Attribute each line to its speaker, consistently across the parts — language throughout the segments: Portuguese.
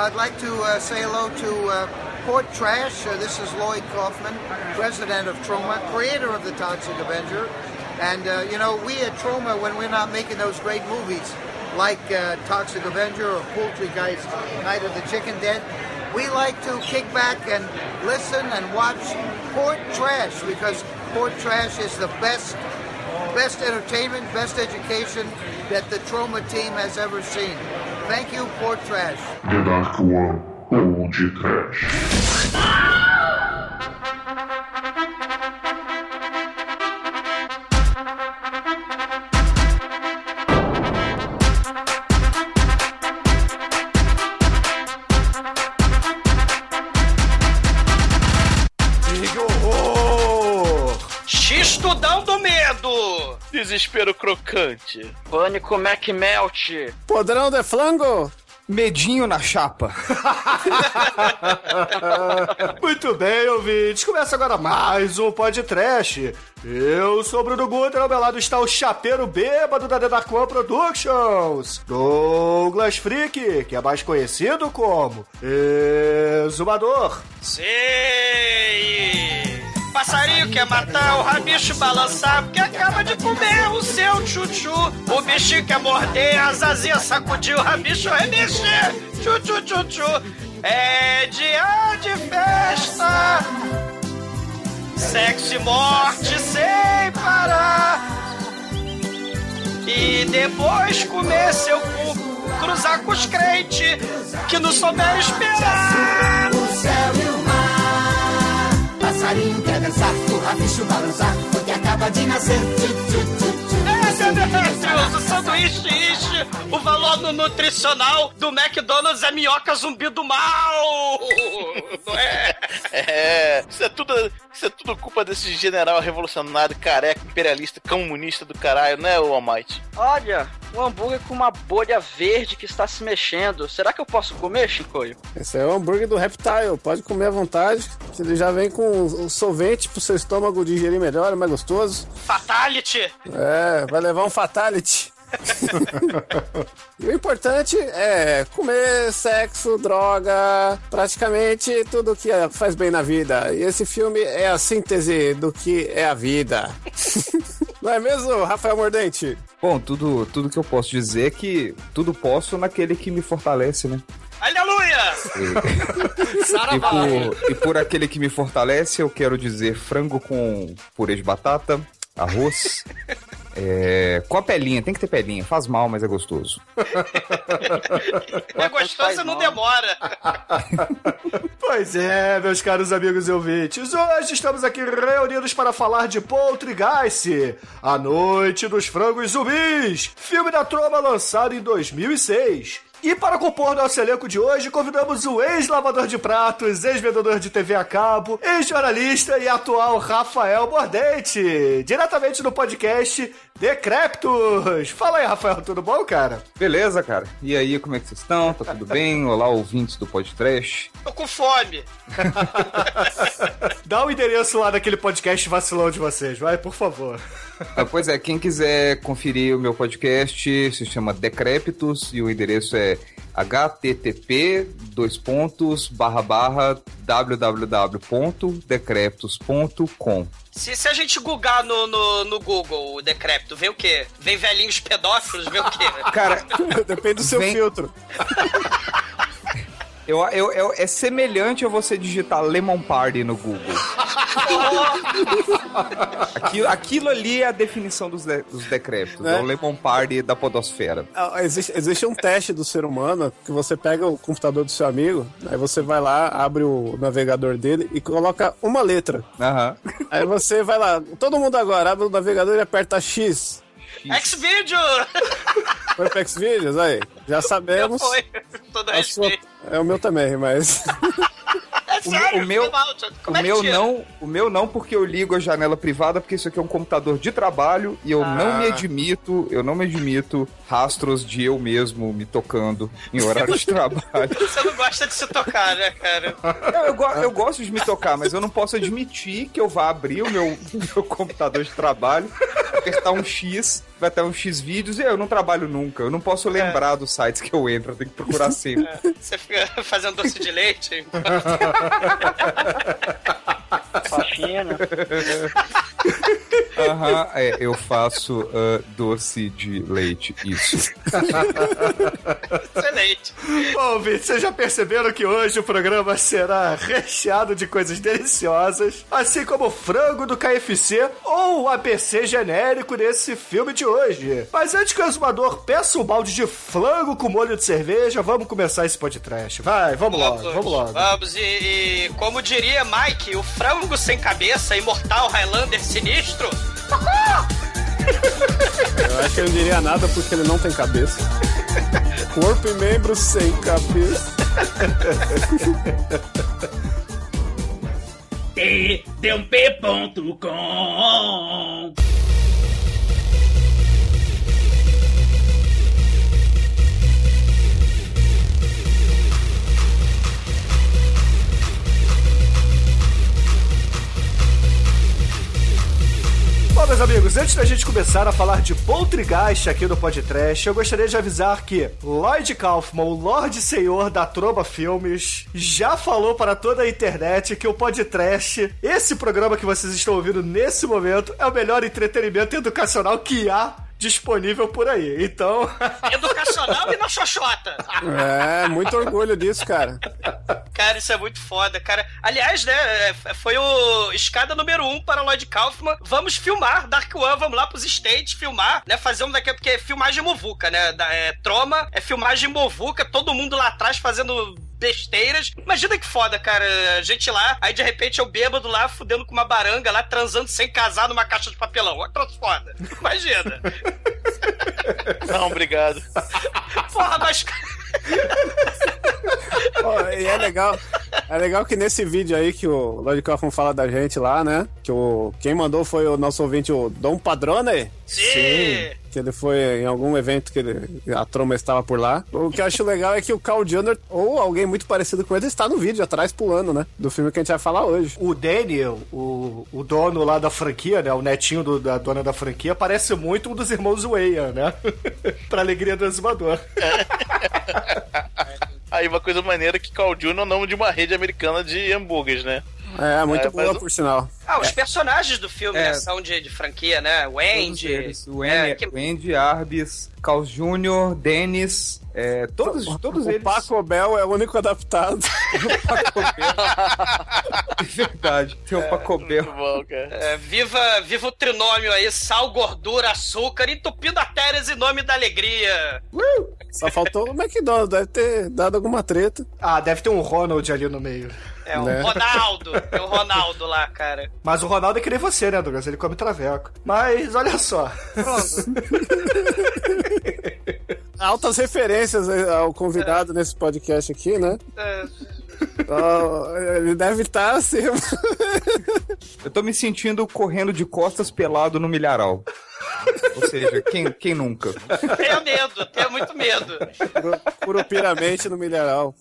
Speaker 1: I'd like to uh, say hello to uh, Port Trash. Uh, this is Lloyd Kaufman, president of Troma, creator of The Toxic Avenger. And, you know, we at Troma, when we're not making those great movies like Toxic Avenger or Poultry Poultrygeist, Night of the Chicken Dead, we like to kick back and listen and watch Port Trash because Port Trash is the best best entertainment, best education that the Troma team has ever seen. Thank you, Port Trash.
Speaker 2: The Dark One, Old Trash.
Speaker 3: Desespero crocante.
Speaker 4: Pânico Macmelt!
Speaker 5: Podrão de flango?
Speaker 6: Medinho na chapa.
Speaker 7: Muito bem, ouvintes. Começa agora mais um podcast. Eu sou o Bruno Guter, ao meu lado está o chapeiro bêbado da The Dark One Productions, Douglas Freak, que é mais conhecido como Exumador.
Speaker 4: Sei! Passarinho quer matar o rabicho balançar porque acaba de comer o seu chuchu. O bichinho quer morder, a azazinha sacudir, o rabicho remexer. Chuchu, chuchu. É dia de festa. Sexo e morte sem parar. E depois comer seu cu, cruzar com os crentes que não souberam esperar.
Speaker 8: O céu e o mar. Passarinho quer dançar, o rabicho balançar, porque acaba de nascer. Tchu, tchu, tchu, tchu.
Speaker 4: É, Demetrius, o sanduíche ishi, o valor no nutricional do McDonald's é minhoca zumbi do mal! Não é?
Speaker 3: É, isso é tudo, isso é tudo culpa desse general revolucionário, careca, imperialista, comunista do caralho, né, o Almighty?
Speaker 4: Olha, um hambúrguer com uma bolha verde que está se mexendo. Será que eu posso comer, Chicoio?
Speaker 5: Esse é o hambúrguer do Reptile. Pode comer à vontade. Ele já vem com o solvente pro seu estômago digerir melhor, é mais gostoso.
Speaker 4: Fatality!
Speaker 5: É, vai levar um fatality. e o importante é comer, sexo, droga, praticamente tudo que faz bem na vida. E esse filme é a síntese do que é a vida. Não é mesmo, Rafael Mordente?
Speaker 6: Bom, tudo, tudo que eu posso dizer é que tudo posso naquele que me fortalece, né?
Speaker 4: Aleluia!
Speaker 6: E por, e por aquele que me fortalece, eu quero dizer frango com purê de batata, arroz, é, com a pelinha, tem que ter pelinha, faz mal, mas é gostoso.
Speaker 4: É gostoso e não demora.
Speaker 7: Pois é, meus caros amigos e ouvintes, hoje estamos aqui reunidos para falar de Poltergeist, A Noite dos Frangos Zumbis, filme da Troma lançado em 2006. E para compor nosso elenco de hoje, convidamos o ex-lavador de pratos, ex-vendedor de TV a cabo, ex-jornalista e atual Rafael Mordente, diretamente do podcast Decreptus. Fala aí, Rafael, tudo bom, cara?
Speaker 6: Beleza, cara? E aí, como é que vocês estão? Tá tudo bem? Olá, ouvintes do podcast.
Speaker 4: Tô com fome.
Speaker 7: Dá o endereço lá daquele podcast vacilão de vocês, vai, por favor.
Speaker 6: Ah, pois é, quem quiser conferir o meu podcast se chama Decrépitos e o endereço é http dois pontos barra barra www.decrépitos.com
Speaker 4: Se, se a gente googar no, no, no Google o decrépito, vem o quê? Vem velhinhos pedófilos, vem o quê?
Speaker 6: Cara,
Speaker 5: Depende do seu
Speaker 6: Vem-
Speaker 5: filtro.
Speaker 6: eu, eu, eu- é semelhante a você digitar Lemon Party no Google. Aquilo, aquilo ali é a definição dos, de, dos decrépitos.
Speaker 5: Né?
Speaker 6: É o Lemon Party da podosfera.
Speaker 5: Ah, Existe, existe um teste do ser humano que você pega o computador do seu amigo, aí você vai lá, abre o navegador dele e coloca uma letra.
Speaker 6: Aham.
Speaker 5: Aí você vai lá, todo mundo agora, abre o navegador e aperta X.
Speaker 4: X-Video!
Speaker 5: Foi pro Xvideos, aí. Já sabemos.
Speaker 4: fui. Todo
Speaker 5: A sua-. É o meu também, mas.
Speaker 4: É
Speaker 6: O,
Speaker 4: sério,
Speaker 6: o meu,
Speaker 4: mal,
Speaker 6: o
Speaker 4: é
Speaker 6: meu não, o meu não porque eu ligo a janela privada porque isso aqui é um computador de trabalho e eu não me admito, eu não me admito rastros de eu mesmo me tocando em horário de trabalho.
Speaker 4: Você não gosta de se tocar, né, cara?
Speaker 6: Eu, eu, go- eu gosto de me tocar, mas eu não posso admitir que eu vá abrir o meu, meu computador de trabalho apertar um X, vai até um X vídeos e eu não trabalho nunca. Eu não posso lembrar dos sites que eu entro, eu tenho que procurar sempre.
Speaker 4: Você fica fazendo doce de leite.
Speaker 9: Faxina.
Speaker 6: Aham, é, eu faço ah, doce de leite, isso.
Speaker 4: Excelente.
Speaker 7: Bom, ouvintes, vocês já perceberam que hoje o programa será recheado de coisas deliciosas, assim como o frango do KFC ou o APC genérico desse filme de hoje. Mas antes que o exumador peça um balde de frango com molho de cerveja, vamos começar esse podcast. Vai, vamos logo, vamos logo.
Speaker 4: Vamos, e, e como diria Mike, o frango sem cabeça, imortal Highlander sinistro.
Speaker 5: Eu acho que ele não diria nada porque ele não tem cabeça. Corpo e membros sem cabeça.
Speaker 10: tdump.com
Speaker 7: Bom, meus amigos, antes da gente começar a falar de Poltergeist aqui no podcast, eu gostaria de avisar que Lloyd Kaufman, o Lorde Senhor da Tromba Filmes, já falou para toda a internet que o podcast, esse programa que vocês estão ouvindo nesse momento, é o melhor entretenimento educacional que há disponível por aí. Então,
Speaker 4: Educacional e na xoxota.
Speaker 5: É, muito orgulho disso, cara.
Speaker 4: Cara, isso é muito foda, cara. Aliás, né, é, foi o escada número um para Lloyd Kaufman. Vamos filmar Dark One, vamos lá pros States filmar, né? Fazer um daquele, porque é filmagem movuca, né? Da, é, Troma é filmagem movuca, todo mundo lá atrás fazendo besteiras. Imagina que foda, cara. A gente lá, aí de repente eu bêbado lá, fudendo com uma baranga lá, transando sem casar numa caixa de papelão. Olha que foda. Imagina.
Speaker 3: Não, obrigado.
Speaker 4: Porra, mas.
Speaker 5: Ó, e é legal. É legal que nesse vídeo aí que o Lloyd Kaufman fala da gente lá, né? Que o, quem mandou foi o nosso ouvinte, o Dom Padrone.
Speaker 4: Sim.
Speaker 5: Que ele foi em algum evento que ele, a troma estava por lá. O que eu acho legal é que o Carl Jr. ou alguém muito parecido com ele está no vídeo atrás pulando, né? Do filme que a gente vai falar hoje.
Speaker 7: o Daniel, o, o dono lá da franquia, né? O netinho do- da dona da franquia, parece muito um dos irmãos Weia, né? pra alegria do exumador.
Speaker 3: Aí uma coisa maneira que Carl Jr. é o nome de uma rede americana de hambúrgueres, né?
Speaker 5: É, muito
Speaker 3: É,
Speaker 5: boa,
Speaker 3: o-
Speaker 5: por sinal.
Speaker 4: Ah, os personagens do filme,
Speaker 6: É.
Speaker 4: né, são de, de franquia, né? O
Speaker 6: Todos
Speaker 4: Andy.
Speaker 6: eles, o
Speaker 4: é,
Speaker 6: Andy,
Speaker 4: que-
Speaker 6: o Andy Arbis, Carl Jr., Dennis, é, todos, todos
Speaker 5: o
Speaker 6: eles.
Speaker 5: Paco Bell é o único adaptado.
Speaker 6: É verdade, tem o Paco Bell.
Speaker 3: Muito bom, cara.
Speaker 4: é, viva, viva o trinômio aí, sal, gordura, açúcar, entupindo artérias em nome da alegria.
Speaker 5: Só faltou o McDonald's, deve ter dado alguma treta.
Speaker 7: Ah, deve ter um Ronald ali no meio.
Speaker 4: É o
Speaker 5: Né?
Speaker 4: Ronaldo, é o Ronaldo lá, cara.
Speaker 7: Mas o Ronaldo é que nem você, né, Douglas? Ele come traveco. Mas olha só.
Speaker 5: Altas referências ao convidado nesse podcast aqui, né?
Speaker 4: É,
Speaker 5: Ó, ele deve estar assim.
Speaker 6: Eu tô me sentindo correndo de costas pelado no milharal. Ou seja, quem, quem nunca?
Speaker 4: tenho medo, tenho muito medo.
Speaker 5: curupiramente no milharal.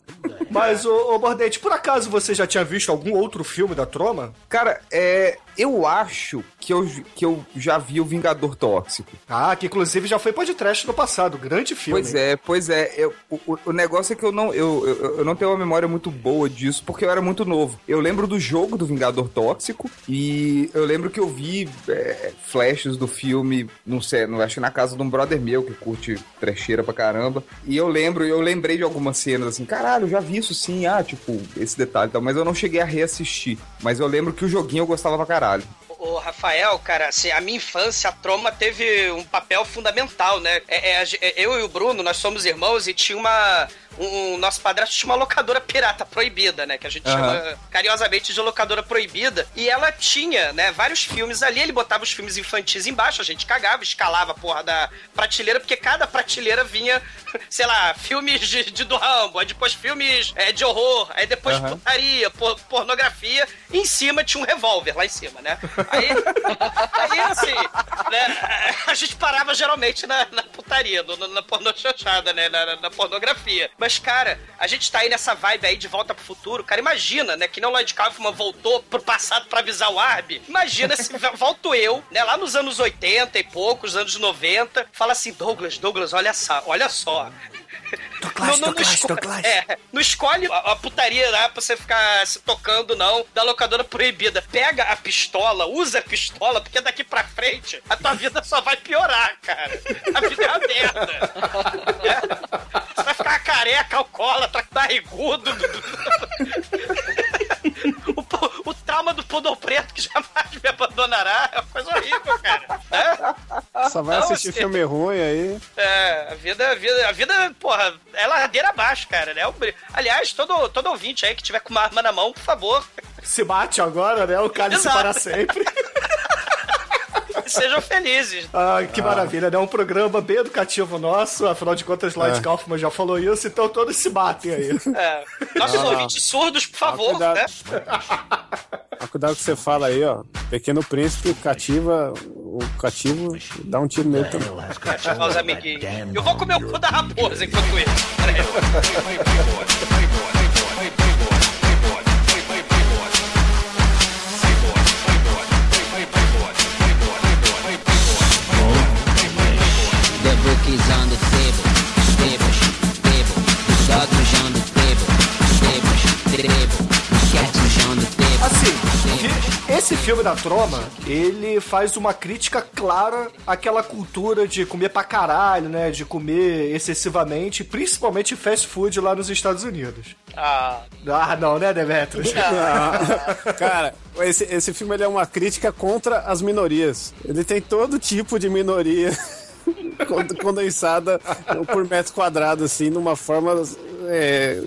Speaker 7: Mas, ô, ô Bordete, por acaso você já tinha visto algum outro filme da Troma?
Speaker 6: Cara, é, eu acho que eu, que eu já vi o Vingador Tóxico.
Speaker 7: Ah, que inclusive já foi podcast no passado. Grande filme.
Speaker 6: Pois é, pois é. Eu- o, o- o negócio é que eu não, eu, eu, eu não tenho uma memória muito boa disso, porque eu era muito novo. Eu lembro do jogo do Vingador Tóxico e eu lembro que eu vi é, flashes do filme, não sei, não acho que na casa de um brother meu que curte trecheira pra caramba. E eu lembro, eu lembrei de algumas cenas assim, caralho, já vi isso sim, ah, tipo, esse detalhe e tal, mas eu não cheguei a reassistir. Mas eu lembro que o joguinho eu gostava pra caralho.
Speaker 4: Ô, Rafael, cara, assim, a minha infância, a Troma teve um papel fundamental, né? É, é, é, eu e o Bruno, nós somos irmãos e tinha uma. Um, um- nosso padrasto tinha uma locadora pirata proibida, né? Que a gente
Speaker 6: Aham.
Speaker 4: chama carinhosamente de locadora proibida. E ela tinha, né, vários filmes ali. Ele botava os filmes infantis embaixo, a gente cagava, escalava a porra da prateleira, porque cada prateleira vinha, sei lá, filmes de, de do Rambo, aí depois filmes é, de horror, aí depois
Speaker 6: Aham.
Speaker 4: putaria, por- pornografia. Em cima tinha um revólver, lá em cima, né? Aí, aí assim, né, a gente parava geralmente na, na putaria, no- na pornochanchada, né? Na, na- na pornografia. Mas Mas, cara, a gente tá aí nessa vibe aí de volta pro futuro. Cara, imagina, né? Que nem o Lloyd Kaufman voltou pro passado pra avisar o Arby. Imagina se volto eu, né? Lá nos anos 80 e poucos, anos 90, fala assim: Douglas, Douglas, olha só, olha só.
Speaker 7: Douglas, Douglas,
Speaker 4: esco-
Speaker 7: Douglas.
Speaker 4: É, não escolhe a, a putaria lá pra você ficar se tocando, não, da locadora proibida. Pega a pistola, usa a pistola, porque daqui pra frente a tua vida só vai piorar, cara. A vida é uma merda. É. Você vai ficar careca, alcoólatra, barrigudo. O, po- o trauma do pudor preto que jamais me abandonará é uma coisa horrível, cara. É?
Speaker 5: Só vai
Speaker 4: Não,
Speaker 5: assistir
Speaker 4: assim,
Speaker 5: filme ruim aí.
Speaker 4: É, a vida, a vida, a vida, porra, é ladeira abaixo, cara, né? O bri- Aliás, todo, todo ouvinte aí que tiver com uma arma na mão, por favor,
Speaker 7: Se bate agora, né? O cálice
Speaker 4: Exato.
Speaker 7: para sempre.
Speaker 4: sejam felizes.
Speaker 7: Ah, que maravilha, né? Um programa bem educativo nosso. Afinal de contas, Lloyd
Speaker 5: É.
Speaker 7: Kaufman já falou isso, então todos se batem aí.
Speaker 4: É, nossos
Speaker 5: Ah.
Speaker 4: ouvintes surdos, por favor,
Speaker 5: cuidado.
Speaker 4: né?
Speaker 5: Cuidado que você fala aí, ó. Pequeno príncipe cativa o cativo, dá um tiro nele também.
Speaker 4: Ativar os amiguinhos. Eu vou comer o cu da raposa enquanto isso. Peraí.
Speaker 11: Table.
Speaker 7: Assim, esse filme da Troma, ele faz uma crítica clara àquela cultura de comer pra caralho, né? De comer excessivamente, principalmente fast food lá nos Estados Unidos.
Speaker 4: Ah,
Speaker 7: Ah, não, né, Demetrius?
Speaker 5: Ah, Cara, esse, esse filme ele é uma crítica contra as minorias. Ele tem todo tipo de minoria condensada por metro quadrado, assim, numa forma é,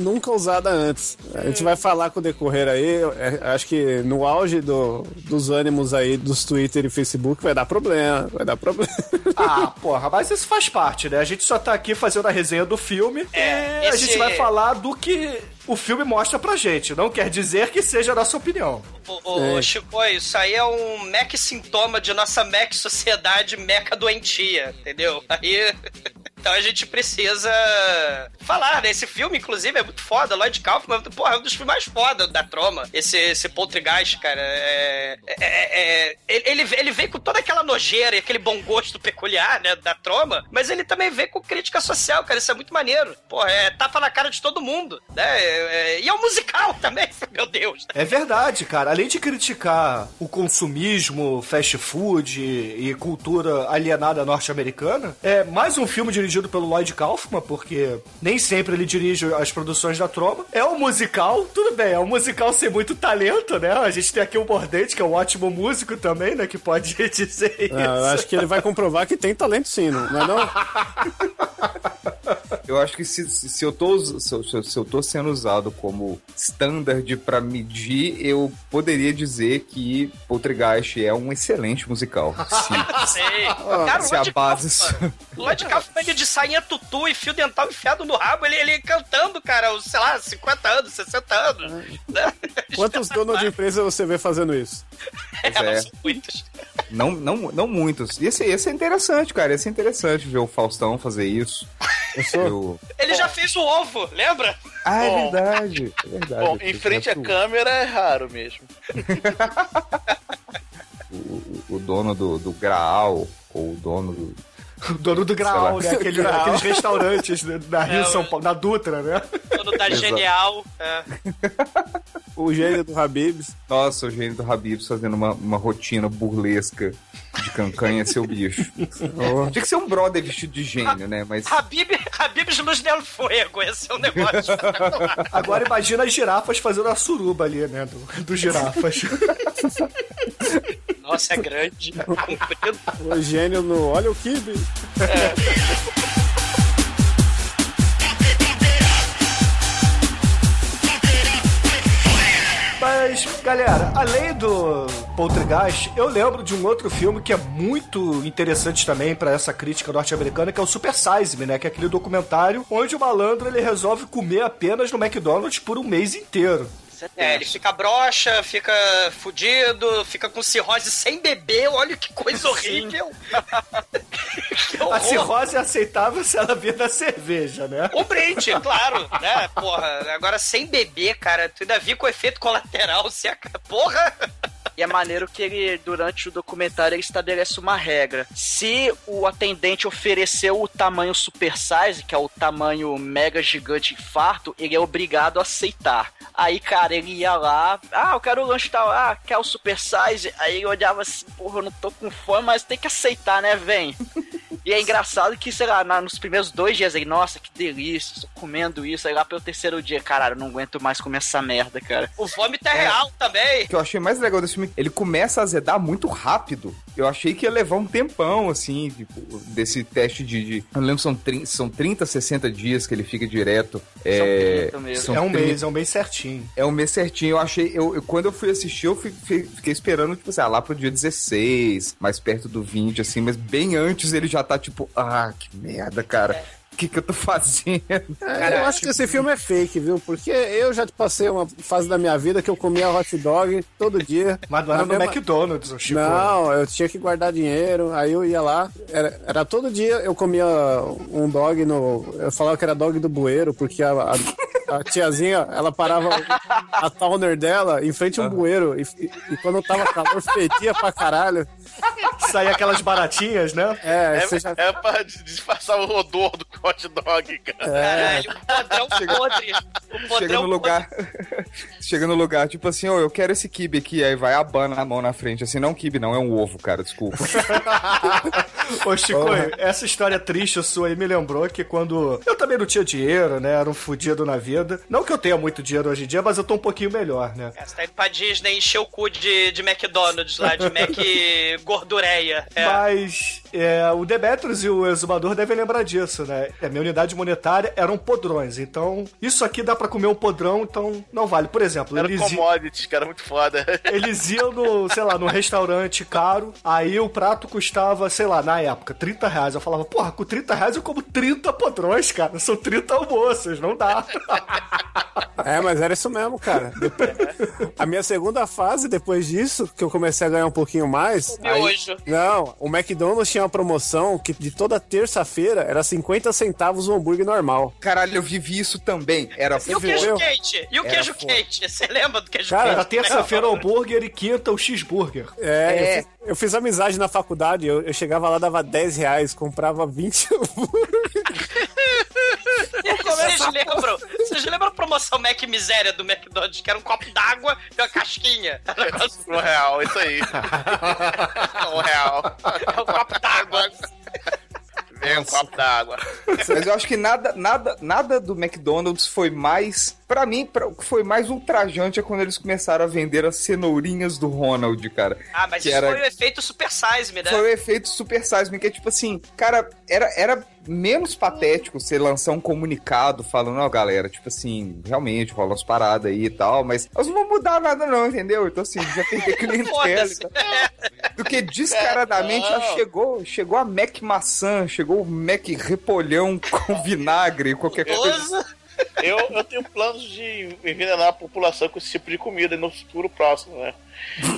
Speaker 5: nunca usada antes. A gente vai falar com o decorrer aí, é, acho que no auge do- dos ânimos aí dos Twitter e Facebook vai dar problema, vai dar problema.
Speaker 7: Ah, porra, mas isso faz parte, né? A gente só tá aqui fazendo a resenha do filme
Speaker 4: É,
Speaker 7: e a
Speaker 4: esse-
Speaker 7: gente vai falar do que o filme mostra pra gente. Não quer dizer que seja a nossa opinião.
Speaker 4: ô, ô, Chico, isso aí é um mec sintoma de nossa mec sociedade meca doentia, entendeu? Aí. Então a gente precisa falar, né? Esse filme, inclusive, é muito foda. Lloyd Kaufman, porra, é um dos filmes mais foda da troma. Esse, esse Poltergeist, cara. É, é- é- é- ele, ele vem com toda aquela nojeira e aquele bom gosto peculiar, né? Da troma, mas ele também vem com crítica social, cara. Isso é muito maneiro. Porra, é tapa na cara de todo mundo, né? É- é- e é um musical também, meu Deus.
Speaker 7: É verdade, cara. Além de criticar o consumismo, fast food e cultura alienada norte-americana, é mais um filme dirigido pelo Lloyd Kaufman, porque nem sempre ele dirige as produções da Troma. É um musical, tudo bem, é um musical sem muito talento, né? A gente tem aqui o Mordente, que é um ótimo músico também, né? Que pode dizer isso.
Speaker 5: Ah, eu acho que ele vai comprovar que tem talento sim, não não é não?
Speaker 6: Eu acho que se, se, se eu tô, se, eu- se eu- se eu tô sendo usado como standard pra medir, eu poderia dizer que Poltergeist é um excelente musical. Se,
Speaker 4: Sei. Cara, o
Speaker 6: se a
Speaker 4: Lloyd
Speaker 6: base.
Speaker 4: Lloyd Kaufman ele de sainha tutu e fio dental enfiado no rabo, ele, ele cantando, cara, os, sei lá, 50 anos, 60 anos. Né?
Speaker 5: Quantos donos de empresa você vê fazendo isso?
Speaker 6: Pois
Speaker 4: É, não
Speaker 6: é.
Speaker 4: são muitos.
Speaker 6: Não, não, não muitos. E esse, esse é interessante, cara. Esse é interessante ver o Faustão fazer isso.
Speaker 5: Eu sou.
Speaker 6: Eu-
Speaker 4: Ele já fez o ovo, lembra?
Speaker 6: Ah, é
Speaker 3: Bom.
Speaker 6: verdade. É verdade.
Speaker 3: Bom, em frente à câmera é raro mesmo.
Speaker 6: o, o dono do, do Graal, ou o dono do.
Speaker 7: O dono do Graal, né? Aquele-
Speaker 5: Graal.
Speaker 7: Aqueles restaurantes da Rio
Speaker 4: É,
Speaker 7: São Paulo, da Dutra, né?
Speaker 4: Dono da. Genial. é.
Speaker 5: O gênio do Habibs.
Speaker 6: Nossa, o gênio do Habib fazendo uma, uma rotina burlesca de cancanha, seu bicho. Tinha que ser um brother vestido de gênio, né? Mas.
Speaker 4: Habib, Habib's Luz del Fuego, esse é um negócio.
Speaker 7: Agora imagina as girafas fazendo a suruba ali, né? Do, do girafas.
Speaker 4: Nossa, é grande, comprido.
Speaker 5: O gênio no. Olha o Kibe.
Speaker 7: Mas, galera, além do Poltergeist, eu lembro de um outro filme que é muito interessante também pra essa crítica norte-americana, que é o Super Size Me, né? Que é aquele documentário onde o malandro ele resolve comer apenas no McDonald's por um mês inteiro.
Speaker 9: É
Speaker 12: É, ele fica broxa, fica fudido, fica com cirrose sem beber, olha que coisa horrível. que
Speaker 7: A cirrose é aceitável se ela vir da cerveja, né?
Speaker 12: Um brinde, claro, né? Porra, agora sem beber, cara, tu ainda vi com efeito colateral, se a... Porra!
Speaker 9: E é maneiro que ele, durante o documentário, ele estabelece uma regra. Se o atendente ofereceu o tamanho super size, que é o tamanho mega gigante infarto, ele é obrigado a aceitar. Aí, cara, ele ia lá, ah, eu quero o lanche tal, ah, quer o super size? Aí ele olhava assim, porra, eu não tô com fome, mas tem que aceitar, né, vem? E é engraçado que, sei lá, na- nos primeiros dois dias aí, nossa, que delícia, estou comendo isso. Aí lá pelo terceiro dia, caralho, eu não aguento mais comer essa merda, cara.
Speaker 12: O vômito é real também.
Speaker 6: O que eu achei mais legal desse filme, ele começa a azedar muito rápido. Eu achei que ia levar um tempão, assim, tipo, desse teste de. de- eu não lembro, são 30, são 30, 60 dias que ele fica direto. É,
Speaker 9: 30 mesmo.
Speaker 6: são
Speaker 7: é um
Speaker 6: 30
Speaker 7: mês, é um mês certinho.
Speaker 6: É um mês certinho. Eu achei. Eu, eu- quando eu fui assistir, eu fui- fui- fiquei esperando, tipo, sei lá, lá pro dia 16, mais perto do 20, assim, mas bem antes ele já tá, tipo, ah, que merda, cara. O que, que eu tô fazendo?
Speaker 5: É, eu acho que esse filme é fake, viu? Porque eu já passei uma fase da minha vida que eu comia hot dog todo dia.
Speaker 7: Mas não era no
Speaker 5: mesma-
Speaker 7: McDonald's, o Chico.
Speaker 5: Não, eu tinha que guardar dinheiro, aí eu ia lá, era, era todo dia eu comia um dog no. Eu falava que era dog do bueiro, porque a, a- a tiazinha, ela parava a towner dela em frente a um bueiro, e, e- e quando tava calor, fedia pra caralho.
Speaker 7: Saía aquelas baratinhas, né?
Speaker 5: É,
Speaker 3: É,
Speaker 5: já.
Speaker 3: é pra disfarçar o odor do hot dog, cara.
Speaker 5: É,
Speaker 12: Caralho, o podrão podre. O
Speaker 6: Chega no lugar. Chega no lugar, tipo assim, ô, eu quero esse kibe aqui. Aí vai abana a mão na frente. Assim, não é um kibe, não, é um ovo, cara, desculpa.
Speaker 7: Ô, Chico, essa história triste sua aí me lembrou que quando eu também não tinha dinheiro, né? Era um fudido na vida. Não que eu tenha muito dinheiro hoje em dia, mas eu tô um pouquinho melhor, né?
Speaker 12: É, você tá indo pra Disney encher o cu de, de McDonald's lá, de Mac gordureia. É.
Speaker 7: Mas é, o Demetrius e o Exumador devem lembrar disso, né? A minha unidade monetária eram podrões. Então, isso aqui dá pra comer um podrão, então não vale. Por exemplo,
Speaker 3: Era
Speaker 7: eles,
Speaker 3: commodities, cara, muito foda.
Speaker 7: eles iam no, sei lá, num restaurante caro, aí o prato custava, sei lá, na época, 30 reais. Eu falava, porra, com 30 reais eu como 30 podrões, cara. São 30 almoços, não dá.
Speaker 5: é, mas era isso mesmo, cara. A minha segunda fase, depois disso, que eu comecei a ganhar um pouquinho mais. aí-. Não, o McDonald's tinha uma promoção que de toda terça-feira era 50 centavos o hambúrguer normal.
Speaker 6: Caralho, eu vivi isso também. Era
Speaker 12: E o queijo quente? E o
Speaker 6: Era
Speaker 12: queijo
Speaker 6: foda.
Speaker 12: quente? Você lembra do queijo
Speaker 5: Cara,
Speaker 7: Era
Speaker 12: quente?
Speaker 7: terça-feira o hambúrguer e quinta o cheeseburger.
Speaker 5: É,
Speaker 6: É.
Speaker 5: Eu, fiz, amizade na faculdade, eu, eu chegava lá, dava 10 reais, comprava 20
Speaker 12: Vocês lembram? Vocês lembram a promoção Mac Miséria do McDonald's, que era um copo d'água e uma casquinha? Um negócio-
Speaker 3: Um real, isso aí. Um real.
Speaker 12: É um copo d'água.
Speaker 3: Vem um copo d'água.
Speaker 6: Mas eu acho que nada, nada, nada do McDonald's foi mais. Pra mim, pra- o que foi mais ultrajante é quando eles começaram a vender as cenourinhas do Ronald, cara.
Speaker 12: Ah, mas
Speaker 6: Que
Speaker 12: isso
Speaker 6: era-
Speaker 12: foi o efeito Super Size Me, né?
Speaker 6: Foi o efeito Super Size Me, que é tipo assim, cara, era, era menos patético você lançar um comunicado falando, ó, galera, tipo assim, realmente rola umas paradas aí e tal, mas elas não vão mudar nada não, entendeu? Então assim, já perder clientela. Do que descaradamente
Speaker 3: É,
Speaker 6: já
Speaker 3: não.
Speaker 6: chegou, chegou a Mac maçã, chegou o Mac repolhão com vinagre, qualquer coisa.
Speaker 3: Eu, eu tenho planos de envenenar a população com esse tipo de comida no futuro próximo, né?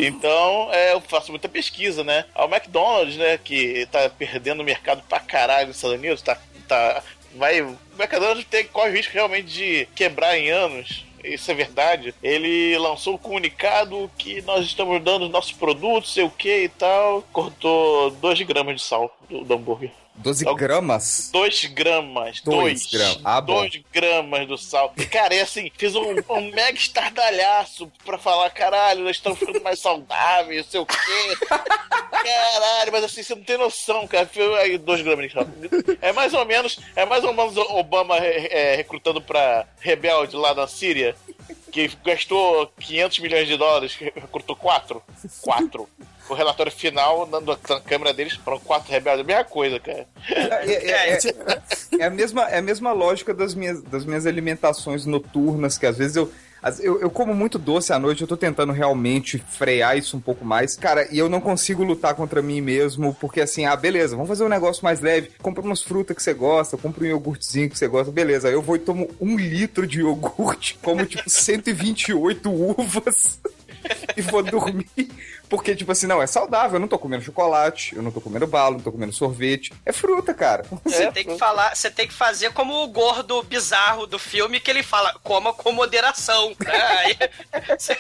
Speaker 3: Então, é, eu faço muita pesquisa, né? O McDonald's, né, que tá perdendo o mercado pra caralho nos Estados Unidos, tá, tá, vai, o McDonald's tem, corre o risco realmente de quebrar em anos. Isso é verdade. Ele lançou um comunicado que nós estamos dando os nossos produtos, sei o que e tal. Cortou 2 gramas de sal do, do hambúrguer.
Speaker 6: 12
Speaker 3: Eu-
Speaker 6: gramas.
Speaker 3: 2 gramas.
Speaker 6: Dois
Speaker 3: 2
Speaker 6: gramas. Ah, bom.
Speaker 3: 2 gramas do sal. Cara, é assim, fiz um, um mega estardalhaço pra falar, caralho, nós estamos ficando mais saudáveis, não sei o quê. Caralho, mas assim, você não tem noção, cara. Foi aí 2 gramas de sal. É mais ou menos, é mais ou menos Obama é, recrutando pra rebelde lá na Síria. Que gastou 500 milhões de dólares, recrutou 4. 4. O relatório final, na, na câmera deles, foram quatro rebeldes. A mesma coisa, cara.
Speaker 6: É, é- é- é a mesma, é a mesma lógica das minhas, das minhas alimentações noturnas, que às vezes eu. Eu, eu como muito doce à noite, eu tô tentando realmente frear isso um pouco mais. Cara, e eu não consigo lutar contra mim mesmo, porque assim, ah, beleza, vamos fazer um negócio mais leve. Compra umas frutas que você gosta, compra um iogurtezinho que você gosta, beleza. Aí eu vou e tomo um litro de iogurte, como tipo 128 uvas. e vou dormir. Porque, tipo assim, não, é saudável. Eu não tô comendo chocolate, eu não tô comendo bala, não tô comendo sorvete. É fruta, cara.
Speaker 4: Você tem que falar, você tem que fazer como o gordo bizarro do filme que ele fala, coma com moderação. Né? Aí, você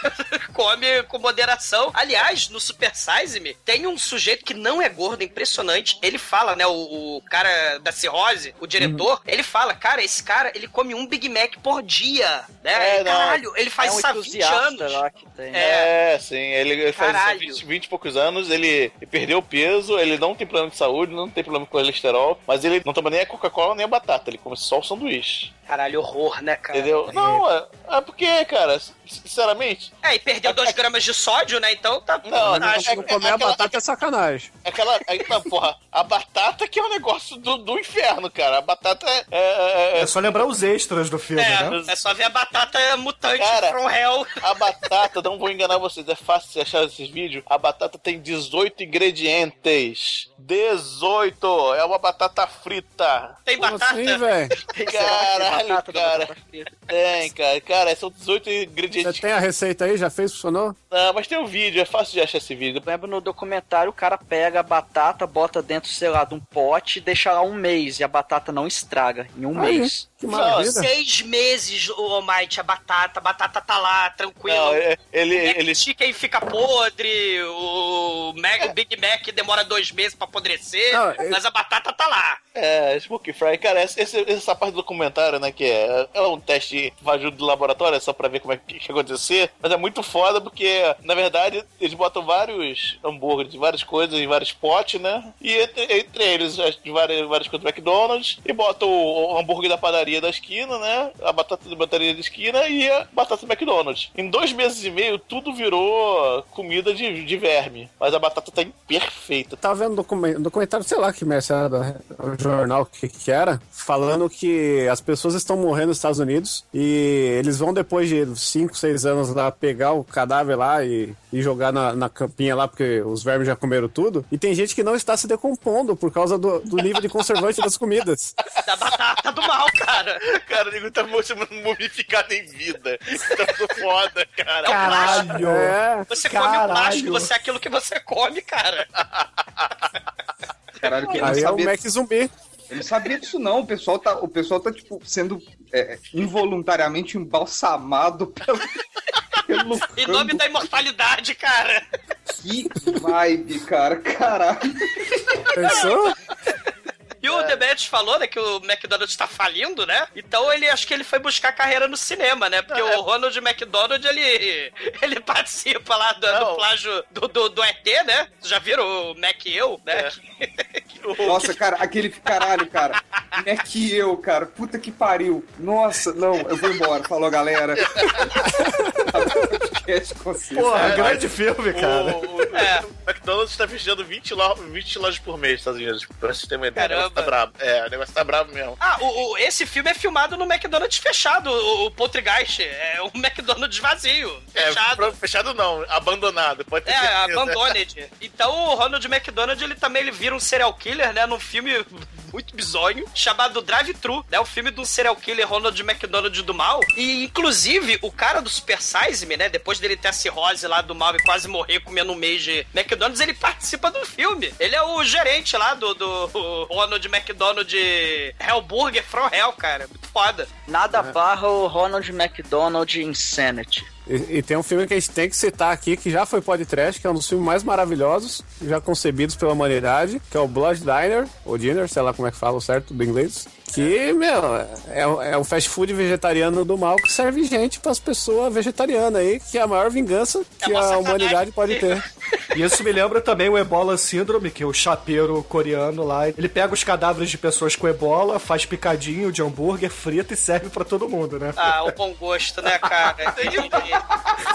Speaker 4: come com moderação. Aliás, no Super Size Me, tem um sujeito que não é gordo, é impressionante. Ele fala, né? O, o cara da cirrose, o diretor, ele fala, cara, esse cara, ele come um Big Mac por dia. Né?
Speaker 3: É, não.
Speaker 4: Caralho, ele faz
Speaker 9: é um
Speaker 4: isso há 20
Speaker 9: entusiasta
Speaker 4: anos.
Speaker 9: lá que tem.
Speaker 3: É, sim, ele, ele faz
Speaker 4: Caralho.
Speaker 3: 20, 20 e poucos anos, ele perdeu peso, ele não tem problema de saúde, não tem problema com colesterol, mas ele não toma nem a Coca-Cola nem a batata, ele come só o sanduíche.
Speaker 4: Caralho, horror, né, cara?
Speaker 3: Entendeu? Não, é, é porque, cara, sinceramente,
Speaker 4: É, e perdeu 2 gramas de sódio, né? Então tá.
Speaker 3: Não, não,
Speaker 4: acho-
Speaker 3: é-
Speaker 5: Comer a batata é sacanagem.
Speaker 3: aquela. Tá, porra, a batata que é um negócio do, do inferno, cara. A batata é. é- é-
Speaker 7: É só lembrar os extras do filme, né?
Speaker 4: É, é só ver a batata mutante
Speaker 3: Cara,
Speaker 4: from hell.
Speaker 3: A batata, não vou enganar vocês, é fácil de achar esses vídeos. A batata tem 18 ingredientes. 18! É uma batata frita.
Speaker 4: Tem
Speaker 5: Como
Speaker 4: batata?
Speaker 5: assim, velho?
Speaker 3: Caralho, cara. Tem, cara. Cara, são 18
Speaker 5: Você
Speaker 3: ingredientes.
Speaker 5: tem a receita aí? Já fez? Funcionou?
Speaker 3: Não, mas tem um vídeo, é fácil de achar esse vídeo.
Speaker 9: Eu lembro no documentário, o cara pega a batata, bota dentro, sei lá, de um pote e deixa lá um mês. E a batata não estraga em um
Speaker 5: Aí,
Speaker 9: mês.
Speaker 5: Que
Speaker 3: Não.
Speaker 4: Seis meses, o Almighty, a batata. A batata tá lá, tranquilo.
Speaker 3: Não, é- ele.
Speaker 4: O Mac
Speaker 3: ele
Speaker 4: Chicken fica podre, o, Mac, o Big Mac demora dois meses pra apodrecer,
Speaker 5: Não, eu-
Speaker 4: mas a batata tá lá.
Speaker 3: É, Smoky Fry, cara, esse, esse- essa parte do documentário, né, que é, é um teste fajuto do laboratório, é só pra ver como é que, que ia acontecer, mas é muito foda porque, na verdade, eles botam vários hambúrgueres, de várias coisas em vários potes, né, e entre, entre eles, as- de várias, várias coisas do McDonald's, e botam o, o hambúrguer da padaria da esquina, né, a batata da padaria da esquina e a batata do McDonald's. Em dois meses e meio, tudo virou comida de, de verme, mas a batata tá imperfeita.
Speaker 5: Tava vendo um documen- documentário, sei lá que merda era, o jornal que, que era, falando que as pessoas estão morrendo nos Estados Unidos e eles vão depois de 5, 6 anos lá pegar o cadáver lá e, e jogar na, na campinha lá, porque os vermes já comeram tudo. E tem gente que não está se decompondo por causa do, do nível de conservante das comidas.
Speaker 4: Da batata do mal, cara.
Speaker 3: Cara, o nego tá mumificado em vida. Tá tudo foda, cara.
Speaker 7: Caralho!
Speaker 5: É,
Speaker 4: Você come o
Speaker 7: Caralho.
Speaker 4: plástico, você é aquilo que você come, cara.
Speaker 6: Caralho, que
Speaker 5: aí é o Mac zumbi.
Speaker 6: eu não sabia disso não. O pessoal tá, o pessoal tá tipo, sendo é, involuntariamente embalsamado pelo, pelo
Speaker 4: Em nome da imortalidade, cara.
Speaker 6: Que vibe, cara. Caralho.
Speaker 5: Pensou?
Speaker 4: O Demetrius falou, né, que o McDonald's tá falindo, né? Então ele acho que ele foi buscar carreira no cinema, né? Porque o Ronald McDonald, ele, ele participa lá do, do plágio do, do, do ET, né? Vocês já viram o Mac e eu, né?
Speaker 6: Nossa, cara, aquele caralho, cara. É que eu, cara. Puta que pariu. Nossa, não, eu vou embora. Falou, galera.
Speaker 7: Porra,
Speaker 3: É,
Speaker 7: grande filme, cara.
Speaker 3: O, o-
Speaker 4: É.
Speaker 3: o McDonald's tá fechando 20, lo 20 lojas por mês nos Estados Unidos. Pra você ter uma ideia. O negócio
Speaker 4: Caramba.
Speaker 3: tá brabo. É, o negócio tá brabo mesmo.
Speaker 4: Ah, o, o- esse filme é filmado no McDonald's fechado, o, o Poltergeist. É um McDonald's vazio,
Speaker 3: É,
Speaker 4: fechado.
Speaker 3: pro- fechado não, abandonado. Pode ter
Speaker 4: É,
Speaker 3: certeza.
Speaker 4: Abandoned. Então o Ronald McDonald, ele também ele vira um serial killer, né? Num filme muito bizonho, chamado Drive Thru, né? O filme do serial killer Ronald McDonald do mal. E, inclusive, o cara do Super Size Me, né? Depois dele ter a cirrose lá do mal e quase morrer comendo um mês de McDonald's, ele participa do filme. Ele é o gerente lá do, do Ronald McDonald Hellburger From Hell, cara. Muito foda.
Speaker 9: Nada barra o Ronald McDonald Insanity.
Speaker 5: E, e tem um filme que a gente tem que citar aqui, que já foi podcast, que é um dos filmes mais maravilhosos já concebidos pela humanidade, que é o Blood Diner, ou Dinner, sei lá como é que fala o certo do inglês. Que, meu, é, é um fast food vegetariano do mal que serve gente pras pessoas vegetarianas aí, que é a maior vingança que
Speaker 4: uma
Speaker 5: a humanidade pode ter.
Speaker 7: E isso me lembra também o Ebola Síndrome, que é o chapeiro coreano lá. Ele pega os cadáveres de pessoas com ebola, faz picadinho de hambúrguer, frita e serve pra todo mundo, né?
Speaker 4: Ah, o bom gosto, né, cara?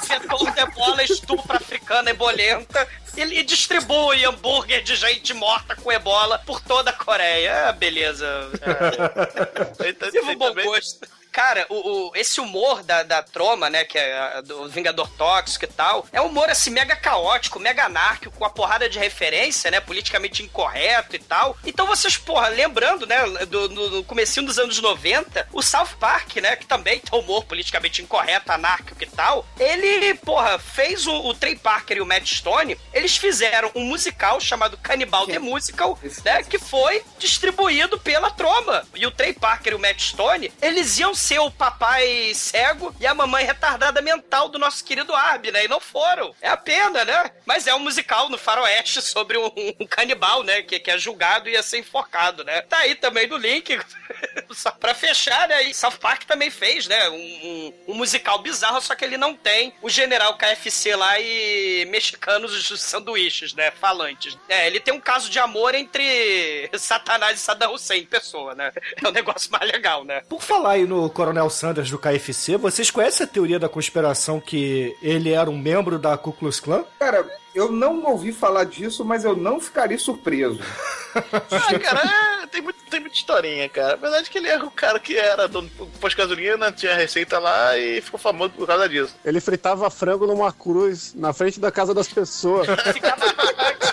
Speaker 4: Setor de bola, estupro africana ebolenta e, e distribui hambúrguer de gente morta com ebola por toda a Coreia. Ah, beleza. É.
Speaker 3: Então,
Speaker 4: Viva
Speaker 3: tem
Speaker 4: o bom
Speaker 3: também-
Speaker 4: gosto. Cara, o, o- esse humor da, da Troma, né, que é a- do Vingador Tóxico e tal, é um humor assim mega caótico, mega anárquico, com uma porrada de referência, né, politicamente incorreto e tal. Então vocês, porra, lembrando, né, do, do, do comecinho dos anos 90, o South Park, né, que também tem humor politicamente incorreto, anárquico e tal, ele, porra, fez o, o Trey Parker e o Matt Stone, eles fizeram um musical chamado Cannibal The Musical, né, que foi distribuído pela Troma. E o Trey Parker e o Matt Stone, eles iam ser o papai cego e a mamãe retardada mental do nosso querido Arby, né? E não foram. É a pena, né? Mas é um musical no faroeste sobre um, um canibal, né? Que, que é julgado e ia ser enforcado, né? Tá aí também no link. Só pra fechar, né? E South Park também fez, né? Um, um- um musical bizarro, só que ele não tem o general KFC lá e mexicanos os sanduíches, né? Falantes. É, ele tem um caso de amor entre Satanás e Saddam Hussein, pessoa, né? É um negócio mais legal, né?
Speaker 7: Por falar aí no Coronel Sanders do KFC, vocês conhecem a teoria da conspiração que ele era um membro da Ku Klux Klan?
Speaker 6: Cara, eu não ouvi falar disso, mas eu não ficaria surpreso.
Speaker 3: Ah, cara, é, tem, muito, tem muita historinha, cara. A verdade é que ele era o cara que era dono do posto de gasolina, tinha receita lá e ficou famoso por causa disso.
Speaker 5: Ele fritava frango numa cruz, na frente da casa das pessoas.
Speaker 4: Ficava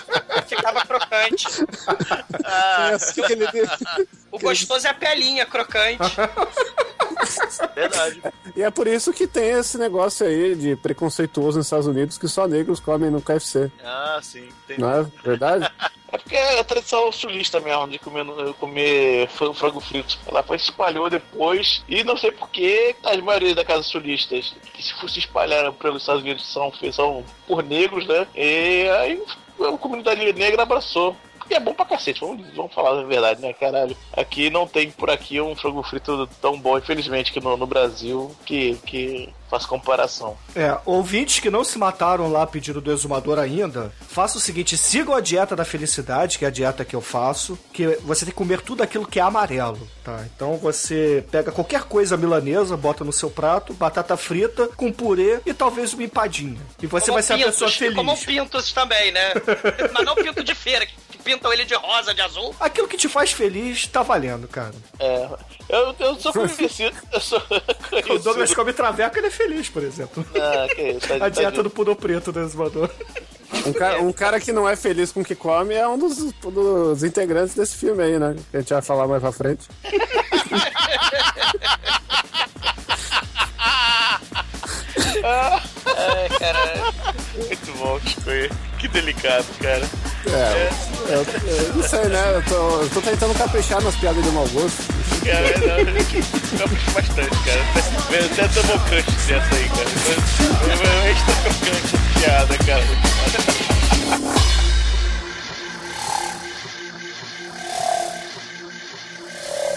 Speaker 4: crocante.
Speaker 5: É assim que ele...
Speaker 4: O gostoso é a pelinha crocante.
Speaker 3: Verdade.
Speaker 5: E é por isso que tem esse negócio aí de preconceituoso nos Estados Unidos que só negros comem no KFC.
Speaker 3: Ah, sim. Tem...
Speaker 5: Não é verdade?
Speaker 3: É porque é a tradição sulista mesmo, de comer, comer fran- frango frito. Ela foi espalhou depois, e não sei porquê, as maioria das casas sulistas que se fosse espalhar pelos Estados Unidos são, são por negros, né? E aí a comunidade negra abraçou. E é bom pra cacete, vamos, vamos falar a verdade, né, caralho? Aqui não tem por aqui um frango frito tão bom, infelizmente, que no, no Brasil, que, que faz comparação.
Speaker 7: É, ouvintes que não se mataram lá a pedido do exumador ainda, faça o seguinte, sigam a dieta da felicidade, que é a dieta que eu faço, que você tem que comer tudo aquilo que é amarelo, tá? Então você pega qualquer coisa milanesa, bota no seu prato, batata frita com purê e talvez uma empadinha. E você
Speaker 4: Como
Speaker 7: vai ser a
Speaker 4: pintos,
Speaker 7: pessoa feliz.
Speaker 4: Como pintos também, né? Mas não pinto de feira, que pintam ele de rosa, de azul.
Speaker 7: Aquilo que te faz feliz tá valendo, cara.
Speaker 3: É, eu, eu sou conhecido. Eu sou
Speaker 7: O Douglas come traveco, ele é feliz, por exemplo.
Speaker 3: Ah, que isso, tá-
Speaker 7: a dieta
Speaker 3: tá-
Speaker 7: do pudor preto do exumador.
Speaker 5: Um cara, um cara que não é feliz com o que come é um dos, dos integrantes desse filme aí, né? Que a gente vai falar mais pra frente.
Speaker 4: Ai, cara.
Speaker 3: Muito bom, Chico. Que delicado, cara.
Speaker 5: É, eu, eu não sei, né? Eu tô, eu tô tentando caprichar nas piadas de mau gosto.
Speaker 3: Cara, não, eu puxo bastante, cara. Tem até double crush dessa aí, cara. É extra crocante essa piada, cara.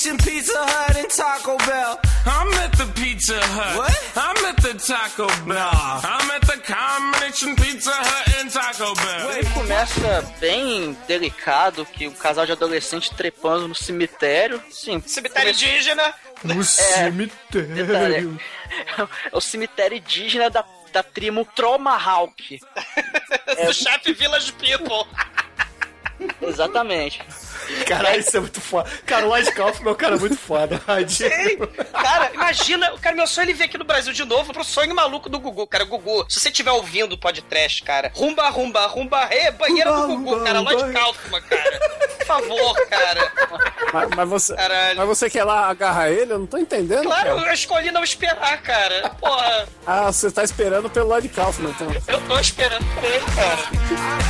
Speaker 13: Combination Pizza Hut and Taco Bell. I'm at the Pizza Hut. What? I'm at the Taco Bell. I'm at the combination Pizza Hut and Taco Bell.
Speaker 9: Ele começa bem delicado, que um casal de adolescente trepando no cemitério. Sim,
Speaker 4: Cemitério indígena.
Speaker 7: No cemitério.
Speaker 9: É o cemitério indígena da, da tribo Tromahawk.
Speaker 4: Do chefe Village People.
Speaker 9: Exatamente.
Speaker 7: Caralho, isso é muito foda. Cara, o Lloyd Kaufman é um cara muito foda.
Speaker 4: Sim. Cara, imagina, cara, meu sonho é ele vir aqui no Brasil de novo pro sonho maluco do Gugu. Cara, Gugu, se você estiver ouvindo o podcast, cara, rumba, rumba, rumba, re, banheira do Gugu, cara, Lloyd Kaufman, cara. Por favor, cara.
Speaker 5: Mas, mas você,
Speaker 4: Caralho.
Speaker 5: mas você quer lá agarrar ele? Eu não tô entendendo.
Speaker 4: Claro,
Speaker 5: cara.
Speaker 4: eu escolhi não esperar, cara. Porra,
Speaker 5: Ah, você tá esperando pelo Lloyd Kaufman, então.
Speaker 4: eu tô esperando por ele, cara.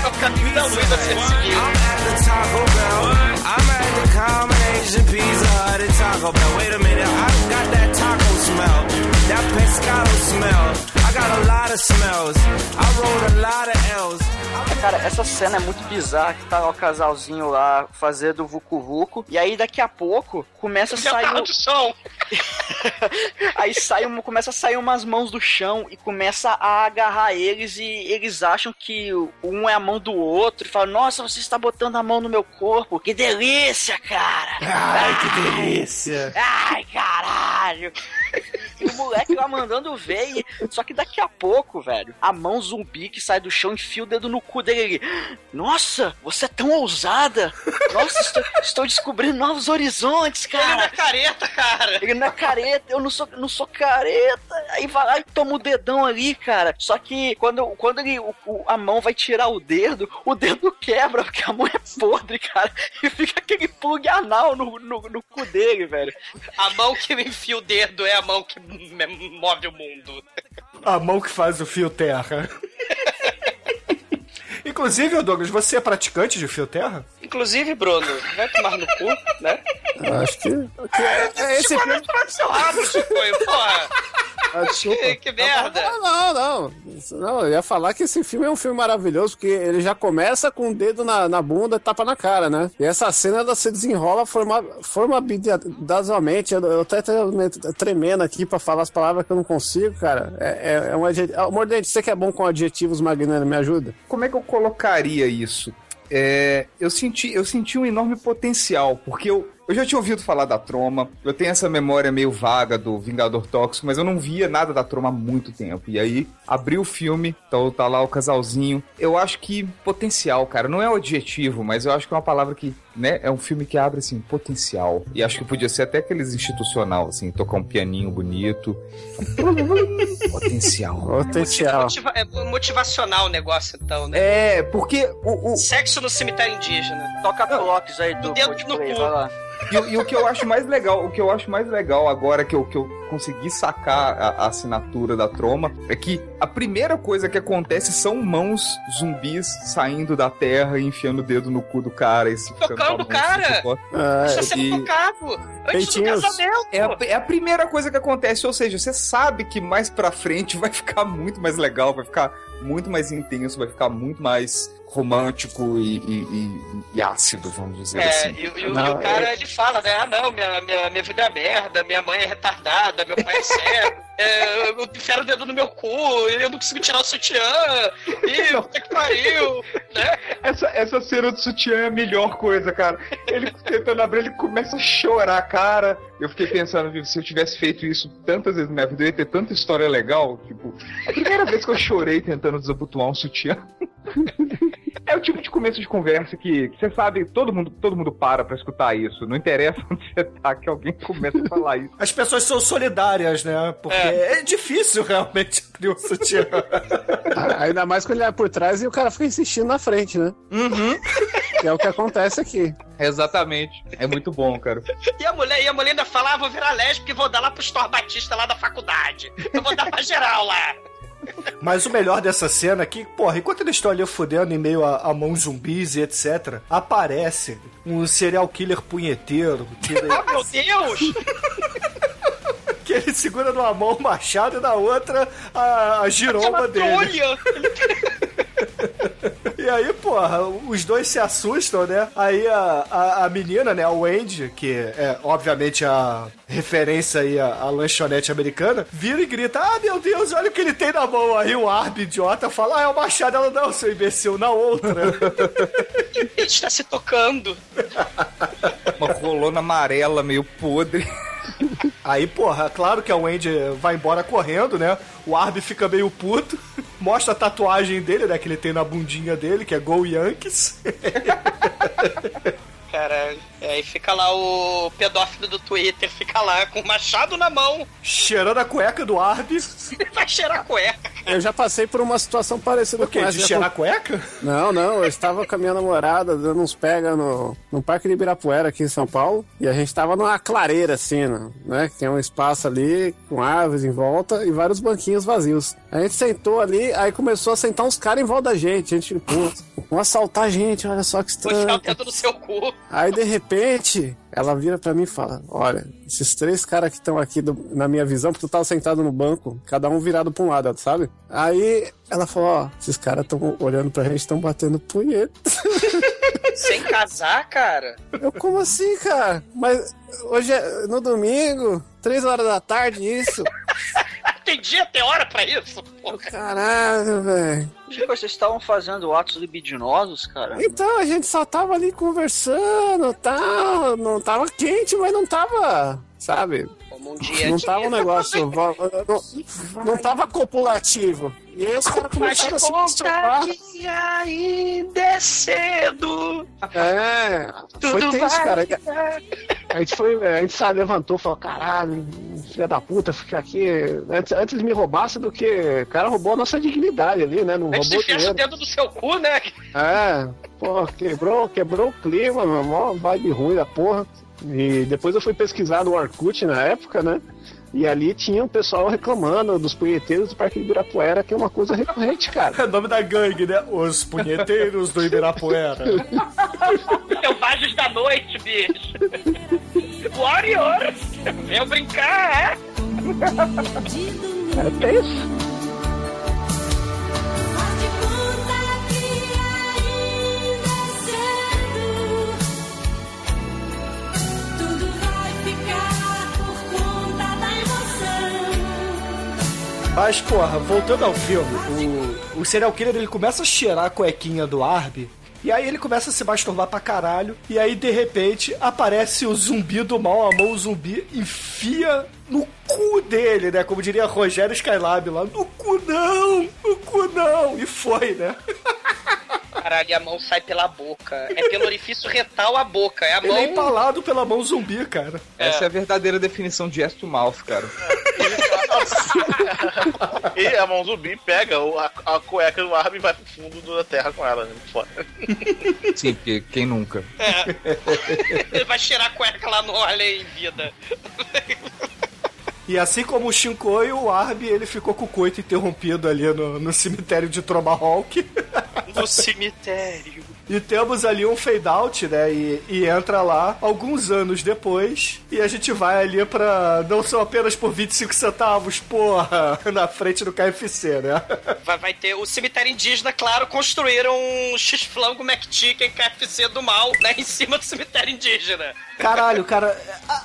Speaker 4: É o caminho da luz a ser seguido.
Speaker 13: I'm at the combination Pizza Hut and Taco Bell. Wait a minute, I got that taco smell, that pescado smell. I got a lot of smells. I wrote a lot of L's.
Speaker 9: Cara, essa cena é muito bizarra que tá o casalzinho lá fazendo vucu vucu e aí daqui a pouco começa a
Speaker 4: Já
Speaker 9: sair
Speaker 4: tá
Speaker 9: um- aí sai um, começa a sair umas mãos do chão e começa a agarrar eles e eles acham que um é a mão do outro e falam: "Nossa, você está botando a mão no meu corpo. Que delícia, cara!"
Speaker 7: Ai, que delícia!
Speaker 9: Ai, caralho! E o moleque lá mandando ver, e... só que daqui a pouco, velho, a mão zumbi que sai do chão enfia o dedo no cu dele. Ele, Nossa, você é tão ousada! Nossa, estou, estou descobrindo novos horizontes, cara!
Speaker 4: Ele não é careta, cara.
Speaker 9: Ele não é careta, eu não sou, não sou careta. Aí vai lá e toma o dedão ali, cara. Só que quando, quando ele, o- o- a mão vai tirar o dedo, o dedo quebra, porque a mão é podre, cara. E fica aquele plug anal no, no, no cu dele, velho.
Speaker 4: A mão que enfia o dedo é a mão que move o mundo.
Speaker 7: A mão que faz o fio terra. Inclusive, Douglas, você é praticante de fio terra?
Speaker 4: Inclusive, Bruno, vai tomar no cu, né?
Speaker 5: Acho que. que é, é esse filme.
Speaker 4: no seu rabo, Chico, porra.
Speaker 5: Ah.
Speaker 4: Que, que merda.
Speaker 5: Não, não, não. Não, eu ia falar que esse filme é um filme maravilhoso, porque ele já começa com o dedo na, na bunda e tapa na cara, né? E essa cena ela se desenrola forma, formidadosamente. Eu, eu até tremendo aqui pra falar as palavras que eu não consigo, cara. É, é, é um adjetivo. Mordente, você que é bom com adjetivos, Magnano, me ajuda?
Speaker 6: Como é que eu colocaria isso? É, eu, senti, eu senti um enorme potencial, porque eu, eu já tinha ouvido falar da Troma, eu tenho essa memória meio vaga do Vingador Tóxico, mas eu não via nada da Troma há muito tempo. E aí, abri o filme, então tá lá o casalzinho. Eu acho que potencial, cara, não é o adjetivo, mas eu acho que é uma palavra que, né, é um filme que abre, assim, potencial. E acho que podia ser até aqueles institucional, assim, tocar um pianinho bonito. potencial.
Speaker 5: Potencial.
Speaker 4: Motiva- é motivacional o negócio, então, né?
Speaker 6: É, porque o, o,
Speaker 4: Sexo no cemitério indígena.
Speaker 9: Toca clocks aí do
Speaker 4: dedo no cu.
Speaker 6: E, o- e o que eu acho mais legal, o que eu acho mais legal agora que eu, que eu consegui sacar a, a assinatura da Troma é que a primeira coisa que acontece são mãos zumbis saindo da terra e enfiando o dedo no cu do cara e se
Speaker 4: Tocando o cara?
Speaker 6: assim, tipo,
Speaker 5: Ah,
Speaker 4: Isso é sendo
Speaker 6: e-
Speaker 4: tocado. Antes do casamento.
Speaker 6: é, a, é a primeira coisa que acontece, ou seja, você sabe que mais pra frente vai ficar muito mais legal, vai ficar muito mais intenso, vai ficar muito mais romântico e, e- e- ácido, vamos dizer
Speaker 4: É,
Speaker 6: assim.
Speaker 4: e, e
Speaker 5: Não,
Speaker 4: e o cara ele fala, né? Ah, não, minha, minha, minha vida é merda, minha mãe é retardada, meu pai é cego, é, eu enfiaram o dedo no meu cu, eu não consigo tirar o sutiã, e puta que pariu, né?
Speaker 14: Essa, essa cena do sutiã é a melhor coisa, cara. Ele tentando abrir, ele começa a chorar, cara. Eu fiquei pensando, viu, se eu tivesse feito isso tantas vezes na minha vida, eu ia ter tanta história legal. Tipo, a primeira vez que eu chorei tentando desabotoar um sutiã. É o tipo de começo de conversa que, que você sabe, todo mundo, todo mundo para pra escutar isso. Não interessa onde você tá, que alguém começa a falar isso.
Speaker 7: As pessoas são solidárias, né? Porque é, difícil realmente abrir um sutiã.
Speaker 5: Ainda mais quando ele é por trás e o cara fica insistindo na frente, né? Que é o que acontece aqui.
Speaker 6: Exatamente. É muito bom, cara.
Speaker 4: E a mulher, e a mulher ainda fala, ah, vou virar lésbica e vou dar lá pro Store Batista lá da faculdade. Eu vou dar pra geral lá.
Speaker 7: Mas o melhor dessa cena é que, porra, enquanto eles estão ali fudendo em meio a, a mãos zumbis e etc., aparece um serial killer punheteiro que,
Speaker 4: Ah, meu Deus!
Speaker 7: que ele segura numa mão o machado e na outra a, a giromba dele.
Speaker 4: Trolha!
Speaker 7: E aí, porra, os dois se assustam, né? Aí a, a, a menina, né, a Wendy, que é obviamente a referência aí à, à lanchonete americana, vira e grita: Ah, meu Deus, olha o que ele tem na mão. Aí o Arby, idiota, fala: Ah, é o machado. Ela, não, seu imbecil, na outra.
Speaker 4: Ele está se tocando.
Speaker 6: Uma rolona amarela meio podre.
Speaker 7: Aí, porra, claro que a Wendy vai embora correndo, né? O Arby fica meio puto, mostra a tatuagem dele, né? Que ele tem na bundinha dele, que é Go Yankees.
Speaker 4: Caralho. E fica lá o pedófilo do Twitter, fica lá com o machado na mão,
Speaker 7: Cheirando a cueca do Arby.
Speaker 4: vai cheirar a cueca.
Speaker 5: Eu já passei por uma situação parecida
Speaker 7: O quê?
Speaker 5: com essa.
Speaker 7: De cheirar a cueca?
Speaker 5: Não, não, eu estava com a minha namorada dando uns pega no, no Parque de Ibirapuera aqui em São Paulo e a gente estava numa clareira assim, né? né, Que tem um espaço ali com árvores em volta e vários banquinhos vazios. A gente sentou ali, aí começou a sentar uns caras em volta da gente. A gente, pô, vão assaltar a gente, olha só que
Speaker 4: Vou enfiar o
Speaker 5: estranho.
Speaker 4: dedo no seu cu.
Speaker 5: Aí de repente, ela vira pra mim e fala: Olha, esses três caras que estão aqui do- na minha visão, porque tu tava sentado no banco, cada um virado pra um lado, sabe? Aí ela falou: Ó, esses caras estão olhando pra gente, estão batendo punheta.
Speaker 4: Sem casar, cara?
Speaker 5: Eu, como assim, cara? Mas hoje é no domingo, três horas da tarde, isso.
Speaker 4: Tem dia, tem hora pra isso? Porra.
Speaker 5: Caralho, velho.
Speaker 4: Vocês estavam fazendo atos libidinosos, cara?
Speaker 5: Então a gente só tava ali conversando, tal, não tava quente, mas não tava, sabe?
Speaker 4: Um dia
Speaker 5: Não tava um negócio, não, não tava copulativo. E aí os caras começaram a se masturbar.
Speaker 4: ainda é cedo.
Speaker 5: É, foi
Speaker 4: Tudo
Speaker 5: tenso,
Speaker 4: vai
Speaker 5: cara. A gente foi, a gente sabe, levantou, falou, caralho, filha da puta, fica aqui. Antes, antes me roubasse do que. O cara roubou a nossa dignidade ali, né? Não
Speaker 4: A gente
Speaker 5: roubou
Speaker 4: fecha o
Speaker 5: dinheiro.
Speaker 4: dedo no seu cu, né?
Speaker 5: É, pô, quebrou, quebrou o clima, meu, mó vibe ruim da porra. E depois eu fui pesquisar no Orkut na época, né? E ali tinha o pessoal reclamando dos punheteiros do Parque do Ibirapuera, que é uma coisa recorrente, cara.
Speaker 7: É o nome da gangue, né? Os punheteiros do Ibirapuera.
Speaker 4: Selvagens da noite, bicho. Warriors! Venham brincar, é?
Speaker 5: É tenso.
Speaker 7: Mas, porra, voltando ao filme, o, o serial killer ele começa a cheirar a cuequinha do Arby. E aí ele começa a se masturbar pra caralho. E aí, de repente, aparece o zumbi do mal. A mão zumbi enfia no cu dele, né? Como diria Rogério Skylab lá. No cu não! No cu não! E foi, né?
Speaker 4: Caralho, e a mão sai pela boca. É pelo orifício retal a boca. É a
Speaker 7: Ele
Speaker 4: mão.
Speaker 7: é empalado pela mão zumbi, cara.
Speaker 6: Essa é a verdadeira definição de ass to mouth, cara.
Speaker 3: E a mão zumbi pega o- a, a cueca do Arby e vai pro fundo da terra com ela, né? Fora.
Speaker 6: Sim, porque quem nunca?
Speaker 4: Ele vai cheirar a cueca lá no Além em vida.
Speaker 7: E assim como o Shinkoi, o Arby ele ficou com o coito interrompido ali no, no cemitério de Tomahawk.
Speaker 4: No cemitério.
Speaker 7: E temos ali um fade out, né? E, e entra lá alguns anos depois. E a gente vai ali pra. Não são apenas por 25 centavos, porra, na frente do KFC, né?
Speaker 4: Vai, vai ter o cemitério indígena, claro, construíram um X-Flango McChicken KFC do mal, né? Em cima do cemitério indígena.
Speaker 7: Caralho, cara,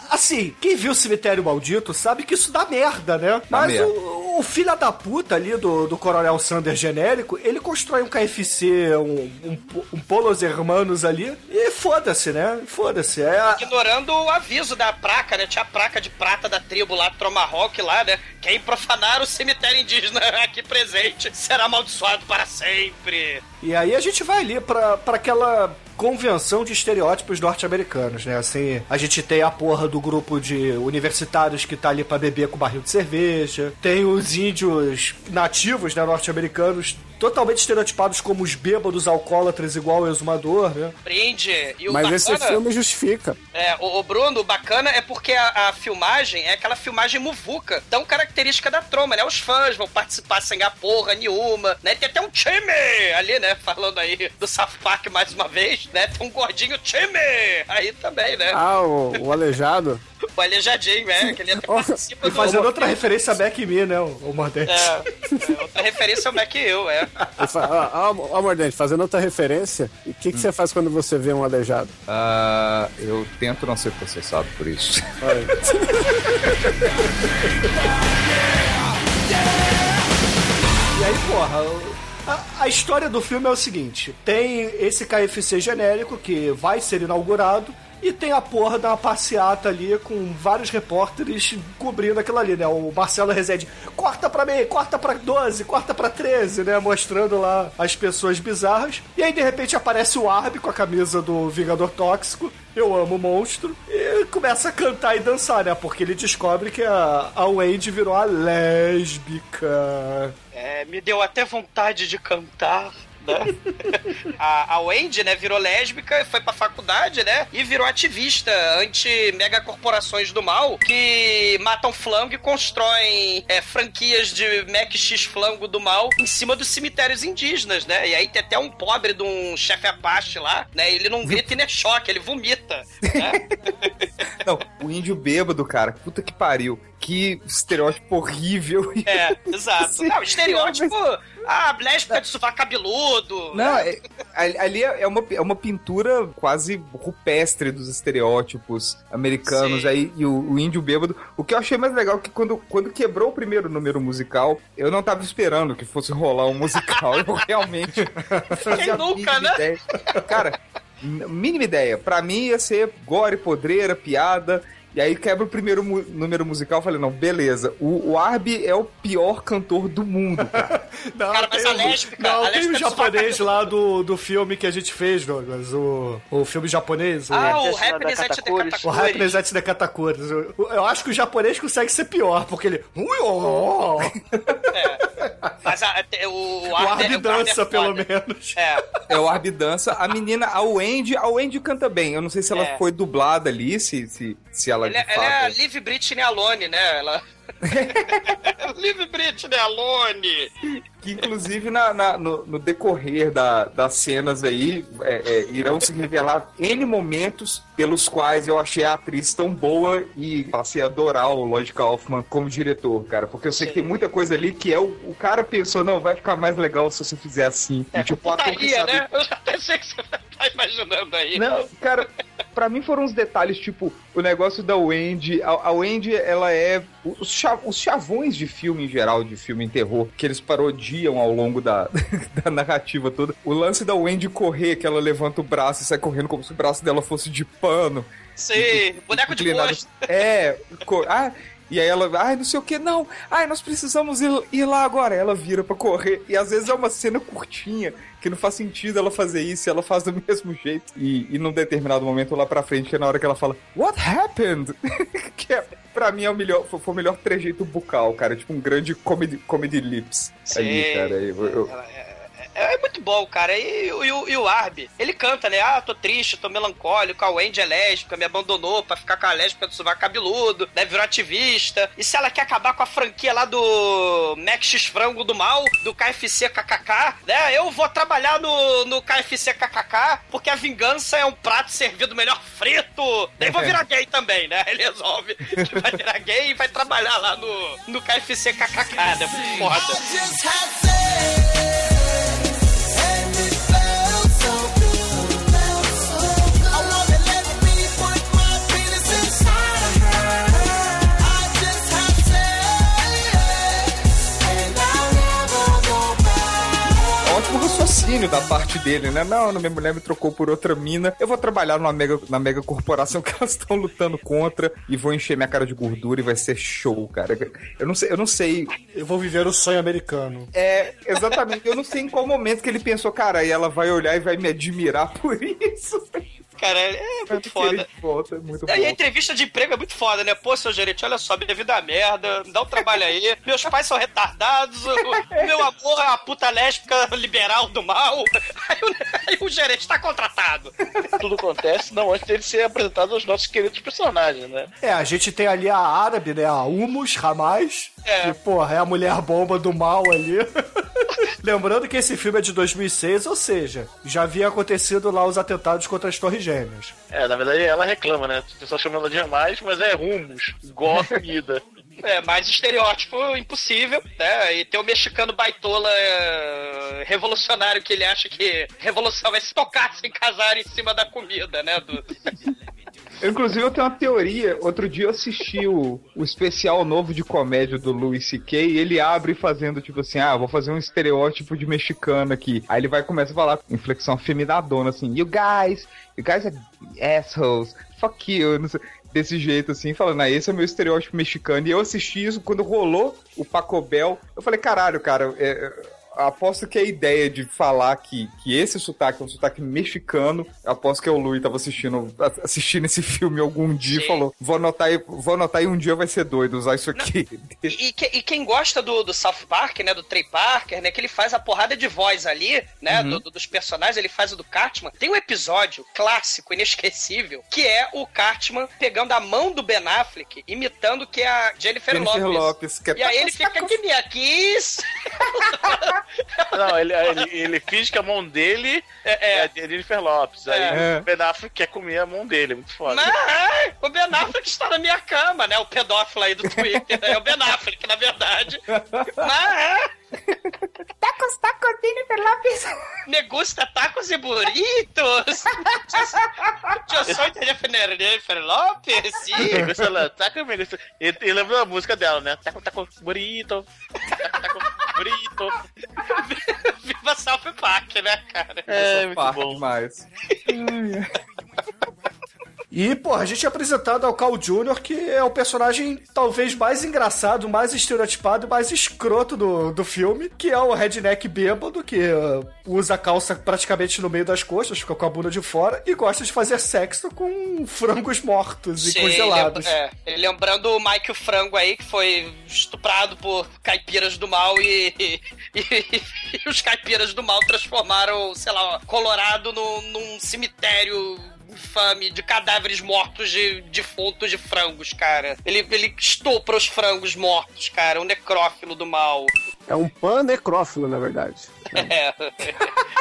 Speaker 7: assim, quem viu o Cemitério Maldito sabe que isso dá merda, né? Mas
Speaker 6: merda.
Speaker 7: o, o filho da puta ali do, do Coronel Sanders genérico, ele constrói um KFC, um, um, um Polos Hermanos ali, e foda-se, né? Foda-se. É a-
Speaker 4: Ignorando o aviso da placa, né? Tinha a placa de prata da tribo lá, Tomahawk lá, né? Quem profanar o cemitério indígena aqui presente será amaldiçoado para sempre.
Speaker 7: E aí a gente vai ali pra, pra aquela convenção de estereótipos norte-americanos, né? Assim, a gente tem a porra do grupo de universitários que tá ali pra beber com barril de cerveja, tem os índios nativos, né, norte-americanos, totalmente estereotipados como os bêbados alcoólatras igual o exumador, né?
Speaker 4: Brinde. E o
Speaker 5: Mas
Speaker 4: bacana,
Speaker 5: esse filme justifica.
Speaker 4: É, o, o Bruno, o bacana é porque a, a filmagem é aquela filmagem muvuca, tão característica da troma, né? Os fãs vão participar sem a porra nenhuma, né? Tem até um time ali, né? Falando aí do South Park mais uma vez, né? Tem um gordinho time aí também, né?
Speaker 5: Ah, o, o aleijado.
Speaker 4: O aleijadinho, né? Que ele até participa
Speaker 7: E
Speaker 4: do...
Speaker 7: fazendo outra referência a Back Me, né, o, o Mordente?
Speaker 4: É, é, outra referência ao Mac eu, é.
Speaker 5: Ó, ó, ó, Mordente, fazendo outra referência, o que, que você faz quando você vê um aleijado?
Speaker 6: Ah, eu tento não ser processado por isso.
Speaker 7: E aí, porra, o- a, a história do filme é o seguinte: tem esse KFC genérico que vai ser inaugurado. E tem a porra da passeata ali com vários repórteres cobrindo aquilo ali, né? O Marcelo Rezende, corta pra mim, corta pra 12, corta pra 13, né? Mostrando lá as pessoas bizarras. E aí, de repente, aparece o Arby com a camisa do Vingador Tóxico. Eu amo o monstro. E começa a cantar e dançar, né? Porque ele descobre que a, a Wendy virou a lésbica.
Speaker 4: É, me deu até vontade de cantar. Né? A, a Wendy, né, virou lésbica, foi pra faculdade, né? E virou ativista anti-megacorporações do mal que matam flango e constroem é, franquias de Mac X flango do mal em cima dos cemitérios indígenas, né? E aí tem até um pobre de um chefe Apache lá, né? Ele não grita e nem choque, ele vomita. Né?
Speaker 6: Não, o índio bêbado, cara, puta que pariu. Que estereótipo horrível.
Speaker 4: É, exato.
Speaker 6: Sim.
Speaker 4: Não, estereótipo. Ah, lésbica de sovaco cabeludo.
Speaker 6: Não,
Speaker 4: né?
Speaker 6: é- ali ali é uma, é uma pintura quase rupestre dos estereótipos americanos
Speaker 4: Sim.
Speaker 6: aí, e o, o índio bêbado. O que eu achei mais legal é que quando, quando quebrou o primeiro número musical, eu não tava esperando que fosse rolar um musical. Eu realmente a
Speaker 4: nunca, né?
Speaker 6: ideia. Cara, mínima ideia. Pra mim ia ser gore, podreira, piada. E aí quebra o primeiro mu- número musical, eu falei, não, beleza. O, o Arby é o pior cantor do mundo, cara.
Speaker 7: Não,
Speaker 4: Cara, mas
Speaker 7: tem
Speaker 4: a
Speaker 7: o-
Speaker 4: lésbica-
Speaker 7: Não,
Speaker 4: a
Speaker 7: tem o
Speaker 4: lésbica
Speaker 7: japonês lá do, do filme que a gente fez, Douglas. O, o filme japonês.
Speaker 4: Ah,
Speaker 7: o,
Speaker 4: o Happiness at the
Speaker 7: o. Happiness at the. Eu, eu acho que o japonês consegue ser pior, porque ele. Ó.
Speaker 4: Mas a, o,
Speaker 7: O
Speaker 4: Arby o
Speaker 7: dança,
Speaker 4: é
Speaker 7: pelo menos.
Speaker 4: É.
Speaker 6: É, o Arby dança. A menina, a Wendy, a Wendy canta bem. Eu não sei se ela
Speaker 4: É.
Speaker 6: foi dublada ali, se, se, se ela
Speaker 4: Ela,
Speaker 6: de
Speaker 4: ela é a
Speaker 6: fato...
Speaker 4: Liv Britney Alone, né? Ela... Liv Britney Alone!
Speaker 6: Que inclusive na, na- no, no decorrer da- das cenas aí é, é, irão se revelar N momentos pelos quais eu achei a atriz tão boa e passei a adorar o Lloyd Kaufman como diretor, cara. Porque eu sei que tem muita coisa ali que é o, o cara pensou, não, vai ficar mais legal se você fizer assim. e, tipo,
Speaker 4: Putaria, né? Eu já até sei que você tá imaginando aí.
Speaker 6: Não, cara, pra mim foram uns detalhes, tipo, o negócio da Wendy. A, a Wendy, ela é. Os, cha- os chavões de filme em geral, de filme em terror, que eles parodiam ao longo da, da narrativa toda. O lance da Wendy correr, que ela levanta o braço e sai correndo como se o braço dela fosse de pano.
Speaker 4: Sim, boneco de gosto.
Speaker 6: É, ah, e aí ela, ai, não sei o que, não, ai, nós precisamos ir, ir lá agora. Ela vira pra correr, e às vezes é uma cena curtinha, que não faz sentido ela fazer isso, e ela faz do mesmo jeito. E, e num determinado momento lá pra frente, que é na hora que ela fala, What happened? que é, pra mim é o melhor, foi, o melhor trejeito bucal, cara, tipo um grande comedy, comedy lips
Speaker 4: Sim.
Speaker 6: cara. Eu- eu-
Speaker 4: É, é muito bom, cara. E, e o- e o Arby, ele canta, né? Ah, tô triste, tô melancólico, a Wendy é lésbica, me abandonou pra ficar com a lésbica do sovaco cabeludo, né? Virou ativista. E se ela quer acabar com a franquia lá do Max X Frango do Mal, do KFC KKK, né? Eu vou trabalhar no, no KFC KKK, porque a vingança é um prato servido melhor frito. Daí vou virar gay também, né? Ele resolve que vai virar gay e vai trabalhar lá no, no KFC KKK, né? Foda.
Speaker 6: Raciocínio da parte dele, né? Não, minha mulher me trocou por outra mina. Eu vou trabalhar numa mega, na mega corporação que elas estão lutando contra e vou encher minha cara de gordura e vai ser show, cara. Eu não sei, eu não sei.
Speaker 7: Eu vou viver o sonho americano.
Speaker 6: É, exatamente. Eu não sei em qual momento que ele pensou, cara, e ela vai olhar e vai me admirar por isso.
Speaker 4: Cara, é muito foda.
Speaker 6: De volta, é muito
Speaker 4: E a entrevista de emprego é muito foda, né? Pô, seu gerente, olha só, minha vida é merda, me dá um trabalho aí. Meus pais são retardados, o meu amor é a puta lésbica liberal do mal. Aí o, aí o gerente tá contratado.
Speaker 3: Tudo acontece não antes dele ser apresentado aos nossos queridos personagens, né?
Speaker 7: É, a gente tem ali a árabe, né? A Humus Ramaz.
Speaker 4: É.
Speaker 7: Que, porra, é a mulher bomba do mal ali. Lembrando que esse filme é de 2006, ou seja, já havia acontecido lá os atentados contra as Torres Gêmeas.
Speaker 3: É, na verdade ela reclama, né? O pessoal chama ela de mais, mas é rumos, igual a comida.
Speaker 4: É, mais estereótipo impossível, né? E tem o mexicano baitola é, revolucionário que ele acha que revolução vai se tocar sem casar em cima da comida, né? Do...
Speaker 15: Inclusive, eu tenho uma teoria. Outro dia eu assisti o, o especial novo de comédia do Louis C.K. e ele abre fazendo, tipo assim, ah, vou fazer um estereótipo de mexicano aqui. Aí ele vai começar a falar, inflexão feminadona, assim, you guys, you guys are assholes, fuck you, não sei. Desse jeito, assim, falando, ah, esse é meu estereótipo mexicano. E eu assisti isso quando rolou o Paco Bell. Eu falei, caralho, cara, é,
Speaker 6: aposto que a ideia de falar que, que esse sotaque é um sotaque mexicano, aposto que o Lui tava assistindo, assistindo esse filme algum dia e falou: vou anotar, aí- vou anotar e um dia vai ser doido usar isso aqui.
Speaker 4: E, e quem gosta do, do South Park, né, do Trey Parker, né, que ele faz a porrada de voz ali, né,
Speaker 6: Uhum.
Speaker 4: do- do- dos personagens, ele faz o do Cartman. Tem um episódio clássico, inesquecível, que é o Cartman pegando a mão do Ben Affleck, imitando que é a Jennifer,
Speaker 6: Jennifer
Speaker 4: Lopez.
Speaker 6: Lopez, que é
Speaker 4: E aí ele fica que nem aqui.
Speaker 16: Não, ele, ele, ele finge que a mão dele é, a Jennifer Lopes. Aí
Speaker 4: É.
Speaker 16: o Ben Affleck quer comer a mão dele, é muito foda.
Speaker 4: Mas o Ben Affleck está na minha cama, né? O pedófilo aí do Twitter. É o Ben Affleck, na verdade. Mas... Tacos, tacos, Jennifer Lopes. Me gusta tacos e burritos. Eu sou Jennifer Jennifer Lopes, sim.
Speaker 16: Me gusta la- taco, me gusta- E, e lembra a música dela, né? Taco, taco, bonito. Taco, taco, bonito.
Speaker 4: Viva South Park, né, cara?
Speaker 16: É, muito
Speaker 6: Parque
Speaker 16: bom.
Speaker 6: demais.
Speaker 7: E, pô, a gente é apresentado ao Carl Jr., que é o personagem talvez mais engraçado, mais estereotipado e mais escroto do, do filme, que é o redneck bêbado, que uh, usa a calça praticamente no meio das costas, fica com a bunda de fora, e gosta de fazer sexo com frangos mortos e
Speaker 4: Sim,
Speaker 7: congelados.
Speaker 4: lembra- é, lembrando o Mike o Frango aí, que foi estuprado por caipiras do mal e, e- e- e os caipiras do mal transformaram, sei lá, Colorado no- num cemitério infame de cadáveres mortos de defuntos de frangos, cara. Ele, ele estupra os frangos mortos, cara. Um necrófilo do mal.
Speaker 5: É um pan necrófilo, na verdade.
Speaker 4: É.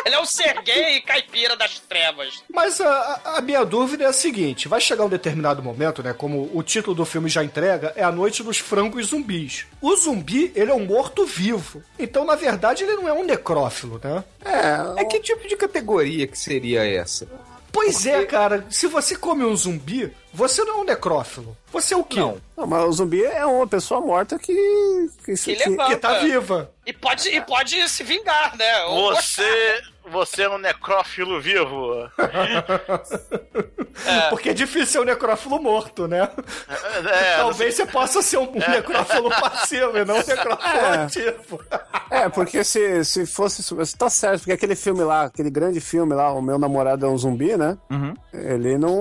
Speaker 4: Ele é o Serguei caipira das trevas.
Speaker 7: Mas a, a- a minha dúvida é a seguinte: vai chegar um determinado momento, né? Como o título do filme já entrega, é a noite dos frangos zumbis. O zumbi, ele é um morto-vivo. Então, na verdade, ele não é um necrófilo, né?
Speaker 5: É.
Speaker 6: É que tipo de categoria que seria essa?
Speaker 7: Pois é, cara. Se você come um zumbi, você não é um necrófilo. Você é o quê?
Speaker 6: Não.
Speaker 5: Não, mas o zumbi é uma pessoa morta que. Que,
Speaker 4: Que levanta.
Speaker 7: Que tá viva.
Speaker 4: E pode, e pode se vingar, né? Ou
Speaker 16: Você, você é um necrófilo vivo.
Speaker 7: Porque é difícil ser um necrófilo morto, né?
Speaker 16: É,
Speaker 7: Talvez você possa ser um necrófilo passivo e não um necrófilo
Speaker 5: É.
Speaker 7: ativo.
Speaker 5: É, porque se, se fosse. Você tá certo, porque aquele filme lá, aquele grande filme lá, O Meu Namorado é um Zumbi, né? Ele não.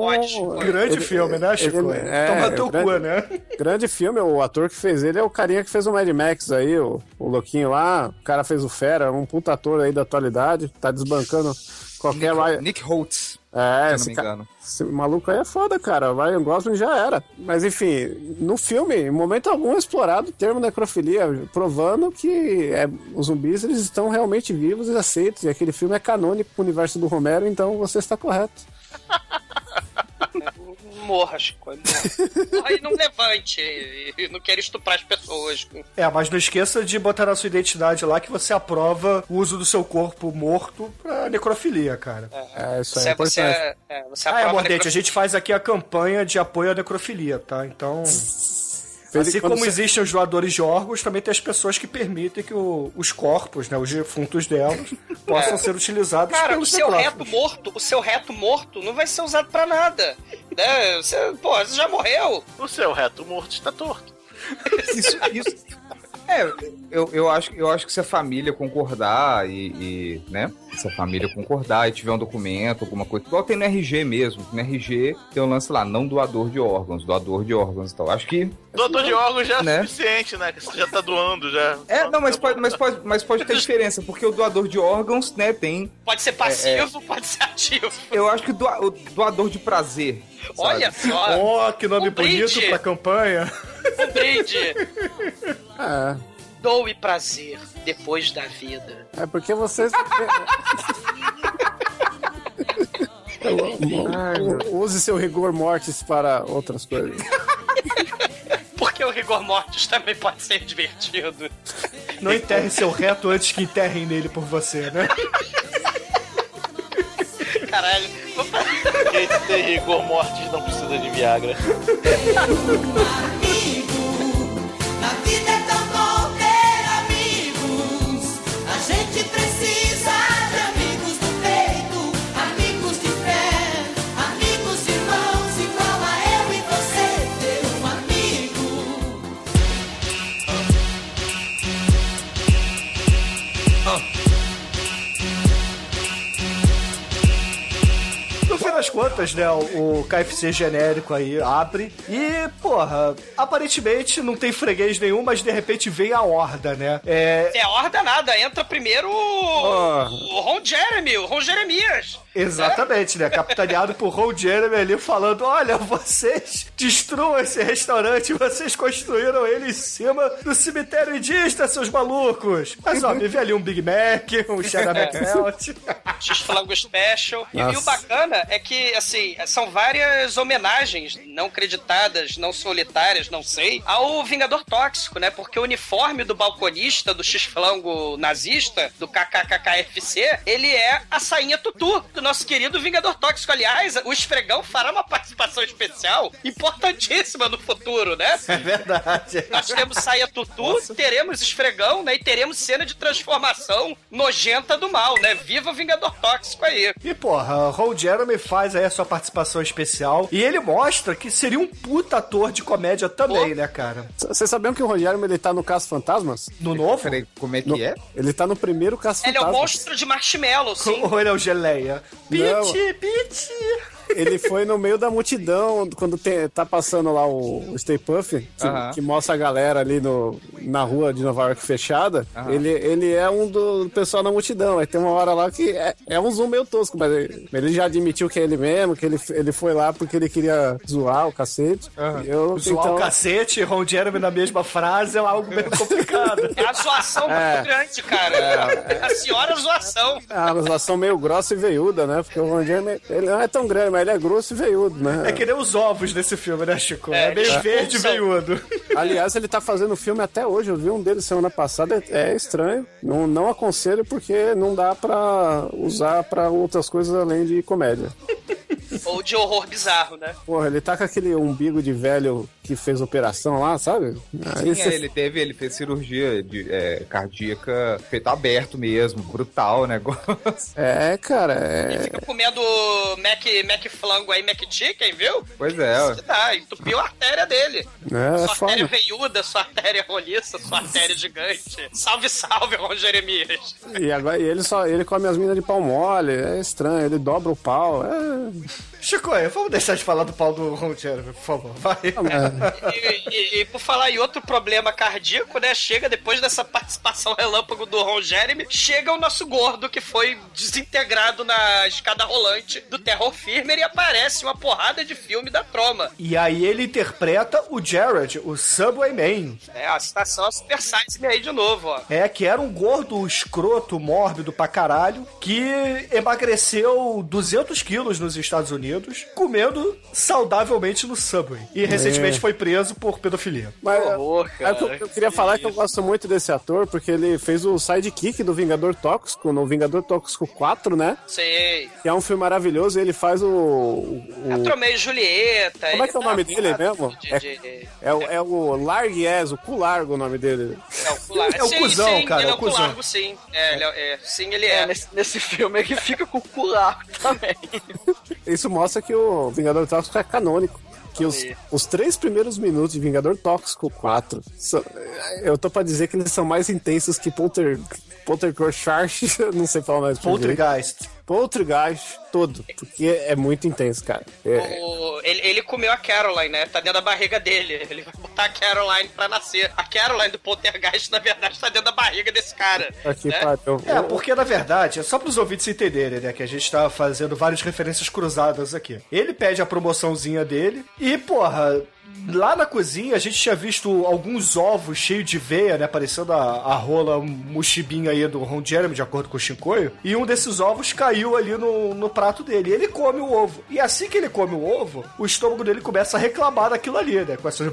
Speaker 7: Grande
Speaker 5: ele-
Speaker 7: filme, né, Chico?
Speaker 5: ele- é,
Speaker 7: Toma teu
Speaker 5: grande-
Speaker 7: cu, né?
Speaker 5: Grande filme, o ator que fez ele é o carinha que fez o Mad Max aí, o, o louquinho lá. O cara fez o Fera, um puta ator aí da atualidade, tá desbancando qualquer. Ryan-
Speaker 6: Nick Holtz.
Speaker 5: É,
Speaker 6: se eu não me
Speaker 5: ca-
Speaker 6: engano.
Speaker 5: esse maluco aí é foda, cara. Ryan Gosling já era. Mas enfim, no filme, em momento algum é explorado o termo necrofilia, provando que é, os zumbis eles estão realmente vivos e aceitos. E aquele filme é canônico pro universo do Romero, então você está correto.
Speaker 4: Morra, Chico. Morra. Morra e não levante. E não quero estuprar as pessoas.
Speaker 7: É, mas não esqueça de botar na sua identidade lá que você aprova o uso do seu corpo morto pra necrofilia, cara.
Speaker 5: É, isso
Speaker 4: Você, você, é, é, você
Speaker 7: Ah, é, Mordente, a gente faz aqui a campanha de apoio à necrofilia, tá? Então.
Speaker 5: Em
Speaker 7: Assim como
Speaker 5: você-
Speaker 7: existem os doadores de órgãos, também tem as pessoas que permitem que o- os corpos, né, os defuntos delas, possam
Speaker 4: É.
Speaker 7: ser utilizados
Speaker 4: Cara, o seu reto morto, o seu reto morto não vai ser usado pra nada. Né? Você, pô, você já morreu?
Speaker 16: O seu reto morto está torto.
Speaker 6: Isso, isso. É, eu, eu, acho, eu acho que se a família concordar e, e, né? Se a família concordar e tiver um documento, alguma coisa, igual tem no RG mesmo. No RG tem um lance lá, não doador de órgãos, doador de órgãos e tal. Acho que.
Speaker 16: Doador de órgãos já é
Speaker 6: Né?
Speaker 16: suficiente, né? Que você já tá doando já.
Speaker 6: É, não, mas pode, mas, pode, mas pode ter diferença, porque o doador de órgãos, né, tem.
Speaker 4: Pode ser passivo, pode ser ativo.
Speaker 6: Eu acho que o doa- o doador de prazer. sabe?
Speaker 4: Olha só.
Speaker 7: Ó, que nome
Speaker 4: Um
Speaker 7: bonito
Speaker 4: brinde.
Speaker 7: pra campanha.
Speaker 4: Um brinde.
Speaker 5: É,
Speaker 4: Doe prazer depois da vida.
Speaker 5: é porque vocês. Use seu rigor mortis para outras coisas.
Speaker 4: Porque o rigor mortis também pode ser divertido.
Speaker 7: Não enterre seu reto antes que enterrem nele por você, né?
Speaker 4: Caralho.
Speaker 16: Quem tem rigor mortis não precisa de Viagra.
Speaker 17: Na vida
Speaker 7: fim das contas, né, o o KFC genérico aí abre e, porra, aparentemente não tem freguês nenhum, mas de repente vem a horda, né? É,
Speaker 4: É horda nada, entra primeiro o, o Ron Jeremy, o Ron Jeremias.
Speaker 7: Exatamente, né? Capitaneado por Ron Jeremy ali falando: olha, vocês destruam esse restaurante, vocês construíram ele em cima do cemitério indígena, seus malucos. Mas ó, me vê ali um Big Mac, um Cheddar McMelt.
Speaker 4: X-Flango Special. E, e o bacana é que, assim, são várias homenagens não creditadas, não solitárias, não sei, ao Vingador Tóxico, né? Porque o uniforme do balconista do X-Flango nazista, do KKKKFC, ele é a sainha tutu do nosso querido Vingador Tóxico. Aliás, o Esfregão fará uma participação especial importantíssima no futuro, né?
Speaker 7: É verdade.
Speaker 4: Nós temos saia tutu, teremos esfregão, né? E teremos cena de transformação nojenta do mal, né? Viva o Vingador Tóxico aí.
Speaker 7: E porra, Ron Jeremy faz aí a sua participação especial e ele mostra que seria um puta ator de comédia também, né, cara?
Speaker 5: Vocês sabiam que o Rogério ele tá no Caso Fantasmas?
Speaker 7: No novo?
Speaker 6: Peraí, como é que
Speaker 5: No-
Speaker 6: é?
Speaker 5: Ele tá no primeiro Caso
Speaker 4: Ele é o
Speaker 5: Fantasmas.
Speaker 4: monstro de marshmallow, sim.
Speaker 7: Ou ele é o geleia?
Speaker 5: 别
Speaker 7: 吃别吃
Speaker 5: Ele foi no meio da multidão quando tem- tá passando lá o, o Stay Puff, que,
Speaker 6: Aham.
Speaker 5: que mostra a galera ali no, na rua de Nova York fechada.
Speaker 6: Aham.
Speaker 5: Ele, ele é um do pessoal na multidão. Aí tem uma hora lá que é, é um zoom meio tosco, mas ele, ele já admitiu que é ele mesmo, que ele, ele foi lá porque ele queria zoar o cacete. E Eu,
Speaker 7: Zoar
Speaker 5: então,
Speaker 7: o cacete e Ron Jeremy na mesma frase é algo meio complicado.
Speaker 4: É a zoação
Speaker 5: É.
Speaker 4: muito grande, cara. A senhora zoação.
Speaker 5: É uma relação meio grossa e veiuda, né? Porque o Ron Jeremy, ele não é tão grande, mas ele é grosso e veiudo, né?
Speaker 7: É que nem os ovos desse filme, né, Chico? É,
Speaker 4: É,
Speaker 7: meio
Speaker 4: é.
Speaker 7: verde e veiudo.
Speaker 5: Aliás, ele tá fazendo filme até hoje. Eu vi um dele semana passada. É, é estranho. Não, não aconselho porque não dá pra usar pra outras coisas além de comédia.
Speaker 4: Ou de horror bizarro, né?
Speaker 5: Porra, ele tá com aquele umbigo de velho que fez operação lá, sabe? Aí
Speaker 6: Sim,
Speaker 5: cê-
Speaker 6: é, ele teve, ele fez cirurgia de, é, cardíaca feito aberto mesmo, brutal o negócio.
Speaker 5: É, cara, é.
Speaker 4: Fica comendo Mac, Mac flango aí, Mac chicken, viu?
Speaker 6: Pois é, ó.
Speaker 4: Isso que dá, entupiu a artéria dele.
Speaker 5: É,
Speaker 4: sua
Speaker 5: foda.
Speaker 4: artéria veiuda, sua artéria roliça, sua artéria gigante. Salve, salve, Ron Jeremias.
Speaker 5: E agora e ele só ele come as minas de pau mole, é estranho, ele dobra o pau. É...
Speaker 7: Chico, vamos deixar de falar do pau do Ron Jeremy, por favor. Vai.
Speaker 4: E, e- e por falar em outro problema cardíaco, né? Chega depois dessa participação relâmpago do Ron Jeremy, chega o nosso gordo que foi desintegrado na escada rolante do Terror Firmer e aparece uma porrada de filme da troma.
Speaker 7: E aí ele interpreta o Jared, o Subway Man.
Speaker 4: É, a citação é Super Size Me aí de novo, ó.
Speaker 7: É, que era um gordo escroto, mórbido pra caralho, que emagreceu 200 quilos nos Estados Unidos, comendo saudavelmente no Subway. E recentemente
Speaker 5: É.
Speaker 7: foi preso por pedofilia.
Speaker 5: Mas
Speaker 4: horror,
Speaker 5: é o que eu, eu queria falar que eu gosto muito desse ator, porque ele fez o sidekick do Vingador Tóxico, no Vingador Tóxico 4, né?
Speaker 4: Sei.
Speaker 5: Que é um filme maravilhoso, e ele faz o. o-
Speaker 4: É
Speaker 5: o-
Speaker 4: Tromei e Julieta.
Speaker 5: Como é que é o
Speaker 4: ele
Speaker 5: nome
Speaker 4: tá
Speaker 5: dele mesmo?
Speaker 4: de-
Speaker 5: É,
Speaker 4: de-
Speaker 5: é, o- é o Largues, o Culargo o nome dele.
Speaker 4: É o Culargo.
Speaker 7: É o
Speaker 4: sim,
Speaker 7: cuzão,
Speaker 4: sim,
Speaker 7: cara,
Speaker 4: Ele
Speaker 7: é
Speaker 4: é
Speaker 7: o
Speaker 4: o
Speaker 7: cuzão.
Speaker 4: Culargo, sim. É, ele é, é, sim, ele é.
Speaker 9: É, nesse, nesse filme ele fica com o cu largo também.
Speaker 5: Isso mostra que o Vingador Tóxico é canônico. Que os, os três primeiros minutos de Vingador Tóxico 4, são- eu tô pra dizer que eles são mais intensos que Polter, Poltergeist, não sei falar mais. por
Speaker 7: Poltergeist.
Speaker 5: Poltergeist todo, porque é muito intenso, cara. É,
Speaker 4: O- ele, ele comeu a Caroline, né? Tá dentro da barriga dele. Ele vai botar a Caroline pra nascer. A Caroline do Poltergeist, na verdade, tá dentro da barriga desse cara.
Speaker 5: aqui,
Speaker 4: né?
Speaker 5: pariu.
Speaker 7: É, porque na verdade, é só pros ouvintes entenderem, né? Que a gente tá fazendo várias referências cruzadas aqui. Ele pede a promoçãozinha dele e, porra. Lá na cozinha a gente tinha visto alguns ovos cheios de veia, né? Parecendo a, a rola mochibinha aí do Ron Jeremy, de acordo com o Shinkoio. E um desses ovos caiu ali no, no prato dele. E ele come o ovo. E assim que ele come o ovo, o estômago dele começa a reclamar daquilo ali, né? Com essas.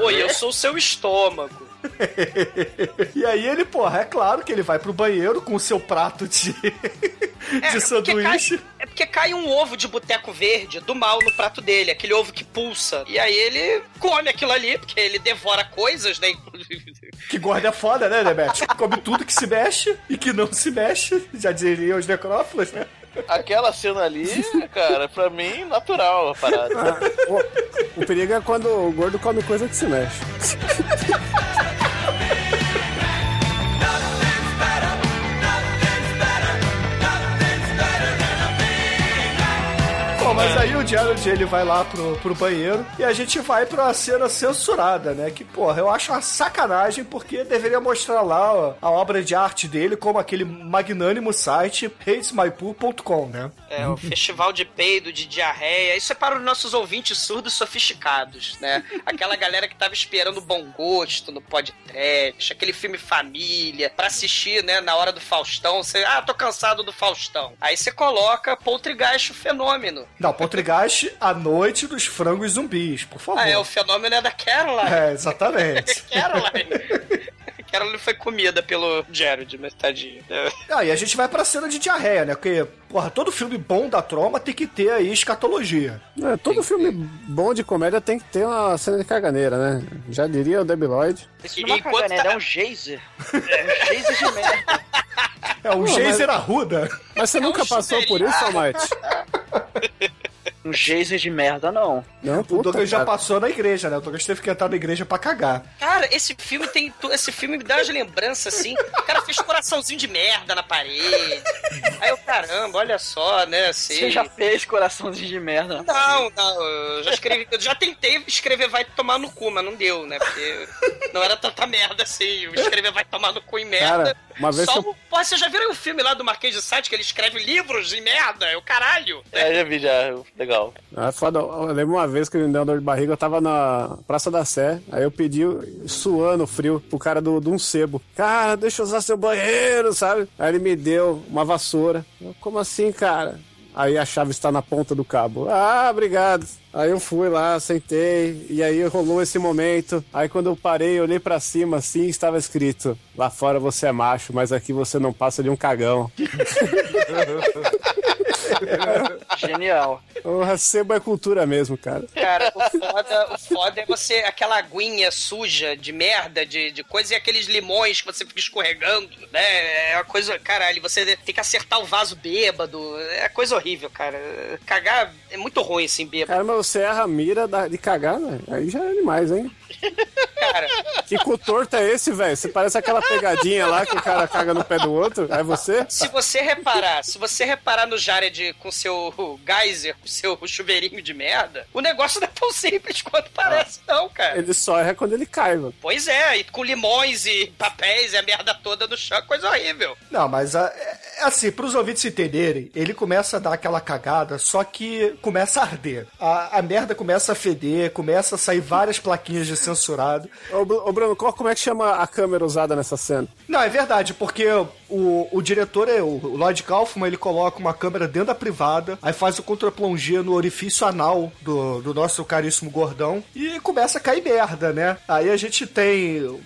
Speaker 4: Oi, eu sou o seu estômago.
Speaker 7: E aí ele, porra, é claro que ele vai pro banheiro com o seu prato de, de
Speaker 4: porque cai,
Speaker 7: sanduíche.
Speaker 4: é porque cai um ovo de boteco verde do mal no prato dele, aquele ovo que pulsa. E aí ele come aquilo ali, porque ele devora coisas, né?
Speaker 7: Que gordo é foda, né, Demet? Come tudo que se mexe e que não se mexe. Já diriam os necrófilos, né?
Speaker 3: Aquela cena ali, cara, pra mim, natural a parada.
Speaker 5: o, o perigo é quando o gordo come coisa que se mexe.
Speaker 7: Mas aí o Jared, ele vai lá pro, pro banheiro e a gente vai pra cena censurada, né? Que, porra, eu acho uma sacanagem porque deveria mostrar lá ó, a obra de arte dele como aquele magnânimo site hatesmypoo.com, né?
Speaker 4: É, o festival de peido, de diarreia. Isso é para os nossos ouvintes surdos sofisticados, né? Aquela galera que tava esperando bom gosto no podcast, aquele filme família, pra assistir, né, na hora do Faustão. Você, ah, tô cansado do Faustão. Aí você coloca Poltergeist o fenômeno.
Speaker 7: Não, Poltergeist, a noite dos frangos zumbis, por favor.
Speaker 4: Ah, é, o fenômeno é da Caroline.
Speaker 7: É, exatamente.
Speaker 4: Caroline. Caroline foi comida pelo Jared, mas tadinho. É.
Speaker 7: Ah, e a gente vai pra cena de diarreia, né? Porque, porra, todo filme bom da troma tem que ter aí escatologia.
Speaker 5: É, todo filme bom de comédia tem que ter uma cena de caganeira, né? Já diria o Debbie Lloyd.
Speaker 9: Isso não é caganeira, é um geyser. É um geyser de merda.
Speaker 7: É um
Speaker 5: Pô,
Speaker 7: geyser
Speaker 5: mas-
Speaker 7: arruda.
Speaker 5: Mas você nunca passou por isso, Almighty?
Speaker 9: Um geyser de merda, não.
Speaker 5: Não,
Speaker 7: O
Speaker 5: puta,
Speaker 7: Douglas já passou na igreja, né? O Douglas teve que entrar na igreja pra cagar.
Speaker 4: Cara, esse filme tem. Esse filme me dá umas lembranças assim. O cara fez coraçãozinho de merda na parede. Aí eu, caramba, olha só, né? Assim.
Speaker 9: Você já fez coraçãozinho de merda.
Speaker 4: Não, não, eu já escrevi. Eu já tentei escrever vai tomar no cu, mas não deu, né? Porque não era tanta merda assim. Escrever vai tomar no cu em merda.
Speaker 5: Cara, uma vez
Speaker 4: Só
Speaker 5: que eu-
Speaker 4: o. Pô, vocês já viram o filme lá do Marquês de Sade que ele escreve livros em merda? É o caralho.
Speaker 16: É, já vi, já. Legal.
Speaker 5: Ah, foda. Eu lembro uma vez que me deu uma dor de barriga, eu tava na Praça da Sé, aí eu pedi, suando frio, pro cara do, de um sebo. Cara, deixa eu usar seu banheiro, sabe? Aí ele me deu uma vassoura. Eu, Como assim, cara? Aí a chave está na ponta do cabo. Ah, obrigado. Aí eu fui lá, sentei, e aí rolou esse momento. Aí quando eu parei, olhei pra cima assim, estava escrito: Lá fora você é macho, mas aqui você não passa de um cagão.
Speaker 9: Genial.
Speaker 5: O sebo é cultura mesmo, cara.
Speaker 4: Cara, o foda, o foda é você, aquela aguinha suja de merda, de, de coisa, e aqueles limões que você fica escorregando, né? É uma coisa, caralho, você tem que acertar o vaso bêbado. É coisa horrível, cara. Cagar é muito ruim, assim, bêbado.
Speaker 5: Cara, mas você erra a mira da- de cagar, velho. Aí já é demais, hein?
Speaker 4: Cara,
Speaker 5: Que cu torto é esse, velho? Você parece aquela pegadinha lá que o cara caga no pé do outro. É você?
Speaker 4: se você reparar, se você reparar no Jared com seu geyser, com seu chuveirinho de merda, o negócio não é tão simples quanto parece, não, cara.
Speaker 5: Ele só erra quando ele cai, mano.
Speaker 4: Pois é, e com limões e papéis e a merda toda no chão, coisa horrível.
Speaker 7: Não, mas a- é, assim, pros ouvintes entenderem, ele começa a dar aquela cagada, só que começa a arder. A, a merda começa a feder, começa a sair várias plaquinhas de censurado.
Speaker 5: Ô, ô, Bruno, qual, como é que chama a câmera usada nessa cena?
Speaker 7: Não, é verdade, porque o, o diretor, é o o Lloyd Kaufman, ele coloca uma câmera dentro da privada, aí faz o contraplongé no orifício anal do, do nosso caríssimo gordão e começa a cair merda, né? Aí a gente tem.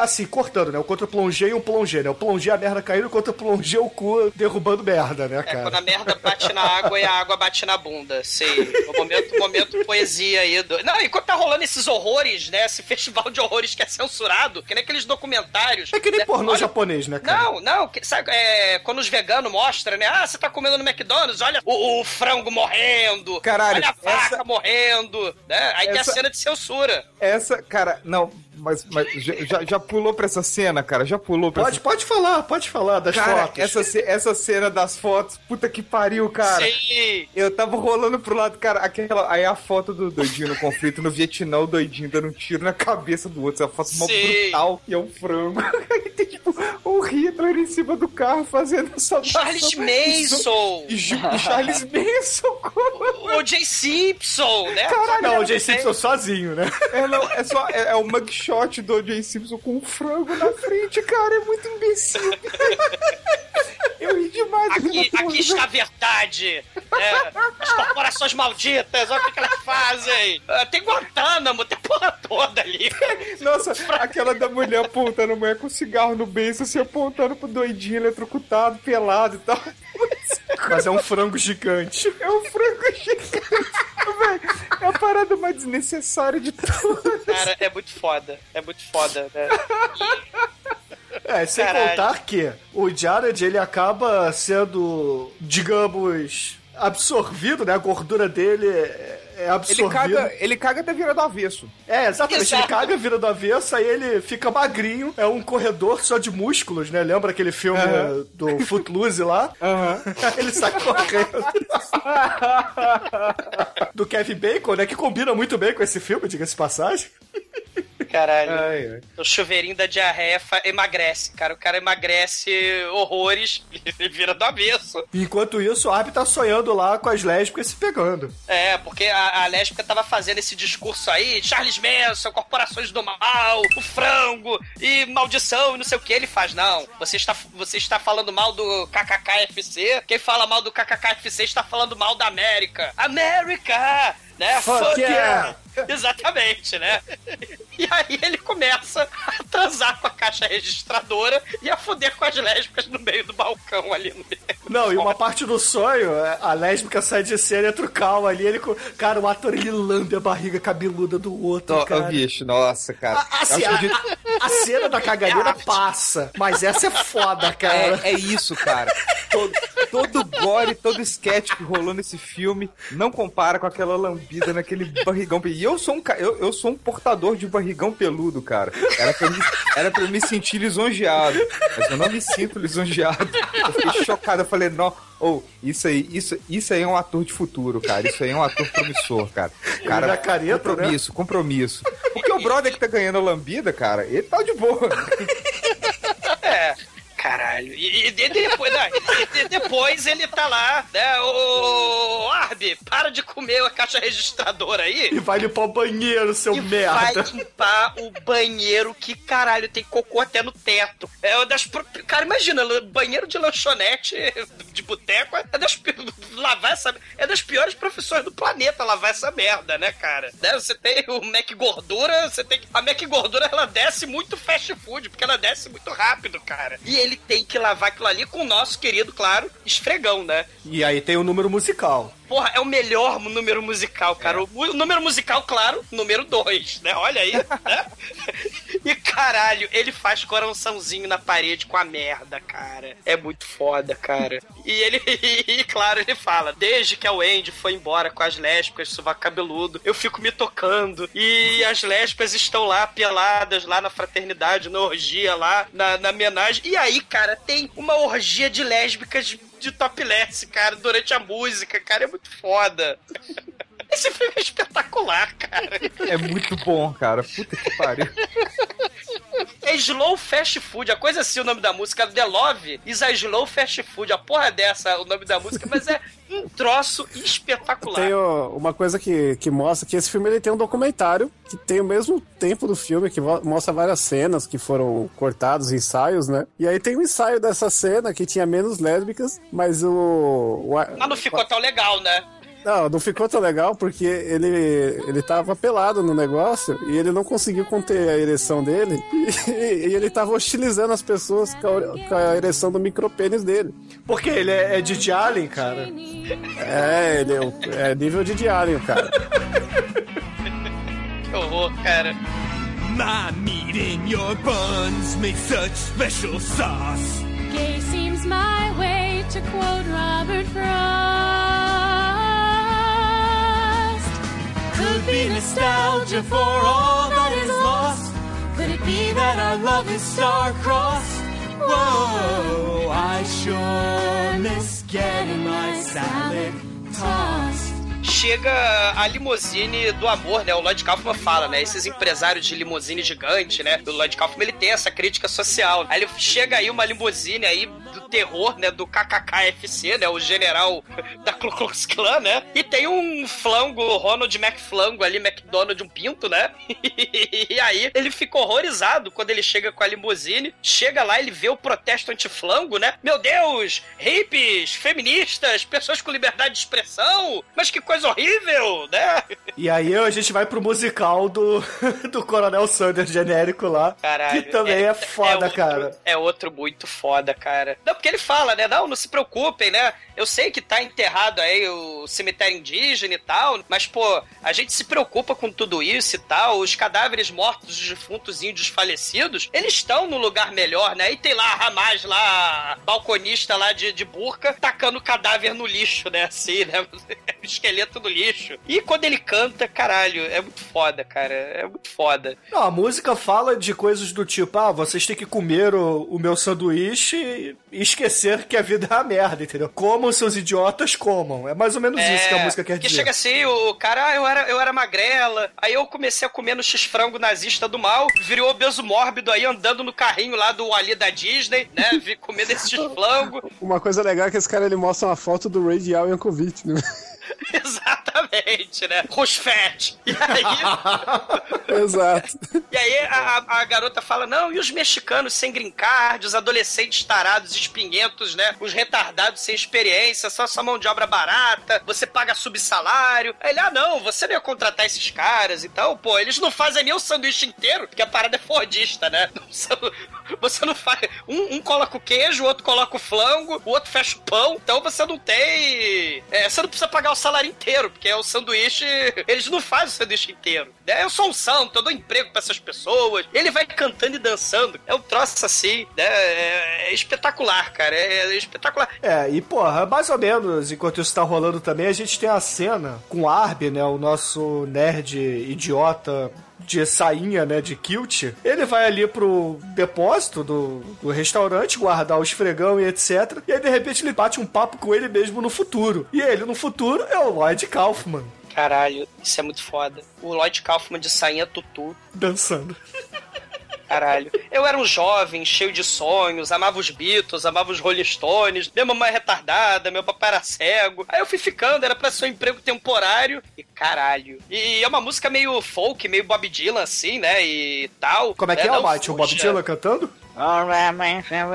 Speaker 7: Assim, cortando, né? O contra-plongé e um plongé, né? O plongé a merda caindo, o contra-plongé o cu derrubando merda, né,
Speaker 4: É, quando a
Speaker 7: cara?
Speaker 4: merda bate na água e a água bate na bunda. Sei. O momento, momento poesia aí. Do... Não, enquanto tá rolando esses horrores, né? Esse festival de horrores que é censurado, que nem aqueles documentários.
Speaker 7: É que nem
Speaker 4: né?
Speaker 7: pornô
Speaker 4: Olha-
Speaker 7: japonês, né, cara?
Speaker 4: Não, não, que- sabe, é, quando os veganos mostram, né? Ah, você tá comendo no McDonald's, olha o, o frango morrendo,
Speaker 6: Caralho,
Speaker 4: olha a vaca
Speaker 6: essa-
Speaker 4: morrendo, né? Aí tem a
Speaker 6: essa-
Speaker 4: cena de censura.
Speaker 6: Essa, cara, não, mas, mas já, já- pulou pra essa cena, cara? Já pulou pra
Speaker 7: Pode,
Speaker 6: essa
Speaker 7: pode falar, pode falar das
Speaker 6: Cara,
Speaker 7: fotos.
Speaker 6: essa, ce- essa cena das fotos, puta que pariu, cara.
Speaker 4: Sim.
Speaker 6: Eu tava rolando pro lado, cara, aquela. Aí a foto do doidinho no conflito no Vietnã, o doidinho dando um tiro na cabeça do outro. Essa foto mó
Speaker 4: Sim.
Speaker 6: brutal e é um frango. Aí tem, tipo, o Hitler em cima do carro fazendo essa
Speaker 4: Charles Manson.
Speaker 6: E, Ju- e Charles Manson. como-
Speaker 4: O Jay Simpson, né?
Speaker 6: Caralho,
Speaker 7: Não, o
Speaker 6: é-
Speaker 7: Jay Simpson sozinho, né?
Speaker 6: É, não, é só. É, é o mugshot do Jay Simpson com um frango na frente, cara. É muito imbecil. Eu ri demais.
Speaker 4: Aqui, aqui está a verdade. né? As corporações malditas, olha o que, elas fazem. Ah, Tem Guantánamo, tem porra toda ali.
Speaker 6: Nossa, aquela da mulher apontando a mulher com cigarro no beijo, assim, apontando pro doidinho eletrocutado, pelado e tal.
Speaker 7: Mas é um frango gigante.
Speaker 6: É um frango gigante, velho. É a parada mais desnecessária de todas.
Speaker 4: Cara, é muito foda. É muito foda, né?
Speaker 7: É, sem
Speaker 4: Caralho.
Speaker 7: contar que o Jared, ele acaba sendo, digamos, absorvido, né? A gordura dele é, é
Speaker 6: Ele caga, ele caga até vira do avesso.
Speaker 7: É, exatamente.
Speaker 4: Exato.
Speaker 7: Ele caga, vira do avesso, aí ele fica magrinho. É um corredor só de músculos, né? Lembra aquele filme eh, do Footloose lá? Aí ele sai correndo. do Kevin Bacon, né? Que combina muito bem com esse filme, diga-se de passagem.
Speaker 4: Caralho. O chuveirinho da diarreia fa- emagrece, cara. O cara emagrece horrores e vira do avesso.
Speaker 7: Enquanto isso, o Arby tá sonhando lá com as lésbicas se pegando.
Speaker 4: É, porque a, a lésbica tava fazendo esse discurso aí, Charles Manson, corporações do mal, o frango e maldição e não sei o que. Ele faz, não, você está, você está falando mal do KKKFC. Quem fala mal do KKKFC está falando mal da América. América! Né?
Speaker 7: Fuck yeah!
Speaker 4: Exatamente, né? E aí ele começa a transar com a caixa registradora e a foder com as lésbicas no meio do balcão ali no meio.
Speaker 7: Não, e uma parte do sonho, é, a lésbica sai de cena e entra o Cal ali. Ele, cara, o ator ele lambe a barriga cabeluda do outro,
Speaker 6: ó,
Speaker 7: cara.
Speaker 6: bicho, nossa, cara.
Speaker 7: Assim, a,
Speaker 6: que-
Speaker 7: a- a cena da caganeira passa, mas essa é foda, cara.
Speaker 6: É, é isso, cara. Todo, todo gore, todo sketch que rolou nesse filme não compara com aquela lambida naquele barrigão. E eu sou um, eu, eu sou um portador de barrigão peludo, cara. Era pra, eu me, era pra eu me sentir lisonjeado. Mas eu não me sinto lisonjeado. Eu fiquei chocado. Eu falei, não. Ou, isso aí, isso, isso aí é um ator de futuro, cara. Isso aí é um ator promissor, cara. Cara,
Speaker 7: é careta,
Speaker 6: compromisso, compromisso. Porque o brother que tá ganhando a lambida, cara, ele tá de boa.
Speaker 4: Caralho. E, e de- depois, e de- depois ele tá lá, né? Ô, Arby, para de comer a caixa registradora aí.
Speaker 7: E vai limpar o banheiro, seu
Speaker 4: E
Speaker 7: merda.
Speaker 4: vai limpar o banheiro que, caralho, tem cocô até no teto. É uma das... Cara, imagina, banheiro de lanchonete, de boteco, é das... Lavar essa... É das piores profissões do planeta lavar essa merda, né, cara? Né, Você tem o Mac Gordura, você tem... A Mac Gordura, ela desce muito fast food, porque ela desce muito rápido, cara. E ele tem que lavar aquilo ali com o nosso querido, claro, esfregão, né?
Speaker 7: E aí tem o número musical.
Speaker 4: Porra, é o melhor número musical, cara. O, o número musical, claro, número 2, né? Olha aí, né? E caralho, ele faz coraçãozinho na parede com a merda, cara. É muito foda, cara. E ele, e, claro, ele fala: desde que a Wendy foi embora com as lésbicas, sovaco cabeludo, eu fico me tocando. E as lésbicas estão lá peladas, lá na fraternidade, na orgia, lá na, na homenagem. E aí, cara, tem uma orgia de lésbicas de topless, cara, durante a música, cara, é muito foda. Esse filme é espetacular, cara.
Speaker 6: É muito bom, cara. Puta que pariu.
Speaker 4: É Slow Fast Food, a coisa assim o nome da música, The Love is a Slow Fast Food, a porra dessa o nome da música, mas é um troço espetacular.
Speaker 5: Tem ó, uma coisa que, que mostra que esse filme ele tem um documentário que tem o mesmo tempo do filme, que mostra várias cenas que foram cortados, ensaios, né? E aí tem um ensaio dessa cena que tinha menos lésbicas, mas o. o
Speaker 4: Mas não ficou tão legal, né?
Speaker 5: Não, não ficou tão legal porque ele, ele tava pelado no negócio e ele não conseguiu conter a ereção dele e, e ele tava hostilizando as pessoas com a, com a ereção do micropênis dele.
Speaker 7: Porque ele é, é de Allen, cara.
Speaker 5: É, ele é, é nível de diário, cara.
Speaker 4: Que horror, cara.
Speaker 13: My meat in your buns makes such special sauce.
Speaker 18: Gay seems my way, to quote Robert Frost. Could be nostalgia for all that is lost. Could it be that our love is star-crossed? Whoa, I sure miss getting my salad tossed.
Speaker 4: Chega a limusine do amor, né? O Lloyd Kaufman fala, né? Esses empresários de limusine gigante, né? O Lloyd Kaufman, ele tem essa crítica social. Aí ele chega aí uma limusine aí do terror, né? Do KKKFC, né? O general da Ku Klux Klan, né? E tem um flango, Ronald McFlango ali, McDonald, um pinto, né? e aí ele fica horrorizado quando ele chega com a limusine. Chega lá, ele vê o protesto anti-flango, né? Meu Deus! Hippies, feministas, pessoas com liberdade de expressão! Mas que coisa horrível, né?
Speaker 7: E aí a gente vai pro musical do, do Coronel Sanders genérico lá.
Speaker 4: Caralho.
Speaker 7: Que também é, foda,
Speaker 4: outro-
Speaker 7: cara.
Speaker 4: É outro muito foda, cara. Não, porque ele fala, né? Não, não se preocupem, né? Eu sei que tá enterrado aí o cemitério indígena e tal, mas, pô, a gente se preocupa com tudo isso e tal. Os cadáveres mortos, os defuntos índios falecidos, eles estão no lugar melhor, né? E tem lá a Ramaz, lá, balconista lá de, de burca, tacando o cadáver no lixo, né? Assim, né? esqueleto no lixo. E quando ele canta, caralho, é muito foda, cara. É muito foda.
Speaker 7: Não, a música fala de coisas do tipo, ah, vocês têm que comer o, o meu sanduíche e esquecer que a vida é uma merda, entendeu? Comam seus idiotas, comam. É mais ou menos isso que a música quer
Speaker 4: que
Speaker 7: dizer.
Speaker 4: chega assim, o cara, ah, eu era, eu era magrela, aí eu comecei a comer no x-frango nazista do mal, virou obeso mórbido aí, andando no carrinho lá do Ali da Disney, né, vi comendo esse x-frango.
Speaker 5: Uma coisa legal é que esse cara ele mostra uma foto do Ray Al Yankovic, né?
Speaker 4: Exatamente, né? Rosfete. E aí,
Speaker 5: Exato.
Speaker 4: e aí a, a- garota fala: não, e os mexicanos sem green card, os adolescentes tarados, espinhentos, né? Os retardados sem experiência, só sua mão de obra barata, você paga subsalário. Aí ele, ah, não, você não ia contratar esses caras, então, pô, eles não fazem nem o sanduíche inteiro, porque a parada é fordista, né? Você não- Você não faz. Um, um coloca o queijo, o outro coloca o flango, o outro fecha o pão, então você não tem. é, você não precisa pagar o salário inteiro, porque é o sanduíche. Eles não fazem o sanduíche inteiro. É, Eu sou um santo, eu dou emprego pra essas pessoas. Ele vai cantando e dançando. É um troço assim, né? É, é espetacular, cara. É, é espetacular.
Speaker 7: É, e porra, mais ou menos, enquanto isso tá rolando também, a gente tem a cena com o né, o nosso nerd idiota de sainha, né, de kilt. Ele vai ali pro depósito do, do restaurante, guardar o esfregão e etc. E aí, de repente, ele bate um papo com ele mesmo no futuro. E ele, no futuro, é o Lloyd Kaufman.
Speaker 4: Caralho, isso é muito foda. O Lloyd Kaufman de sainha tutu.
Speaker 7: Dançando.
Speaker 4: Caralho. Eu era um jovem, cheio de sonhos, amava os Beatles, amava os Rolling Stones, minha mamãe é retardada, meu papai era cego. Aí eu fui ficando, era pra ser um emprego temporário. E caralho. E é uma música meio folk, meio Bob Dylan, assim, né? E tal.
Speaker 7: Como é que
Speaker 4: né?
Speaker 7: é,
Speaker 4: Não
Speaker 7: Almighty? O Bob. Dylan cantando?
Speaker 17: Alright, my friend,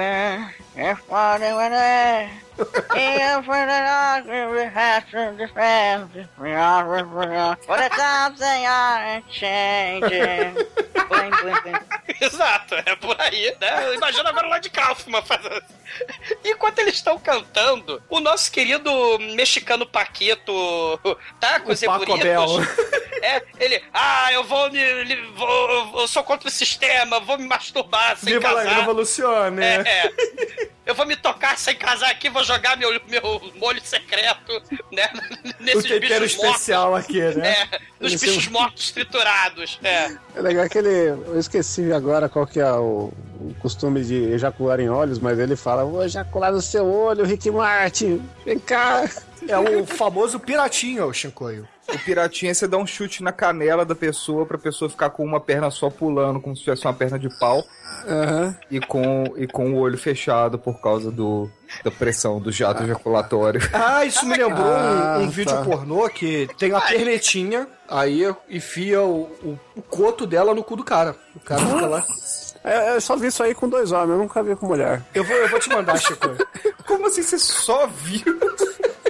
Speaker 4: Exato, é por aí, né? Imagina agora o Lloyd Kaufman fazendo. Enquanto eles estão cantando, o nosso querido mexicano Paquito tá com os
Speaker 7: Paco.
Speaker 4: É, ele, ah, eu vou Vou, eu sou contra o sistema, vou me masturbar sem
Speaker 7: Viva la
Speaker 4: casar.
Speaker 7: revolucione!
Speaker 4: É, é. Eu vou me tocar sem casar aqui, vou jogar meu, meu molho secreto, né?
Speaker 7: O
Speaker 4: Nesses
Speaker 7: tempero
Speaker 4: bichos
Speaker 7: especial aqui, né?
Speaker 4: mortos. É, nos
Speaker 5: Esse
Speaker 4: bichos
Speaker 5: é
Speaker 4: mortos triturados. É.
Speaker 5: É legal que ele. Eu esqueci agora qual que é o, o costume de ejacular em olhos, mas ele fala: Vou ejacular no seu olho, Rick Martin. Vem cá.
Speaker 7: É o famoso piratinho, o Shinkoio.
Speaker 6: O piratinha você dá um chute na canela da pessoa pra pessoa ficar com uma perna só pulando, como se tivesse uma perna de pau. E, com, e com o olho fechado por causa do, da pressão do jato ejaculatório.
Speaker 7: Ah, isso me lembrou um,
Speaker 5: Ah,
Speaker 7: um vídeo
Speaker 5: tá.
Speaker 7: pornô que tem a pernetinha, aí enfia o, o, o coto dela no cu do cara. O cara fica lá.
Speaker 5: É, eu só vi isso aí com dois homens, eu nunca vi com mulher.
Speaker 7: Eu vou, eu vou te mandar, Chico.
Speaker 6: Como assim você só viu?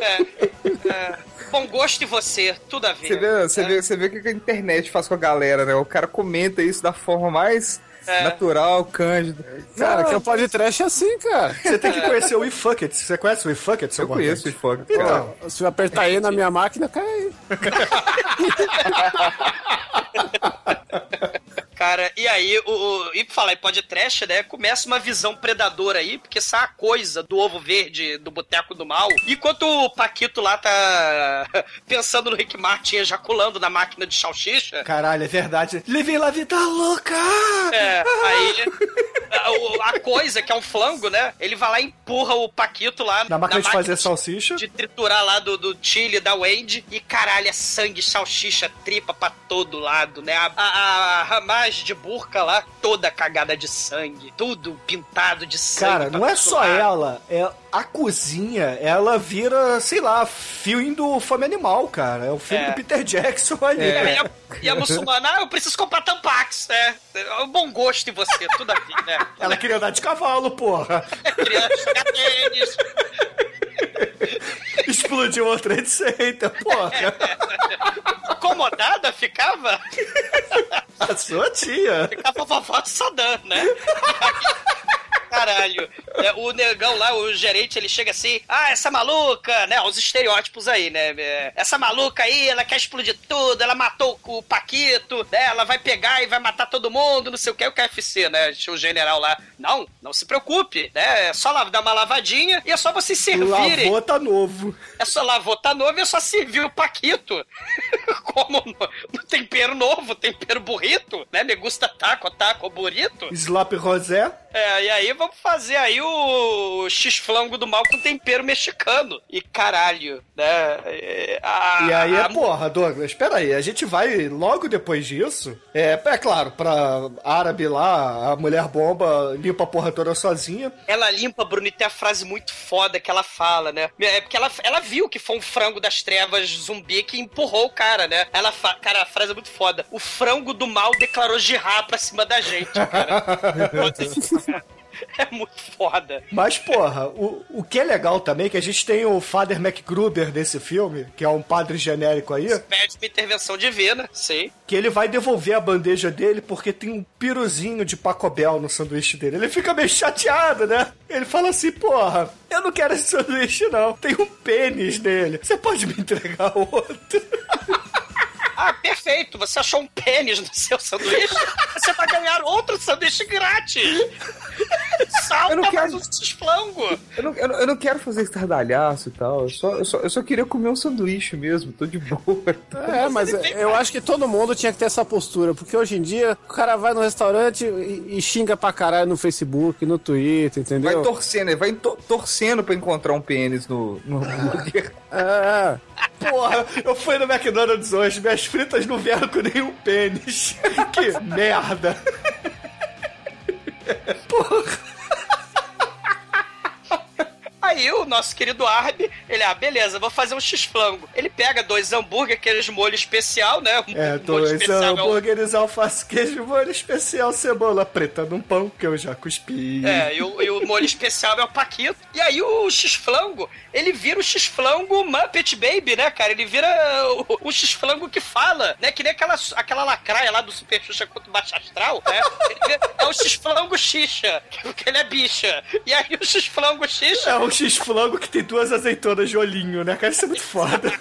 Speaker 4: É, bom gosto em você, tudo a ver.
Speaker 6: Você vê, você
Speaker 4: né?
Speaker 6: vê, você vê o que a internet faz com a galera, né? O cara comenta isso da forma mais
Speaker 4: É.
Speaker 6: natural, cândida.
Speaker 5: Cara,
Speaker 6: Não,
Speaker 5: que é o podcast é assim, cara.
Speaker 7: Você tem que conhecer o WeFucket. Você conhece o WeFucket, seu
Speaker 6: Eu conheço o? Ifoga.
Speaker 7: Então,
Speaker 5: Se eu apertar aí na minha máquina, cai aí.
Speaker 4: Cara, e aí, o, o, e pra falar em podcast, né? Começa uma visão predadora aí, porque essa a coisa do ovo verde do Boteco do Mal. Enquanto o Paquito lá tá pensando no Rick Martin ejaculando na máquina de salsicha.
Speaker 7: caralho, é verdade. Levei la vida louca!
Speaker 4: É, aí a, a coisa, que é um flango, né? Ele vai lá e empurra o Paquito lá
Speaker 7: Na máquina de fazer salsicha.
Speaker 4: de triturar lá do, do Chile, da Wade. E caralho, é sangue, salsicha, tripa pra todo lado, né? A, a, a de burca lá, toda cagada de sangue. Tudo pintado de sangue.
Speaker 7: Cara, não é só ela, é a cozinha, ela vira, sei lá, filme do Fome Animal, cara. É o filme
Speaker 4: É.
Speaker 7: do Peter Jackson ali.
Speaker 4: É, e, a, e a muçulmana, ah, eu preciso comprar Tampax, né? É um bom gosto em você, tudo a ver, né?
Speaker 7: Ela queria andar de cavalo, porra.
Speaker 4: Jogar tênis.
Speaker 7: Explodiu o Trade Center, porra.
Speaker 4: Acomodada ficava?
Speaker 7: A sua tia.
Speaker 4: Ficava a vovó de Saddam, né? caralho. É, o negão lá, o gerente, ele chega assim, ah, essa maluca, né? Os estereótipos aí, né? É, Essa maluca aí, ela quer explodir tudo, ela matou o Paquito, né? Ela vai pegar e vai matar todo mundo, não sei o que, o KFC, né? Tinha o general lá. Não, não se preocupe, né? É só dar uma lavadinha e é só vocês servirem.
Speaker 7: Lavou tá novo.
Speaker 4: É só lavou, tá novo e é só servir o Paquito. Como no, no tempero novo, tempero burrito, né? Me gusta taco, taco, burrito.
Speaker 7: Slap Rosé.
Speaker 4: É, e aí vamos fazer aí o X-flango do mal com tempero mexicano. E caralho, né? É, a-
Speaker 7: E aí é
Speaker 4: a-
Speaker 7: porra, Douglas, espera aí, a gente vai logo depois disso. É, é claro, pra árabe lá, a mulher bomba limpa a porra toda sozinha.
Speaker 4: Ela limpa, Bruno, e tem a frase muito foda que ela fala, né? É porque ela, ela viu que foi um frango das trevas zumbi que empurrou o cara, né? Ela fa... Cara, a frase é muito foda. O frango do mal declarou girrar pra cima da gente, cara. é muito foda.
Speaker 7: Mas, porra, o, o que é legal também é que a gente tem o Father MacGruber desse filme, que é um padre genérico aí,
Speaker 4: Pede uma intervenção divina, sei.
Speaker 7: que ele vai devolver a bandeja dele porque tem um piruzinho de pacobel no sanduíche dele. Ele fica meio chateado, né? Ele fala assim, porra, eu não quero esse sanduíche não, tem um pênis nele. Você pode me entregar outro?
Speaker 4: Ah, perfeito. Você achou um pênis no seu sanduíche? Você vai ganhar outro sanduíche grátis. Salta
Speaker 6: Eu não quero-
Speaker 4: mais um.
Speaker 6: Eu não, eu, não, eu não quero fazer estardalhaço e tal. Eu só, eu, só, eu só queria comer um sanduíche mesmo. Tô de boa.
Speaker 5: É, mas eu acho que todo mundo tinha que ter essa postura, porque hoje em dia o cara vai no restaurante e, e xinga pra caralho no Facebook, no Twitter, entendeu?
Speaker 6: Vai torcendo, ele vai to- torcendo pra encontrar um pênis no, no hambúrguer.
Speaker 5: É,
Speaker 7: Porra, eu fui no McDonald's hoje, fritas não vieram com nenhum pênis. Que merda.
Speaker 4: Aí o nosso querido Arby, ele, ah, beleza, vou fazer um x-flango. Ele pega dois hambúrguer, aqueles molho especial, né? O
Speaker 7: É, dois
Speaker 4: especial é o-
Speaker 7: hambúrgueres, alface, queijo, molho especial, cebola preta num pão que eu já cuspi.
Speaker 4: É, e o, e o molho especial é o Paquito. E aí o X-Flango, ele vira o X-Flango Muppet Baby, né, cara? Ele vira o, o X-Flango que fala, né? Que nem aquela, aquela lacraia lá do Super Xuxa contra o Baixo Astral, né? Ele vira- é o X-Flango Xixa, porque ele é bicha. E aí o X-Flango Xixa...
Speaker 7: É um X-flango que tem duas azeitonas de olhinho, né, cara? Isso é muito foda.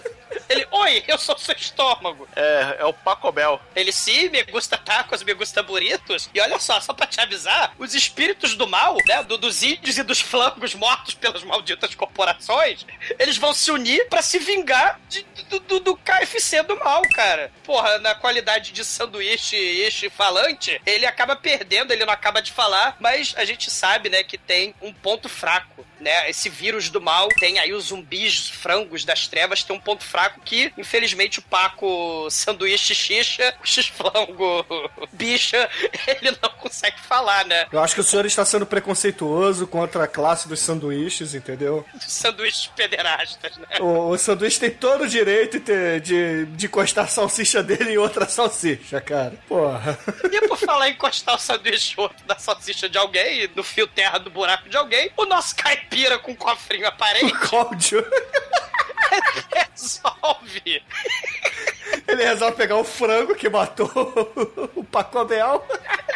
Speaker 4: Ele, oi, eu sou seu estômago.
Speaker 16: É, é o Pacobel.
Speaker 4: Ele, sim, me gusta tacos, me gusta burritos. E olha só, só pra te avisar, os espíritos do mal, né, do- dos índios e dos flangos mortos pelas malditas corporações, eles vão se unir pra se vingar de- do, do- do KFC do mal, cara. Porra, na qualidade de sanduíche ishi falante, ele acaba perdendo, ele não acaba de falar, mas a gente sabe, né, que tem um ponto fraco, né? Esse vírus do mal tem aí os zumbis frangos das trevas, tem um ponto fraco que, infelizmente, o Paco sanduíche xixa, o x-flango bicha, ele não consegue falar, né?
Speaker 7: Eu acho que o senhor está sendo preconceituoso contra a classe dos sanduíches, entendeu?
Speaker 4: Sanduíches pederastas, né?
Speaker 7: O, o sanduíche tem todo o direito de, de, de encostar a salsicha dele em outra salsicha, cara. Porra.
Speaker 4: E por falar em encostar o sanduíche outro da salsicha de alguém, no fio terra do buraco de alguém, o nosso caipira com um cofrinho aparente
Speaker 7: Cláudio.
Speaker 4: Resolve.
Speaker 7: Ele resolve pegar o frango que matou o Pacobel.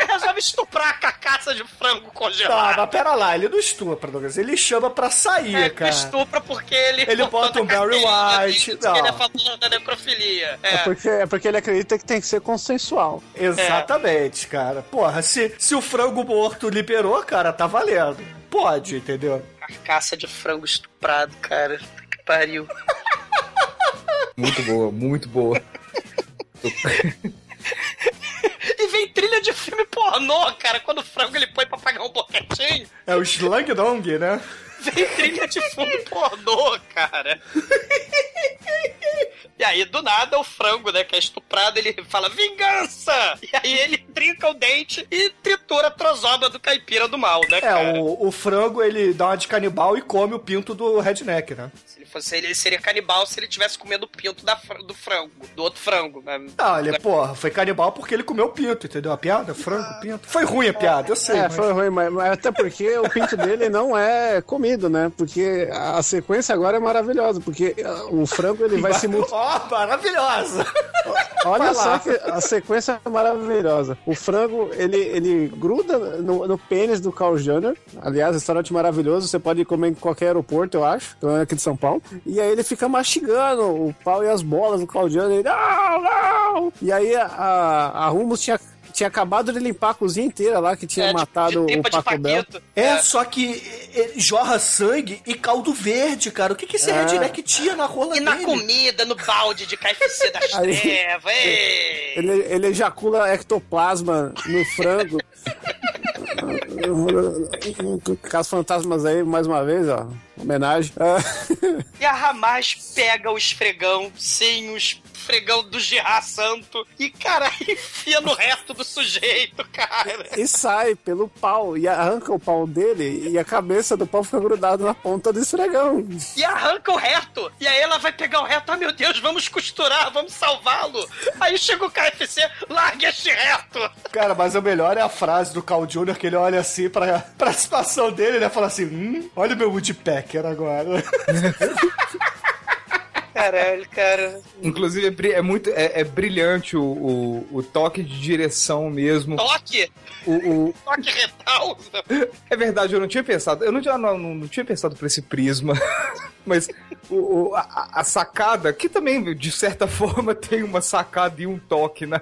Speaker 4: resolve estuprar a carcaça de frango
Speaker 7: Tá,
Speaker 4: congelado.
Speaker 7: mas pera lá, ele não estupra, Douglas. Ele chama pra sair,
Speaker 4: É,
Speaker 7: cara.
Speaker 4: estupra porque ele.
Speaker 7: Ele bota um Barry White,
Speaker 4: que Ele é
Speaker 7: não.
Speaker 4: favor da necrofilia.
Speaker 5: é.
Speaker 4: É.
Speaker 5: porque, é porque ele acredita que tem que ser consensual.
Speaker 7: Exatamente, cara. Porra, se, se o frango morto liberou, cara, tá valendo. Pode, entendeu?
Speaker 4: Carcaça de frango estuprado, cara. Pariu.
Speaker 6: Muito boa, muito boa.
Speaker 4: E vem trilha de filme pornô, cara. Quando o frango ele põe pra pagar um boquetinho,
Speaker 7: É o Slang Dong, né?
Speaker 4: vem trilha de filme pornô, cara. E aí, do nada, o frango, né, que é estuprado, ele fala vingança! E aí ele trinca o dente e tritura a trozoba do caipira do mal, né, cara?
Speaker 7: É, o, o frango ele dá uma de canibal e come o pinto do redneck, né?
Speaker 4: Se ele fosse ele, ele seria canibal se ele estivesse comendo o pinto da, do frango, do outro frango. né?
Speaker 7: Ah, ele, porra, foi canibal porque ele comeu o pinto, entendeu? A piada? Frango, pinto. Foi ruim a piada, eu sei.
Speaker 5: É,
Speaker 7: mas-
Speaker 5: foi ruim, mas, mas até porque o pinto dele não é comido, né? Porque a sequência agora é maravilhosa, porque ah, o frango ele vai se multiplicar.
Speaker 7: Ó, maravilhosa!
Speaker 5: Olha só que a sequência é maravilhosa. O frango, ele, ele gruda no, no pênis do Carl Jr. Aliás, restaurante maravilhoso. Você pode comer em qualquer aeroporto, eu acho. Pelo menos aqui de São Paulo. E aí ele fica mastigando o pau e as bolas do Jr. Ele, não, não! E aí a, a, Rumos tinha, tinha acabado de limpar a cozinha inteira lá, que tinha
Speaker 9: É, de-
Speaker 5: matado
Speaker 9: de
Speaker 5: o
Speaker 9: de
Speaker 5: Paco Bell.
Speaker 9: Paquito.
Speaker 7: É, só que é, jorra sangue e caldo verde, cara. O que, que esse
Speaker 5: É.
Speaker 7: redneck tinha na rola
Speaker 4: E na
Speaker 7: dele?
Speaker 4: comida, no balde de KFC
Speaker 5: Aí-
Speaker 4: trevas.
Speaker 5: Ele, ele ejacula ectoplasma no frango. Caso fantasmas aí, mais uma vez, ó. Homenagem. Ah,
Speaker 4: E a Ramaz pega o esfregão, sem o esfregão do Gerard Santo, e, cara, enfia no resto do sujeito, cara.
Speaker 5: e sai pelo pau. E arranca o pau dele e a cabeça do pau fica grudada na ponta do esfregão.
Speaker 4: E arranca o reto. E aí ela vai pegar o reto. Ah, meu Deus, vamos costurar, vamos salvá-lo. Aí chega o KFC, larga este reto.
Speaker 7: Cara, mas o melhor é a frase do Carl Jr. que ele olha assim pra, pra situação dele, né? Fala assim, hum, olha o meu Woodpecker agora.
Speaker 4: Caralho, cara.
Speaker 6: Inclusive, é, é muito. É, é brilhante o, o, o toque de direção mesmo.
Speaker 4: Toque.
Speaker 6: O, o-
Speaker 4: Toque retal.
Speaker 6: É verdade, eu não tinha pensado. Eu não, tinha- não, não, não tinha pensado por esse prisma. Mas o, a, a sacada, que também, de certa forma, tem uma sacada e um toque, né?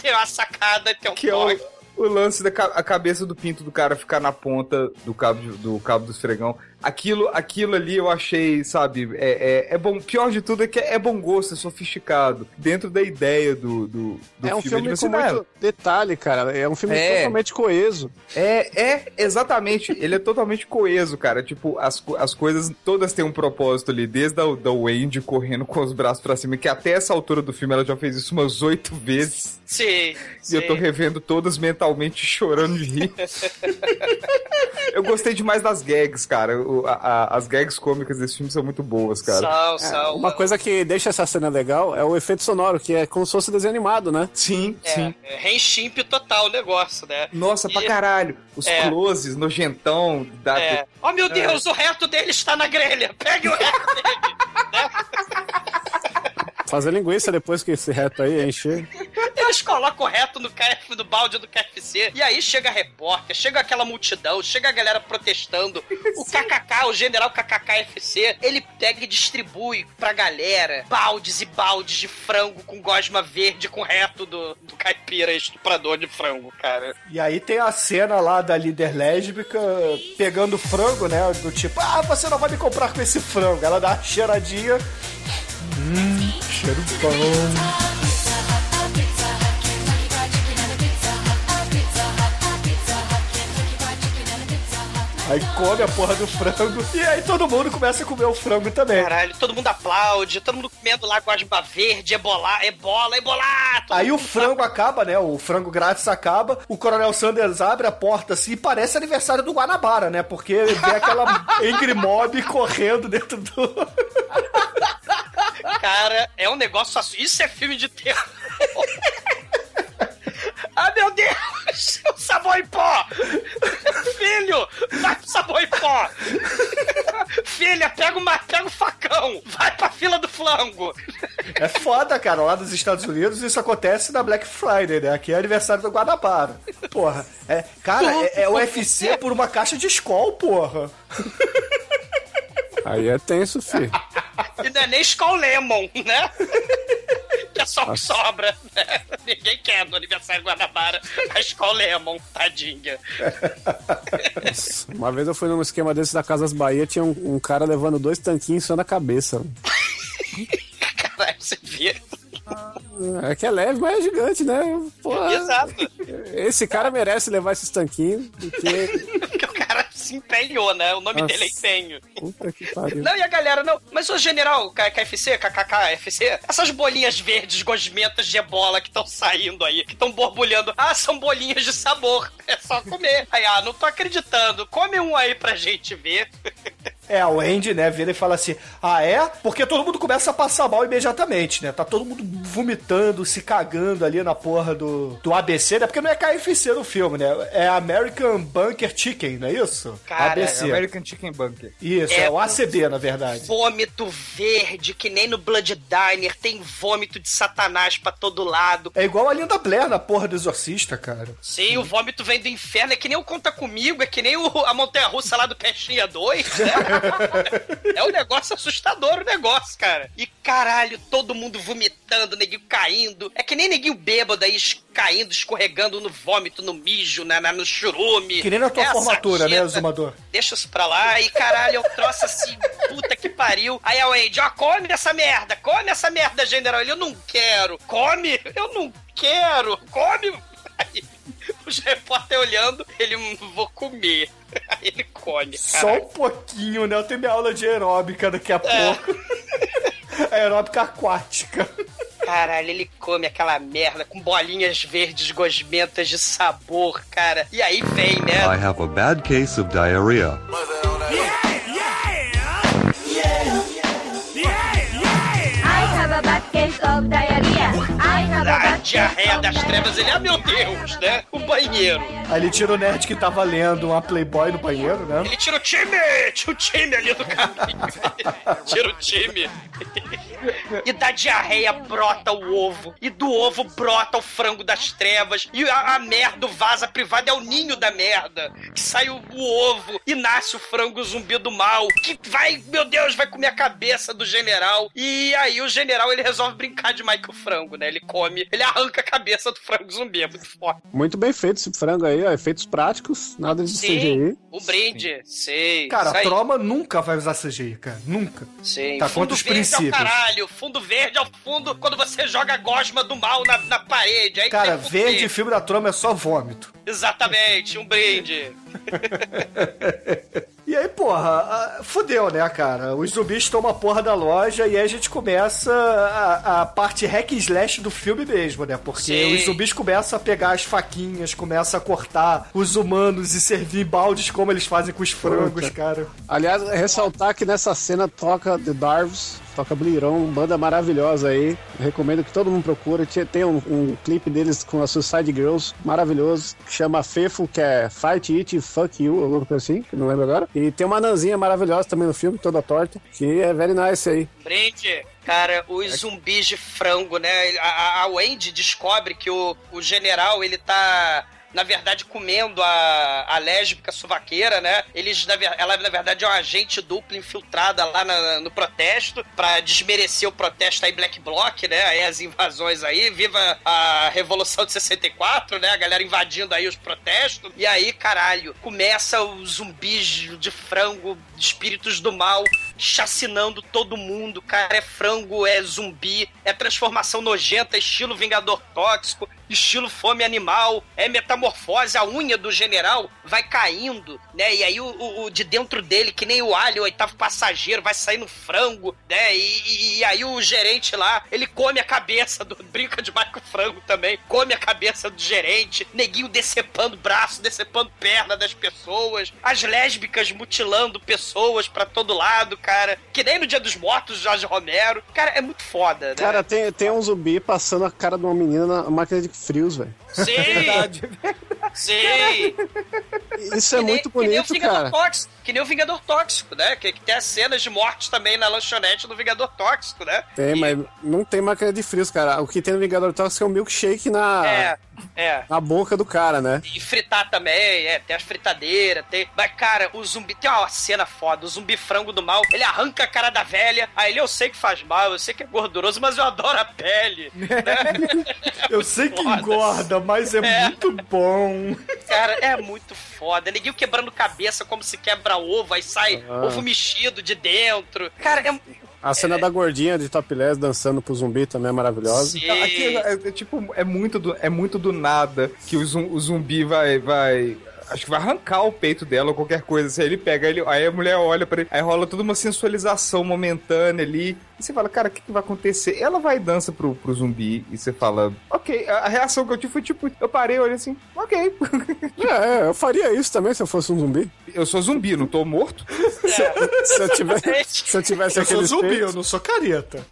Speaker 4: Tem uma sacada, tem um
Speaker 6: Que é o,
Speaker 4: toque.
Speaker 6: o lance da a cabeça do pinto do cara ficar na ponta do cabo, do cabo do esfregão. Aquilo, aquilo ali eu achei, sabe, é, é, é bom. Pior de tudo é que é bom gosto, é sofisticado. Dentro da ideia do, do, do
Speaker 5: é um
Speaker 6: filme.
Speaker 5: filme
Speaker 6: Ele
Speaker 5: com
Speaker 6: ser,
Speaker 5: muito detalhe, cara. É um filme
Speaker 6: É.
Speaker 5: totalmente coeso.
Speaker 6: É, é, exatamente. Ele é totalmente coeso, cara. Tipo, as, as coisas todas têm um propósito ali. Desde a da Wendy correndo com os braços pra cima, que até essa altura do filme ela já fez isso umas oito vezes.
Speaker 4: Sim,
Speaker 6: E eu tô revendo todas mentalmente chorando de rir. eu gostei demais das gags, cara. O- a- a- as gags cômicas desse filme são muito boas, cara.
Speaker 4: Sal,
Speaker 5: É,
Speaker 4: sal.
Speaker 5: uma coisa que deixa essa cena legal é o efeito sonoro, que é como se fosse desenho animado, né?
Speaker 6: Sim,
Speaker 4: É, é reenchimp total o negócio, né?
Speaker 6: Nossa, pra
Speaker 4: E-
Speaker 6: caralho. Os
Speaker 4: É.
Speaker 6: closes, nojentão. Da,
Speaker 4: É. Oh meu Deus, o reto dele está na grelha. Pegue o reto dele.
Speaker 5: Fazer linguiça depois que esse reto aí encher.
Speaker 4: Eles colocam o reto no KF do balde do KFC. E aí chega a repórter, chega aquela multidão, chega a galera protestando. O KKK, o general KKKFC, ele pega e distribui pra galera baldes e baldes de frango com gosma verde com reto do, do caipira estuprador de frango, cara.
Speaker 7: E aí tem a cena lá da líder lésbica pegando frango, né? Do tipo, ah, você não vai me comprar com esse frango. Ela dá uma cheiradinha. Hum, cheiro bom. Aí come a porra do frango. E aí todo mundo começa a comer o frango também.
Speaker 4: Caralho, todo mundo aplaude, todo mundo comendo lá gosma verde, ebola, ebola, ebola.
Speaker 7: Aí o frango acaba, né? O frango grátis acaba. O Coronel Sanders abre a porta assim e parece aniversário do Guanabara, né? Porque vê aquela Angry Mob correndo dentro do.
Speaker 4: Cara, é um negócio assim. Isso é filme de terror. ah, meu Deus! O sabor em pó! Filho! Vai pro sabor em pó! Filha, pega, uma, pega o facão! Vai pra fila do flango!
Speaker 7: É foda, cara. Lá nos Estados Unidos isso acontece na Black Friday, né? Aqui é aniversário do Guanabara. Porra, é, cara, é, é UFC por uma caixa de escol, porra.
Speaker 5: Aí é tenso, filho.
Speaker 4: E não é nem Skull Lemon, né? Que é só o que sobra, né? Ninguém quer no aniversário Guanabara a Skull Lemon, tadinha.
Speaker 5: Uma vez eu fui num esquema desse da Casas Bahia, tinha um, um cara levando dois tanquinhos só na cabeça.
Speaker 4: Caralho, você vê.
Speaker 5: É que é leve, mas é gigante, né? Porra,
Speaker 4: Exato.
Speaker 5: esse cara merece levar esses tanquinhos, porque.
Speaker 4: Se empenhou, né? O nome
Speaker 5: Nossa.
Speaker 4: dele é empenho.
Speaker 5: Puta que pariu.
Speaker 4: Não, e a galera, não. Mas o general KFC, KKKFC, essas bolinhas verdes gosmentas de ebola que estão saindo aí, que estão borbulhando. Ah, são bolinhas de sabor. É só comer. Aí, ah, não tô acreditando. Come um aí pra gente ver.
Speaker 7: É, a Wendy, né, vira e fala assim: Ah, é? Porque todo mundo começa a passar mal imediatamente, né? Tá todo mundo vomitando, se cagando ali na porra do, do ABC, né? Porque não é KFC no filme, né? É American Bunker Chicken, não é isso?
Speaker 9: Cara,
Speaker 7: ABC.
Speaker 6: É American Chicken Bunker.
Speaker 7: Isso, é, o ACB, na verdade.
Speaker 4: Vômito verde, que nem no Blood Diner, tem vômito de satanás pra todo lado.
Speaker 7: É igual a Linda Blair na porra do Exorcista, cara.
Speaker 4: Sim, o vômito vem do inferno, é que nem o Conta Comigo, é que nem o, a Montanha Russa lá do Peixinha 2, né? é um negócio assustador o negócio, cara. E caralho, todo mundo vomitando, neguinho caindo. É que nem neguinho bêbado aí caindo, escorregando no vômito, no mijo, na, na- no churume.
Speaker 7: Que nem na tua
Speaker 4: É
Speaker 7: formatura, né. Zumador?
Speaker 4: Deixa isso pra lá e caralho, eu troço assim, puta que pariu. Aí a Wade, ó, come essa merda, come essa merda, general. Ele, eu não quero. Come? Eu não quero. Come. Aí, os repórteres olhando, ele, "Hum, vou comer. Aí ele come.
Speaker 7: Só um pouquinho, né? Eu tenho minha aula de aeróbica daqui a pouco. aeróbica aquática.
Speaker 4: Caralho, ele come aquela merda com bolinhas verdes gosmentas de sabor, cara. E aí vem, né?
Speaker 19: I have a bad case of diarrhea.
Speaker 20: I have a bad case of diarrhea.
Speaker 4: Diarreia das trevas, ele, ah, meu Deus, né? O banheiro.
Speaker 7: Aí ele tira o nerd que tava lendo uma Playboy no banheiro, né?
Speaker 4: Ele tira o time! Tira o time ali do caminho. tira o time. e da diarreia brota o ovo. E do ovo brota o frango das trevas. E a, a merda, o vaza privada é o ninho da merda. Que sai o, o ovo e nasce o frango zumbi do mal. Que vai, meu Deus, vai comer a cabeça do general. E aí o general ele resolve brincar de Michael Frango, né? Ele come, ele arranca a cabeça do frango zumbi. É muito forte.
Speaker 5: Muito bem feito esse frango aí, ó. Efeitos práticos, nada de
Speaker 4: Sim,
Speaker 5: CGI.
Speaker 4: o brinde, sei.
Speaker 7: Cara, a. Troma nunca vai usar CGI, cara. Nunca.
Speaker 4: Sim,
Speaker 7: Tá
Speaker 4: fundo
Speaker 7: contra os
Speaker 4: verde
Speaker 7: princípios.
Speaker 4: é o caralho. Fundo verde é o fundo quando você joga a gosma do mal na, na parede. Aí
Speaker 7: Cara, verde filme da Troma é só vômito.
Speaker 4: Exatamente, um brinde.
Speaker 7: E aí, porra, fudeu, né, cara? Os zumbis tomam a porra da loja e aí a gente começa a, a parte hack and slash do filme mesmo, né? Porque
Speaker 4: Sim.
Speaker 7: os zumbis começam a pegar as faquinhas, começam a cortar os humanos e servir baldes como eles fazem com os frangos,
Speaker 5: Puta.
Speaker 7: cara.
Speaker 5: Aliás, ressaltar que nessa cena toca The Darves, toca Blirão, banda maravilhosa aí. Recomendo que todo mundo procure. Tem um, um clipe deles com a Suicide Girls, maravilhoso, que chama Fefo, que é Fight It, Fuck You, alguma coisa assim, que não lembro agora. E tem uma nanzinha maravilhosa também no filme, toda torta, que é very nice aí.
Speaker 4: Brinde. Cara, os zumbis de frango, né? A, a- a Wendy descobre que o, o general, ele tá... Na verdade, comendo a, a lésbica suvaqueira, né? Eles, na ela, na verdade, é uma agente dupla infiltrada lá na- no protesto pra desmerecer o protesto aí Black Bloc, né? Aí as invasões aí. Viva a Revolução de 64, né? A galera invadindo aí os protestos. E aí, caralho, começa os zumbis de frango, espíritos do mal, chacinando todo mundo. Cara, é frango, é zumbi, é transformação nojenta, estilo Vingador Tóxico, estilo Fome Animal, é metamorfose, a unha do general vai caindo, né? E aí o, o- o de dentro dele, que nem o alho, o oitavo passageiro, vai sair no frango, né? E, e- e aí o gerente lá, ele come a cabeça do. Brinca de Marco Frango também, come a cabeça do gerente, neguinho decepando braço, decepando perna das pessoas, as lésbicas mutilando pessoas pra todo lado, cara. Que nem no Dia dos Mortos, Jorge Romero. Cara, é muito foda, né?
Speaker 5: Cara, tem, tem um zumbi passando a cara de uma menina na máquina de frios, velho.
Speaker 4: Sim! Sim!
Speaker 5: Isso é
Speaker 4: Que nem-
Speaker 5: muito
Speaker 4: que nem o
Speaker 5: bonito,
Speaker 4: Vingador
Speaker 5: cara.
Speaker 4: Tóxico, que nem o Vingador Tóxico, né? Que, que tem as cenas de morte também na lanchonete do Vingador Tóxico, né?
Speaker 5: Tem, mas não tem máquina de frios, cara. O que tem no Vingador Tóxico é um milkshake na,
Speaker 4: É, é.
Speaker 5: na boca do cara, né?
Speaker 4: E fritar também, é, tem as fritadeiras, tem. Mas, cara, o zumbi. Tem uma cena foda, o zumbi frango do mal, ele arranca a cara da velha, aí ele eu sei que faz mal, eu sei que é gorduroso, mas eu adoro a pele.
Speaker 7: Eu sei que engorda, mas é, muito bom.
Speaker 4: Cara, é muito foda. Ninguém quebrando cabeça como se quebra ovo, aí sai
Speaker 5: Ah.
Speaker 4: ovo mexido de dentro. Cara, é.
Speaker 5: A cena da gordinha de topless dançando pro zumbi também é maravilhosa.
Speaker 6: Não, aqui é, é, tipo, é muito, do, é muito do nada que o zumbi vai, vai. Acho que vai arrancar o peito dela ou qualquer coisa. Assim, aí ele pega, ele, aí a mulher olha pra ele, aí rola toda uma sensualização momentânea ali. E você fala, cara, o que, que vai acontecer? Ela vai e dança pro, pro zumbi e você fala, ok. A, a reação que eu tive foi tipo, eu parei, olhei assim, ok.
Speaker 5: É, eu faria isso também se eu fosse um zumbi.
Speaker 6: Eu sou zumbi, não tô morto.
Speaker 5: Se eu tivesse, se eu tivesse
Speaker 7: Eu sou
Speaker 5: aquele
Speaker 7: zumbi,
Speaker 5: peito-
Speaker 7: eu não sou careta.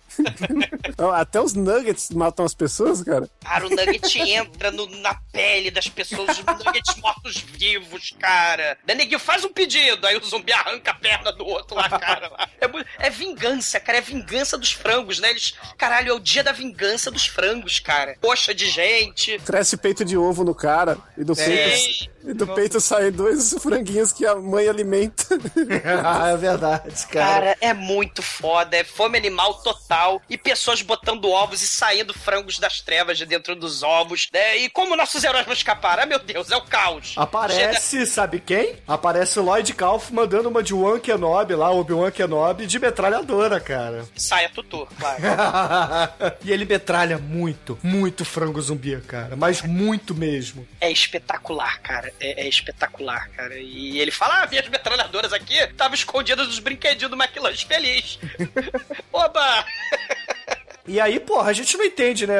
Speaker 5: Até os nuggets matam as pessoas, cara.
Speaker 4: Cara, o Nugget entra no- na pele das pessoas, os Nuggets mortos-vivos, cara. Daí neguinho faz um pedido, aí o zumbi arranca a perna do outro lá, cara. lá. É, é vingança, cara, é vingança dos frangos, né? Eles, caralho, é o dia da vingança dos frangos, cara. Poxa de gente.
Speaker 5: Cresce peito de ovo no cara e do
Speaker 4: Sim.
Speaker 5: peito, e do peito saem dois franguinhos que a mãe alimenta.
Speaker 7: ah, é verdade,
Speaker 4: Cara, é muito foda, é fome animal total. E pessoas botando ovos e saindo frangos das trevas de dentro dos ovos, né? E como nossos heróis vão escapar? Ah, meu Deus, é o caos.
Speaker 7: Aparece, sabe quem? Aparece o Lloyd Kauf mandando uma de One Kenobi lá, Obi-Wan Kenobi, de metralhadora, cara.
Speaker 4: Saia tutu, claro.
Speaker 7: e ele metralha muito, muito frango zumbi, cara. Mas muito mesmo.
Speaker 4: É espetacular, cara. É, é espetacular, cara. E ele fala: ah, minhas metralhadoras aqui estavam escondidas nos brinquedinhos do McLanche feliz. Oba!
Speaker 7: E aí, porra, a gente não entende, né?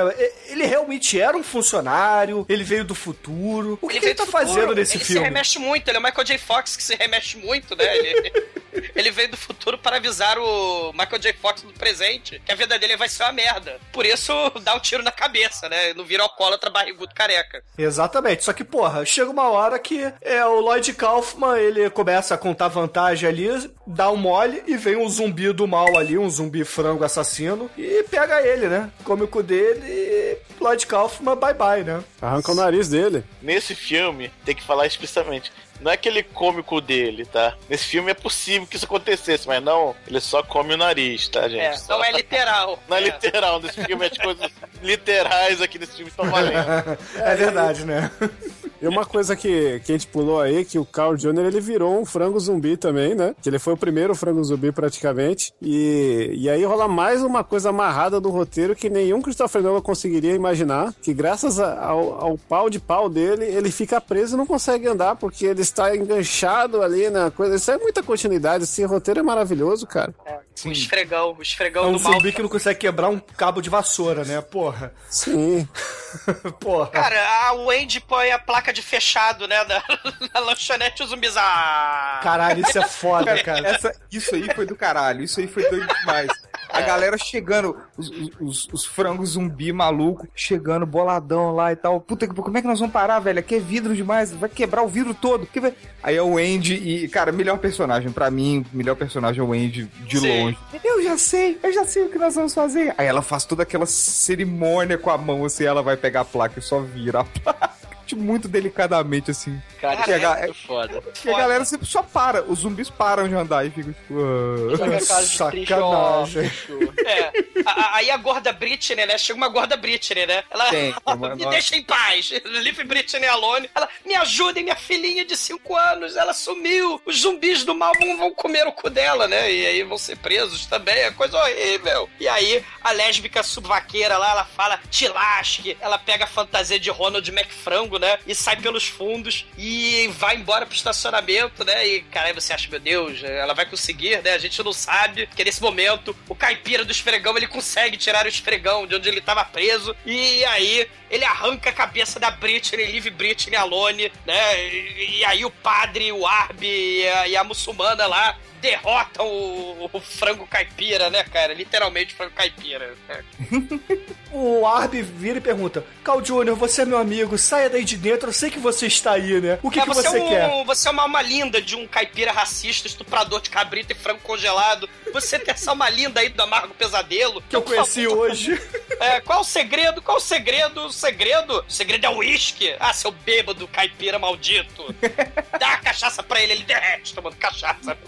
Speaker 7: Ele realmente era um funcionário, ele veio do futuro. O que ele,
Speaker 4: veio
Speaker 7: tá
Speaker 4: do futuro,
Speaker 7: fazendo nesse
Speaker 4: ele
Speaker 7: filme?
Speaker 4: se remexe muito, ele é o Michael J. Fox que se remexe muito, né? Ele, ele veio do futuro para avisar o Michael J. Fox do presente que a vida dele vai ser uma merda. Por isso, dá um tiro na cabeça, né? Não vira alcoólatra barrigudo careca.
Speaker 7: Exatamente, só que, porra, chega uma hora que é o Lloyd Kaufman, ele começa a contar vantagem ali, dá um mole e vem um zumbi do mal ali, um zumbi frango assassino, e pega ele, né? Come o cu dele e Lloyd Kaufman, bye bye, né?
Speaker 5: Arranca o nariz dele.
Speaker 16: Nesse filme, tem que falar explicitamente. Não é aquele cômico dele, tá? Nesse filme é possível que isso acontecesse, mas não, ele só come o nariz, tá, gente?
Speaker 4: É,
Speaker 16: Só-
Speaker 4: não é literal.
Speaker 16: Não é literal, nesse filme as coisas literais aqui nesse filme estão valendo.
Speaker 7: É verdade, né?
Speaker 5: E uma coisa que, que a gente pulou aí, que o Carl Jr. ele virou um frango zumbi também, né? Que ele foi o primeiro frango zumbi praticamente. E, e aí rola mais uma coisa amarrada do roteiro que nenhum Christopher Nolan conseguiria imaginar. Que graças ao, ao pau de pau dele, ele fica preso e não consegue andar, porque ele está enganchado ali na coisa. Isso é muita continuidade, esse roteiro é maravilhoso, cara.
Speaker 4: O esfregão, o esfregão
Speaker 7: É um
Speaker 4: do mal.
Speaker 7: zumbi que não consegue quebrar um cabo de vassoura, né? Porra.
Speaker 5: Sim.
Speaker 7: Porra.
Speaker 4: Cara, a Wendy põe a placa de fechado, né, na, na lanchonete e os zumbis. Ah!
Speaker 7: Caralho, isso é foda, cara.
Speaker 6: Essa, isso aí foi do caralho, isso aí foi doido demais. A galera chegando, os, os- os frangos zumbi maluco, chegando boladão lá e tal. Puta que como é que nós vamos parar, velho? Aqui é vidro demais, vai quebrar o vidro todo. Aí é o Andy e, cara, melhor personagem, pra mim, melhor personagem é o Andy de
Speaker 4: Sim.
Speaker 6: longe. Eu já sei, eu já sei o que nós vamos fazer. Aí ela faz toda aquela cerimônia com a mão, assim, ela vai pegar a placa e só vira a placa. Muito delicadamente, assim.
Speaker 9: Cara,
Speaker 6: E a
Speaker 9: isso é muito foda.
Speaker 6: a galera sempre só para, os zumbis param de andar e ficam tipo. ah.
Speaker 9: Bicho.
Speaker 4: É. A- a- Aí a gorda Britney, né? Chega uma gorda Britney, né? Ela
Speaker 6: uma-
Speaker 4: me deixa em paz. Leave Britney alone. Ela, me ajudem, minha filhinha de 5 anos. Ela sumiu. Os zumbis do mal vão, vão comer o cu dela, né? E aí vão ser presos também. É coisa horrível. E aí a lésbica subvaqueira lá, ela fala, te lasque. Ela pega a fantasia de Ronald McFrango, né? E sai pelos fundos e vai embora pro estacionamento, né? E, cara, aí você acha, meu Deus, ela vai conseguir, né? A gente não sabe, porque nesse momento o caipira do esfregão, ele consegue tirar o esfregão de onde ele tava preso. E aí ele arranca a cabeça da Britney, Live Britney Alone, né? E, e aí o padre, o Arby e a, e a muçulmana lá derrotam o, o frango caipira, né, cara? Literalmente frango caipira. né?
Speaker 7: O Arby vira e pergunta: Cal Jr., você é meu amigo, saia daí de dentro, eu sei que você está aí, né? O que,
Speaker 4: É,
Speaker 7: que você,
Speaker 4: é um,
Speaker 7: quer?
Speaker 4: Você é uma alma linda de um caipira racista, estuprador de cabrito e frango congelado. Você tem essa alma linda aí do Amargo Pesadelo.
Speaker 7: Que eu conheci hoje.
Speaker 4: É, qual o segredo? Qual o segredo? O segredo? O segredo é o uísque. Ah, seu bêbado caipira maldito. Dá a cachaça pra ele, ele derrete tomando cachaça.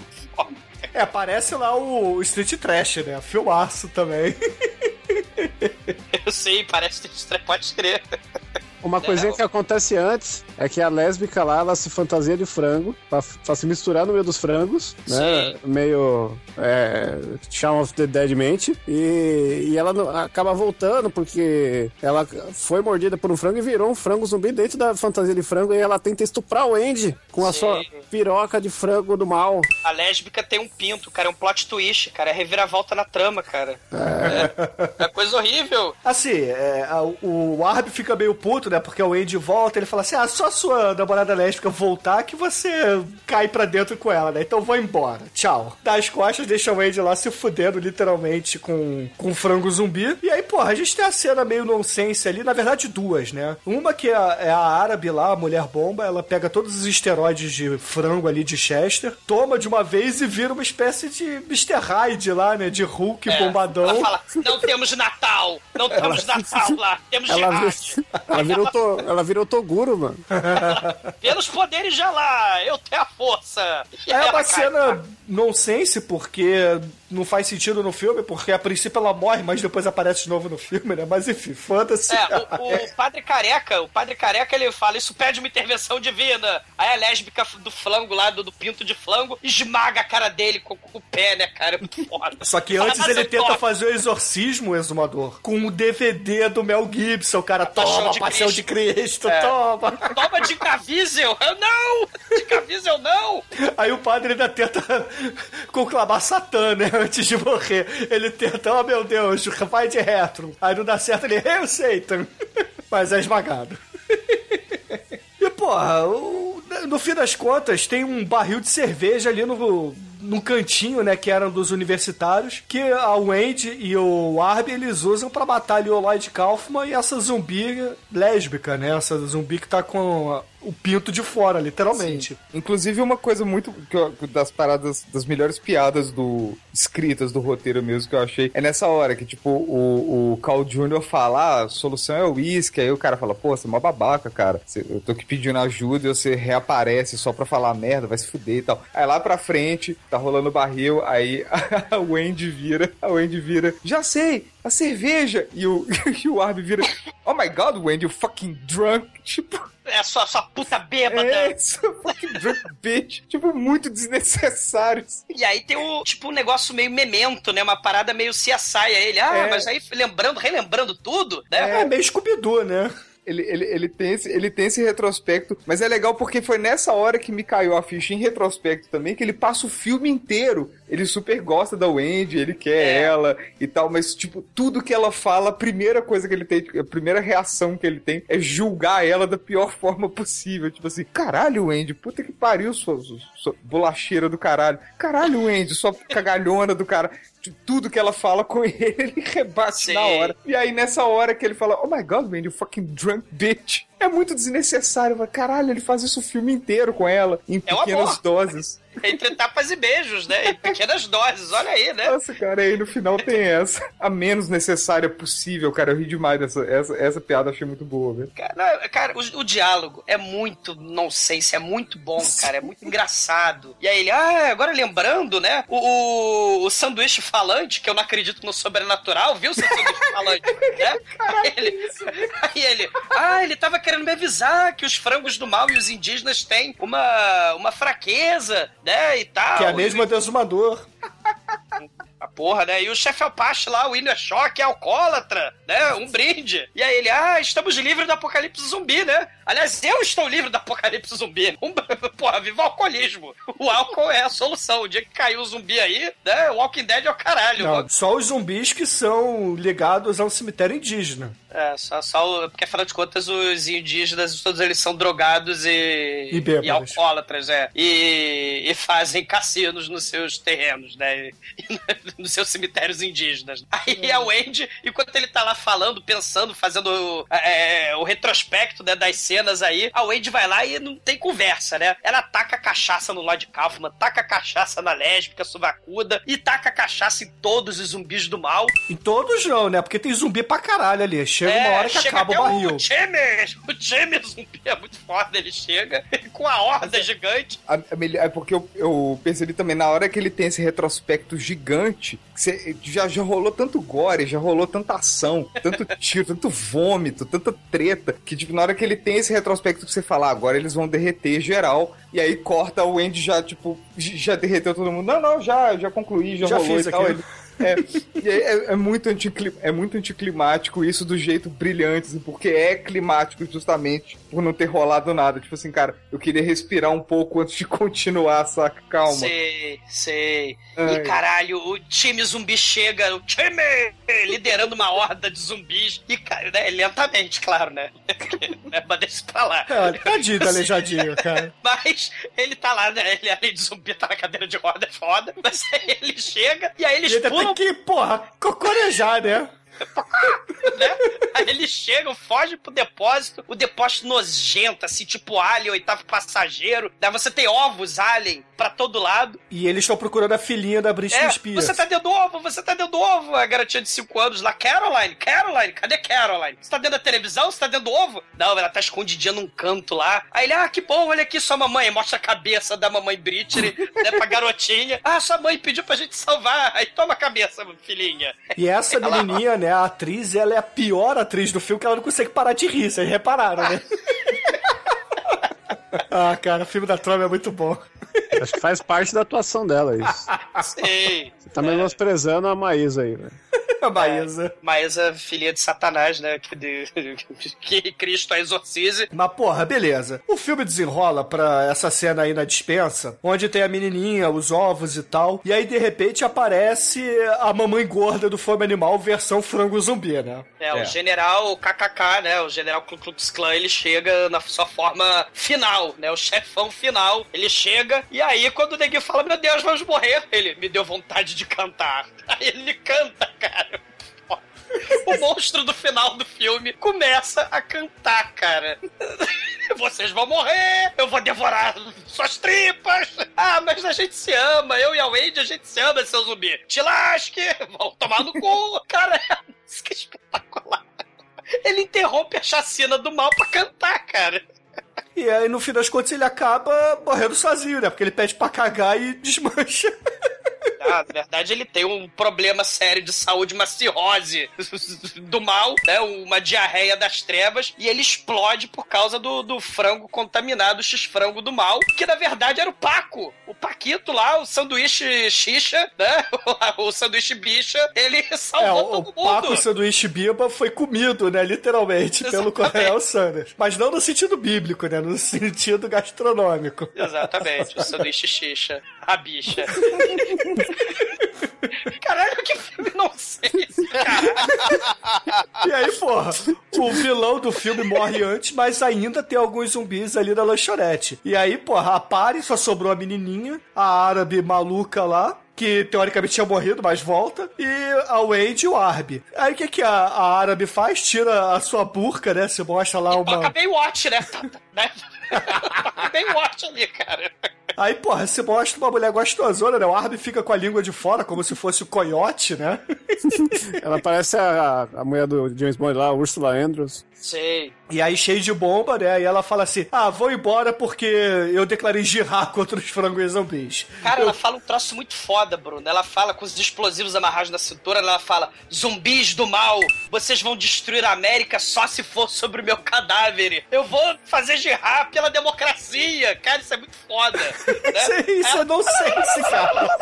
Speaker 7: É, aparece lá o Street Trash, né? Filmaço também.
Speaker 4: Eu sei, parece que pode crer.
Speaker 5: Uma coisinha que acontece antes é que a lésbica lá, ela se fantasia de frango pra, pra se misturar no meio dos frangos, né? Meio é, Shaun of the Dead mente. E, e ela não- acaba voltando porque ela foi mordida por um frango e virou um frango zumbi dentro da fantasia de frango. E ela tenta estuprar o Andy com a
Speaker 4: Sim.
Speaker 5: sua piroca de frango do mal.
Speaker 4: A lésbica tem um pinto, cara. É um plot twist, cara. É reviravolta na trama, cara. É, é coisa horrível.
Speaker 7: Assim, é, a- o Arby fica meio puto, né? Porque o Andy volta ele fala assim: ah, só sua namorada lésbica voltar que você cai pra dentro com ela, né? Então vou embora. Tchau. Dá as costas, deixa o Andy lá se fudendo literalmente com, com frango zumbi. E aí, porra, a gente tem a cena meio nonsense ali, na verdade duas, né? Uma que é a, é a árabe lá, a mulher bomba, ela pega todos os esteroides de frango ali de Chester, toma de uma vez e vira uma espécie de Mr. Hyde lá, né? De Hulk
Speaker 4: É,
Speaker 7: bombadão.
Speaker 4: Ela fala, não temos Natal, não temos Natal lá, temos
Speaker 5: Ela, ela virou to, ela virou Toguro, mano.
Speaker 4: Pelos poderes já lá, eu tenho a força. E
Speaker 7: É uma
Speaker 4: cai.
Speaker 7: cena nonsense, porque não faz sentido no filme, porque a princípio ela morre, mas depois aparece de novo no filme, né? Mas enfim, foda-se.
Speaker 4: É, o, o padre careca, o padre careca, ele fala, isso pede uma intervenção divina. Aí a lésbica do flango lá, do, do pinto de flango, esmaga a cara dele com, com o pé, né, cara? É muito foda.
Speaker 7: Só que antes
Speaker 4: "Mas
Speaker 7: ele
Speaker 4: eu
Speaker 7: tenta
Speaker 4: toco."
Speaker 7: fazer o exorcismo, o exumador, com o DVD do Mel Gibson. O cara toma,
Speaker 4: de
Speaker 7: Paixão de
Speaker 4: Cristo."
Speaker 7: Cristo,
Speaker 4: É.
Speaker 7: toma.
Speaker 4: Toma de Caviezel! Eu não! De Caviezel não!
Speaker 7: Aí o padre ainda tenta conclamar Satã, né? Antes de morrer. Ele tenta, oh meu Deus, vai de retro. Aí não dá certo, ele, eu. Mas é esmagado. E, porra, o- no fim das contas, tem um barril de cerveja ali no, no cantinho, né, que eram dos universitários, que a Wendy e o Arby, eles usam pra matar ali o Lloyd Kaufman e essa zumbi lésbica, né, essa zumbi que tá com o pinto de fora, literalmente.
Speaker 6: Inclusive, uma coisa muito. eu- das paradas, das melhores piadas do escritas do roteiro mesmo que eu achei, é nessa hora que, tipo, o, o Carl Jr. fala: ah, a solução é o uísque. Aí o cara fala: pô, você é uma babaca, cara. Eu tô aqui pedindo ajuda e você reaparece só pra falar merda, vai se fuder e tal. Aí lá pra frente, tá rolando o barril, aí a Wendy vira, a Wendy vira, já sei, a cerveja. E o, e o Arby vira: oh my god, Wendy, you fucking drunk. Tipo.
Speaker 4: É sua, sua puta bêbada!
Speaker 6: É, sua fucking drunk bitch. Tipo, muito desnecessário.
Speaker 4: E aí tem o, tipo, um negócio meio memento, né? Uma parada meio CSI a ele. Ah,
Speaker 6: É.
Speaker 4: mas aí lembrando, relembrando tudo, né?
Speaker 7: É meio scooby né?
Speaker 6: Ele, ele, ele, tem esse, ele tem esse retrospecto, mas é legal porque foi nessa hora que me caiu a ficha em retrospecto também, que ele passa o filme inteiro. Ele super gosta da Wendy, ele quer ela e tal, mas, tipo, tudo que ela fala, a primeira coisa que ele tem, a primeira reação que ele tem é julgar ela da pior forma possível. Tipo assim, caralho, Wendy, puta que pariu, sua, sua, sua bolacheira do caralho. Caralho, Wendy, sua cagalhona do cara. Tudo que ela fala com ele, ele rebate na hora. E aí, nessa hora que ele fala, oh my god, Wendy, you fucking drunk bitch. É muito desnecessário. Caralho, ele faz isso o filme inteiro com ela, em
Speaker 4: É
Speaker 6: pequenas doses.
Speaker 4: Entre tapas e beijos, né? Em pequenas doses, olha aí, né?
Speaker 6: Nossa, cara, aí no final tem essa. A menos necessária possível, cara. Eu ri demais dessa essa, essa piada, achei muito boa, velho.
Speaker 4: Cara, cara, o, o diálogo é muito, não sei se é muito bom, cara, é muito engraçado. E aí ele, ah, agora lembrando, né? O, o, o sanduíche falante, que eu não acredito no sobrenatural, viu, seu sanduíche falante? né? Aí ele, aí ele, ah, ele tava querendo me avisar que os frangos do mal e os indígenas têm uma, uma fraqueza, né? E tal.
Speaker 7: Que é a mesma do exumador.
Speaker 4: A porra, né? E o chefe Alpache lá, o Inner Shock, é alcoólatra, né? Um brinde. E aí ele, ah, estamos livres do apocalipse zumbi, né? Aliás, eu estou livre do apocalipse zumbi. Um, porra, viva o alcoolismo. O álcool é a solução. O dia que caiu o zumbi aí, né? O Walking Dead é o caralho.
Speaker 7: Não, só os zumbis que são ligados ao cemitério indígena.
Speaker 4: É, só, só o- porque afinal de contas os indígenas, todos eles são drogados e,
Speaker 7: E bêbados.
Speaker 4: alcoólatras, é. E, e fazem cassinos nos seus terrenos, né? E nos seus cemitérios indígenas. Aí a Wendy, enquanto ele tá lá falando, pensando, fazendo é, o retrospecto né, das cenas aí, a Wendy vai lá e não tem conversa, né? Ela taca cachaça no Lloyd Kaufman, taca cachaça na lésbica suvacuda e taca cachaça em todos os zumbis do mal.
Speaker 7: Em todos não, né? Porque tem zumbi pra caralho ali. Chega uma hora que
Speaker 4: É, chega
Speaker 7: acaba o barril.
Speaker 4: O James, o James zumbi é muito foda, ele chega com a horda gigante.
Speaker 6: A- a É porque eu, eu percebi também, na hora que ele tem esse retrospecto gigante, você- já, já rolou tanto gore, já rolou tanta ação, tanto tiro, tanto vômito, tanta treta, que tipo, na hora que ele tem esse retrospecto que você fala, ah, agora eles vão derreter geral, e aí corta o Andy já, tipo, já derreteu todo mundo. Não, não, já, já concluí, já,
Speaker 7: Já
Speaker 6: rolou
Speaker 7: fiz
Speaker 6: e tal.
Speaker 7: aqui.
Speaker 6: Ele- é, é, é muito anticli- é muito anticlimático isso do jeito brilhante, assim, porque é climático justamente por não ter rolado nada. Tipo assim, cara, eu queria respirar um pouco antes de continuar, saca? Calma.
Speaker 4: Sei, sei.
Speaker 6: Ai.
Speaker 4: E caralho, o time zumbi chega, o time liderando uma horda de zumbis. E, cara, né, lentamente, claro, né? né mas deixa pra lá.
Speaker 7: É, tadinho do aleijadinho, cara.
Speaker 4: Mas ele tá lá, né? Ele, além de zumbi, tá na cadeira de roda, é foda. Mas aí ele chega e aí eles
Speaker 7: E
Speaker 4: pulam
Speaker 7: tem que, porra, cocorejar, né?
Speaker 4: Né? Aí eles chegam, fogem pro depósito, o depósito nojento, assim, tipo alien, oitavo passageiro. Daí você tem ovos alien pra todo lado.
Speaker 7: E eles estão procurando a filhinha da Britney
Speaker 4: É,
Speaker 7: Spears.
Speaker 4: você tá dentro do ovo, você tá dentro do ovo. A garotinha de 5 anos lá, Caroline, Caroline, cadê Caroline? Você tá dentro da televisão? Você tá dentro do ovo? Não, ela tá escondidinha num canto lá. Aí ele, ah, que bom, olha aqui sua mamãe. Mostra a cabeça da mamãe Britney, né, pra garotinha. Ah, sua mãe pediu pra gente salvar. Aí toma a cabeça, filhinha.
Speaker 7: E essa
Speaker 4: Ela-
Speaker 7: menininha, né, a atriz, ela é a pior atriz do filme, que ela não consegue parar de rir, vocês repararam, né? ah, cara, o filme da Trump é muito bom.
Speaker 5: Acho que faz parte da atuação dela isso.
Speaker 4: Sei.
Speaker 5: Você tá menosprezando a Maísa aí, velho.
Speaker 7: A Maísa.
Speaker 4: Maísa, filha de Satanás, né? Que, de- que Cristo a exorcize.
Speaker 7: Mas, porra, beleza. O filme desenrola pra essa cena aí na dispensa, onde tem a menininha, os ovos e tal, e aí, de repente, aparece a mamãe gorda do Fome Animal versão frango zumbi, né?
Speaker 4: É, o general KKK, né? O general Ku Klux Klan, ele chega na sua forma final, né? O chefão final. Ele chega e aí, quando o neguinho fala, meu Deus, vamos morrer, ele me deu vontade de cantar. Aí ele canta, cara. O monstro do final do filme começa a cantar, cara. Vocês vão morrer, eu vou devorar suas tripas. Ah, mas a gente se ama, eu e a Wade, a gente se ama, seu zumbi. Te lasque, vão tomar no cu. Cara, é uma música espetacular. Ele interrompe a chacina do mal pra cantar, cara.
Speaker 7: E aí, no fim das contas, ele acaba morrendo sozinho, né? Porque ele pede pra cagar e desmancha.
Speaker 4: Ah, na verdade, ele tem um problema sério de saúde, uma cirrose do mal, né? Uma diarreia das trevas, e ele explode por causa do, do frango contaminado, o X-frango do mal, que na verdade era o Paco. O Paquito lá, o sanduíche xixa, né? O, sanduíche bicha, ele
Speaker 7: É,
Speaker 4: salvou
Speaker 7: o,
Speaker 4: todo
Speaker 7: o Paco
Speaker 4: mundo.
Speaker 7: Sanduíche Biba foi comido, né? Literalmente, pelo Coronel Sanders. Mas não no sentido bíblico, né? No sentido gastronômico.
Speaker 4: Exatamente, o sanduíche xixa, a bicha. Caralho, que filme nonsense, cara.
Speaker 7: E aí, porra, o vilão do filme morre antes, mas ainda tem alguns zumbis ali na lanchonete. E aí, porra, a Pari só sobrou a menininha, a árabe maluca lá, que teoricamente tinha morrido, mas volta, e a Wade e o Arby. Aí o que, que a, a árabe faz? Tira a sua burca, né? Se mostra lá
Speaker 4: Toca
Speaker 7: uma.
Speaker 4: Baywatch, né? Toca Baywatch ali, cara.
Speaker 7: Aí, porra, se mostra uma mulher gostosona, né? O Arby fica com a língua de fora, como se fosse o coiote, né?
Speaker 5: Ela parece a, a mulher do James Bond lá, Ursula Andrews.
Speaker 4: Sei.
Speaker 7: E aí, cheio de bomba, né? E ela fala assim: Ah, vou embora porque eu declarei girar contra os frangos zumbis.
Speaker 4: Cara, ela fala um troço muito foda, Bruno. Ela fala com os explosivos amarrados na cintura, ela fala: zumbis do mal, vocês vão destruir a América só se for sobre o meu cadáver. Eu vou fazer girar pela democracia. Cara, isso é muito foda. Né?
Speaker 7: Isso é nonsense, cara.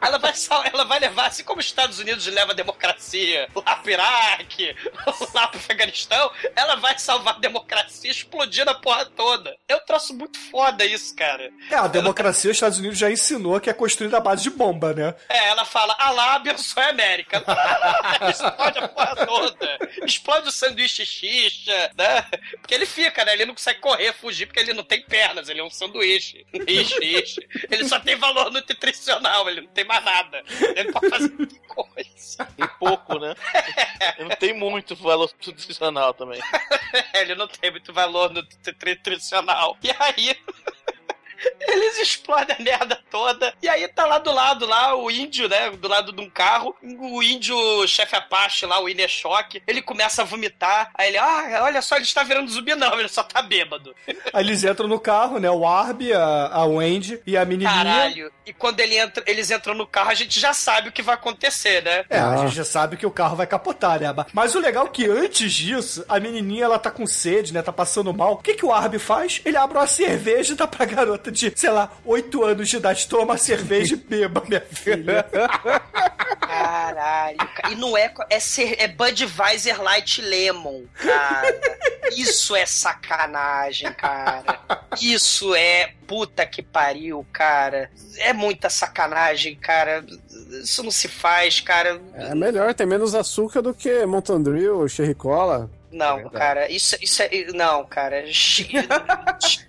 Speaker 4: Ela vai, ela vai levar, assim como os Estados Unidos leva a democracia lá pro Iraque, lá pro Afeganistão, ela vai salvar a democracia explodindo a porra toda. Eu troço muito foda isso, cara.
Speaker 7: É, a democracia, os Estados Unidos já ensinou que é construída à base de bomba, né?
Speaker 4: É, ela fala, Alá abençoe a América. Explode a porra toda. Explode o sanduíche xixa, né? Porque ele fica, né? Ele não consegue correr, fugir, porque ele não tem pernas, ele é um sanduíche. Ixi, ixi. Ele só tem valor nutricional, ele não tem mais nada. Ele pode fazer muita coisa.
Speaker 3: Tem pouco, né? Eu não tem muito valor nutricional também.
Speaker 4: ele não tem muito valor nutricional. E aí. Eles explodem a merda toda. E aí tá lá do lado, lá, o índio, né? Do lado de um carro. O índio chefe Apache lá, o Ineshock, ele começa a vomitar. Aí ele, ah, olha só, ele está virando zumbi. Não, ele só tá bêbado.
Speaker 7: Aí eles entram no carro, né? O Arby, a, a Wendy e a menininha.
Speaker 4: Caralho. E quando ele entra, eles entram no carro, a gente já sabe o que vai acontecer, né?
Speaker 7: É, a gente já sabe que o carro vai capotar, né? Mas o legal é que antes disso, a menininha, ela tá com sede, né? Tá passando mal. O que que o Arby faz? Ele abre uma cerveja e dá pra garota de, sei lá, 8 anos de idade. Toma cerveja e beba, minha filha.
Speaker 4: Caralho. ca- E não é. É, ser, é Budweiser Light Lemon, cara. Isso é sacanagem, cara. Isso é puta que pariu, cara. É muita sacanagem, cara. Isso não se faz, cara.
Speaker 5: É melhor, tem menos açúcar do que Mountain Dew, Cherry Cola.
Speaker 4: Não, cara, isso, isso é. Não, cara.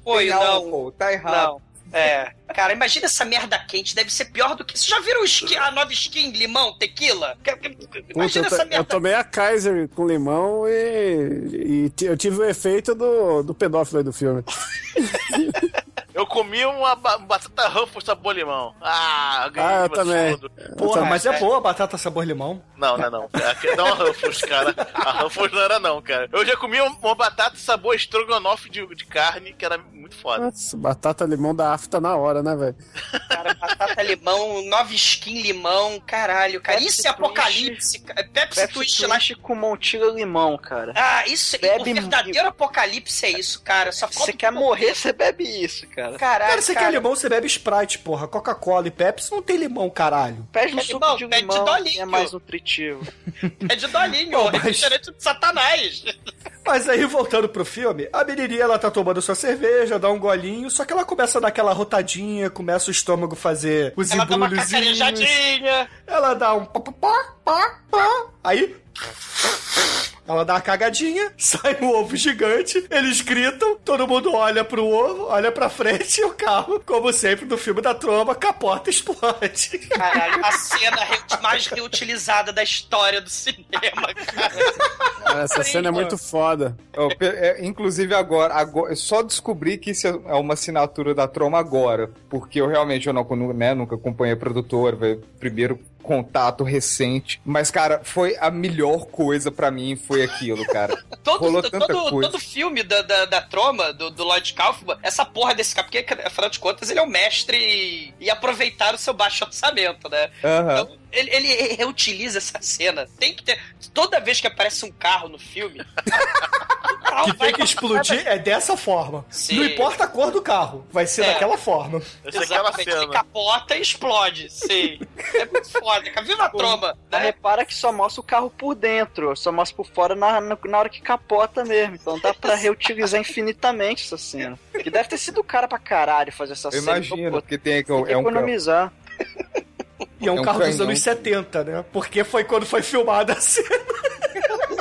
Speaker 4: Foi, não.
Speaker 6: álcool, tá errado.
Speaker 4: Não. É. Cara, imagina essa merda quente, deve ser pior do que. Vocês já viram skin- a nova skin limão, tequila?
Speaker 5: Puta,
Speaker 4: Imagina
Speaker 5: eu, to-
Speaker 4: essa
Speaker 5: eu
Speaker 4: merda.
Speaker 5: tomei a Kaiser com limão e, e eu tive o efeito do, do pedófilo aí do filme.
Speaker 16: Eu comi uma ba- batata Ruffles sabor limão. Ah, ganhei
Speaker 5: Ah, eu também.
Speaker 7: Porra, mas é boa a batata sabor limão.
Speaker 16: Não, não, é não. Aqui não é uma Ruffles, cara. A Ruffles não era não, cara. Eu já comi uma- batata sabor estrogonofe de, de carne, que era muito foda.
Speaker 5: Nossa, batata limão da afta na hora, né, velho?
Speaker 4: Cara, batata limão, nova skin limão, caralho, cara.
Speaker 9: Pepsi
Speaker 4: isso é apocalipse, cara. Pepsi,
Speaker 9: Pepsi
Speaker 4: Twist lá.
Speaker 9: Twist com Montiga limão, cara.
Speaker 4: Ah, isso
Speaker 9: Bebe
Speaker 4: o verdadeiro apocalipse é isso, cara. Só
Speaker 9: Você quer morrer, você bebe isso, cara.
Speaker 4: Caralho,
Speaker 7: Cara, você quer limão, você bebe Sprite, porra. Coca-Cola e Pepsi não tem limão, caralho.
Speaker 9: Pede um
Speaker 4: Pede
Speaker 9: suco
Speaker 4: limão,
Speaker 9: de
Speaker 4: pede
Speaker 9: limão,
Speaker 4: dolinho.
Speaker 9: que é mais nutritivo.
Speaker 4: É de dolinho,
Speaker 7: Pô,
Speaker 4: é
Speaker 7: mas-
Speaker 4: refrigerante de satanás.
Speaker 7: Mas aí, voltando pro filme, a menininha, ela tá tomando sua cerveja, dá um golinho, só que ela começa a dar aquela rotadinha, começa o estômago fazer os
Speaker 4: Ela dá uma cacarejadinha.
Speaker 7: Ela dá um pá, pá, pá, pá, pá. Aí... Ela dá uma cagadinha, sai um ovo gigante, eles gritam, todo mundo olha pro ovo, olha pra frente e o carro, como sempre no filme da tromba, capota e explode.
Speaker 4: Caralho, a cena re- mais reutilizada da história do cinema, cara.
Speaker 5: Essa cena é muito foda.
Speaker 6: Pe- é, inclusive agora, agora, eu só descobri que isso é uma assinatura da Troma agora, porque eu realmente eu não, né, nunca acompanhei a produtora, primeiro contato recente, mas cara, foi a melhor coisa pra mim, foi aquilo, cara.
Speaker 4: Todo,
Speaker 6: Rolou
Speaker 4: todo,
Speaker 6: tanta coisa.
Speaker 4: todo filme da, da, da Troma, do, do Lloyd Kaufman, essa porra desse cara, porque afinal de contas ele é o mestre e, e aproveitar o seu baixo orçamento, né?
Speaker 6: Aham.
Speaker 4: Então, ele, ele reutiliza essa cena. Tem que ter. Toda vez que aparece um carro no filme. o carro
Speaker 7: Que tem que explodir é dessa forma.
Speaker 4: Sim.
Speaker 7: Não importa a cor do carro, vai ser
Speaker 4: É.
Speaker 7: daquela forma.
Speaker 4: Exatamente, ele capota e explode, sim. É muito foda. Viva a troma!
Speaker 9: Mas repara que só mostra o carro por dentro, só mostra por fora na, na, hora que capota mesmo. Então dá pra reutilizar infinitamente essa cena. E deve ter sido o cara pra caralho fazer essa
Speaker 6: Eu
Speaker 9: cena.
Speaker 6: imagino,
Speaker 9: Pô,
Speaker 6: porque tem,
Speaker 9: tem que
Speaker 6: é um
Speaker 9: economizar.
Speaker 7: E é um,
Speaker 6: É um
Speaker 7: carro dos
Speaker 6: canhão.
Speaker 7: anos 70, né? Porque foi quando foi filmada a cena.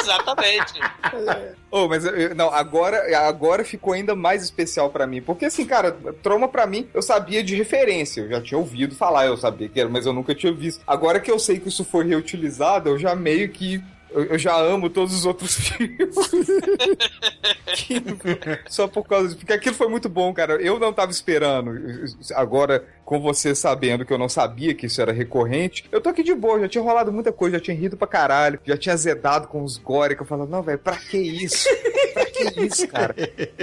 Speaker 4: Exatamente.
Speaker 6: Oh, mas eu- não, agora, agora ficou ainda mais especial pra mim. Porque assim, cara, Troma pra mim, eu sabia de referência. Eu já tinha ouvido falar, eu sabia que era, mas eu nunca tinha visto. Agora que eu sei que isso foi reutilizado, eu já meio que. Eu já amo todos os outros filmes. Só por causa disso. Porque aquilo foi muito bom, cara. Eu não tava esperando. Agora, com você sabendo que eu não sabia que isso era recorrente, eu tô aqui de boa. Já tinha rolado muita coisa, já tinha rido pra caralho. Já tinha zedado com os gore. Que eu falava, não, velho, pra que isso? Pra que isso, cara?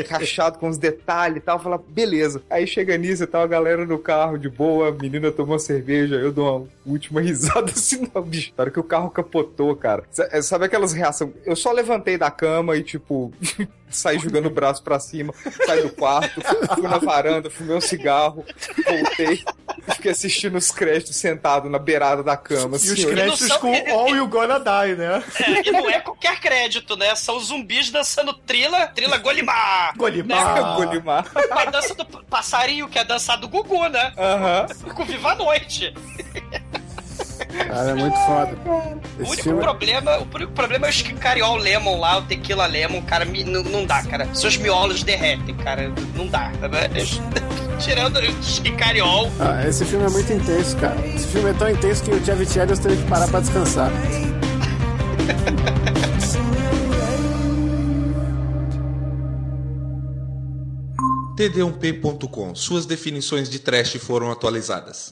Speaker 6: Rachado com os detalhes e tal. Eu falava, beleza. Aí chega nisso e tal, a galera no carro de boa, a menina tomou cerveja. Eu dou uma última risada assim, não, bicho. Na hora que o carro capotou, cara. Sa- Sabe aquelas reações? Eu só levantei da cama e, tipo, saí jogando o braço pra cima, saí do quarto, fui na varanda, fumei um cigarro, voltei e fiquei assistindo os créditos sentado na beirada da cama.
Speaker 7: E os
Speaker 6: assim,
Speaker 7: créditos
Speaker 4: são-
Speaker 7: com All You Gonna Die, né?
Speaker 4: É, e não é qualquer crédito, né? São zumbis dançando trila, trila Golimar.
Speaker 7: Golimar.
Speaker 6: Golimar.
Speaker 4: A dança do passarinho, que é a dança do Gugu, né?
Speaker 6: Aham.
Speaker 4: Com Viva a Noite.
Speaker 5: Cara, é muito foda.
Speaker 4: O único
Speaker 5: filme...
Speaker 4: problema, o único problema é o skin cariol lemon lá, o tequila lemon, cara, me- não, não dá, cara. Seus miolos derretem, cara, não dá. Tirando o skin cariol,
Speaker 5: Ah, esse filme é muito intenso, cara. Esse filme é tão intenso que o Chevy Chelios teve que parar pra descansar.
Speaker 21: td1p.com. Suas definições de trash foram atualizadas.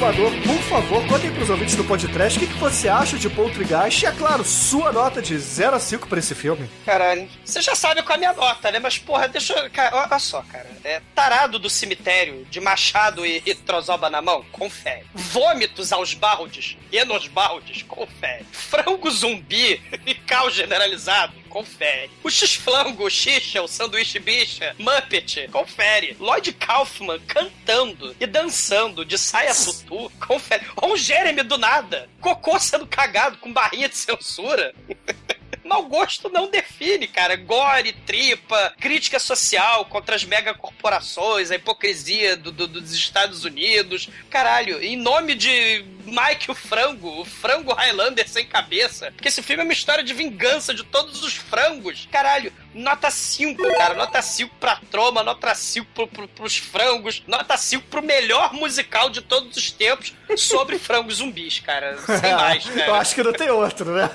Speaker 7: Por favor, contem pros ouvintes do podcast o que, que você acha de Poltergeist e, é claro, sua nota de 0 a 5 pra esse filme.
Speaker 4: Caralho, você já sabe qual é a minha nota, né? Mas, porra, deixa eu. Cara, olha só, cara. É, tarado do cemitério, de machado e, e trozoba na mão, confere. Vômitos aos baldes e nos baldes, confere. Frango zumbi e caos generalizado, confere. O X-Flango, o Xixa, o Sanduíche Bicha, Muppet, confere. Lloyd Kaufman cantando e dançando de saia tutu, confere. Ou um Jeremy do nada, cocô sendo cagado com barrinha de censura. Mau gosto não define, cara. Gore, tripa, crítica social contra as megacorporações, a hipocrisia do- do- dos Estados Unidos. Caralho, em nome de Mike o Frango, o frango Highlander sem cabeça. Porque esse filme é uma história de vingança de todos os frangos. Caralho, nota 5, cara. Nota 5 pra troma, nota 5 pro, pro, pros frangos, nota 5 pro melhor musical de todos os tempos sobre frangos zumbis, cara. Sem mais, cara.
Speaker 7: Eu acho que não tem outro, né?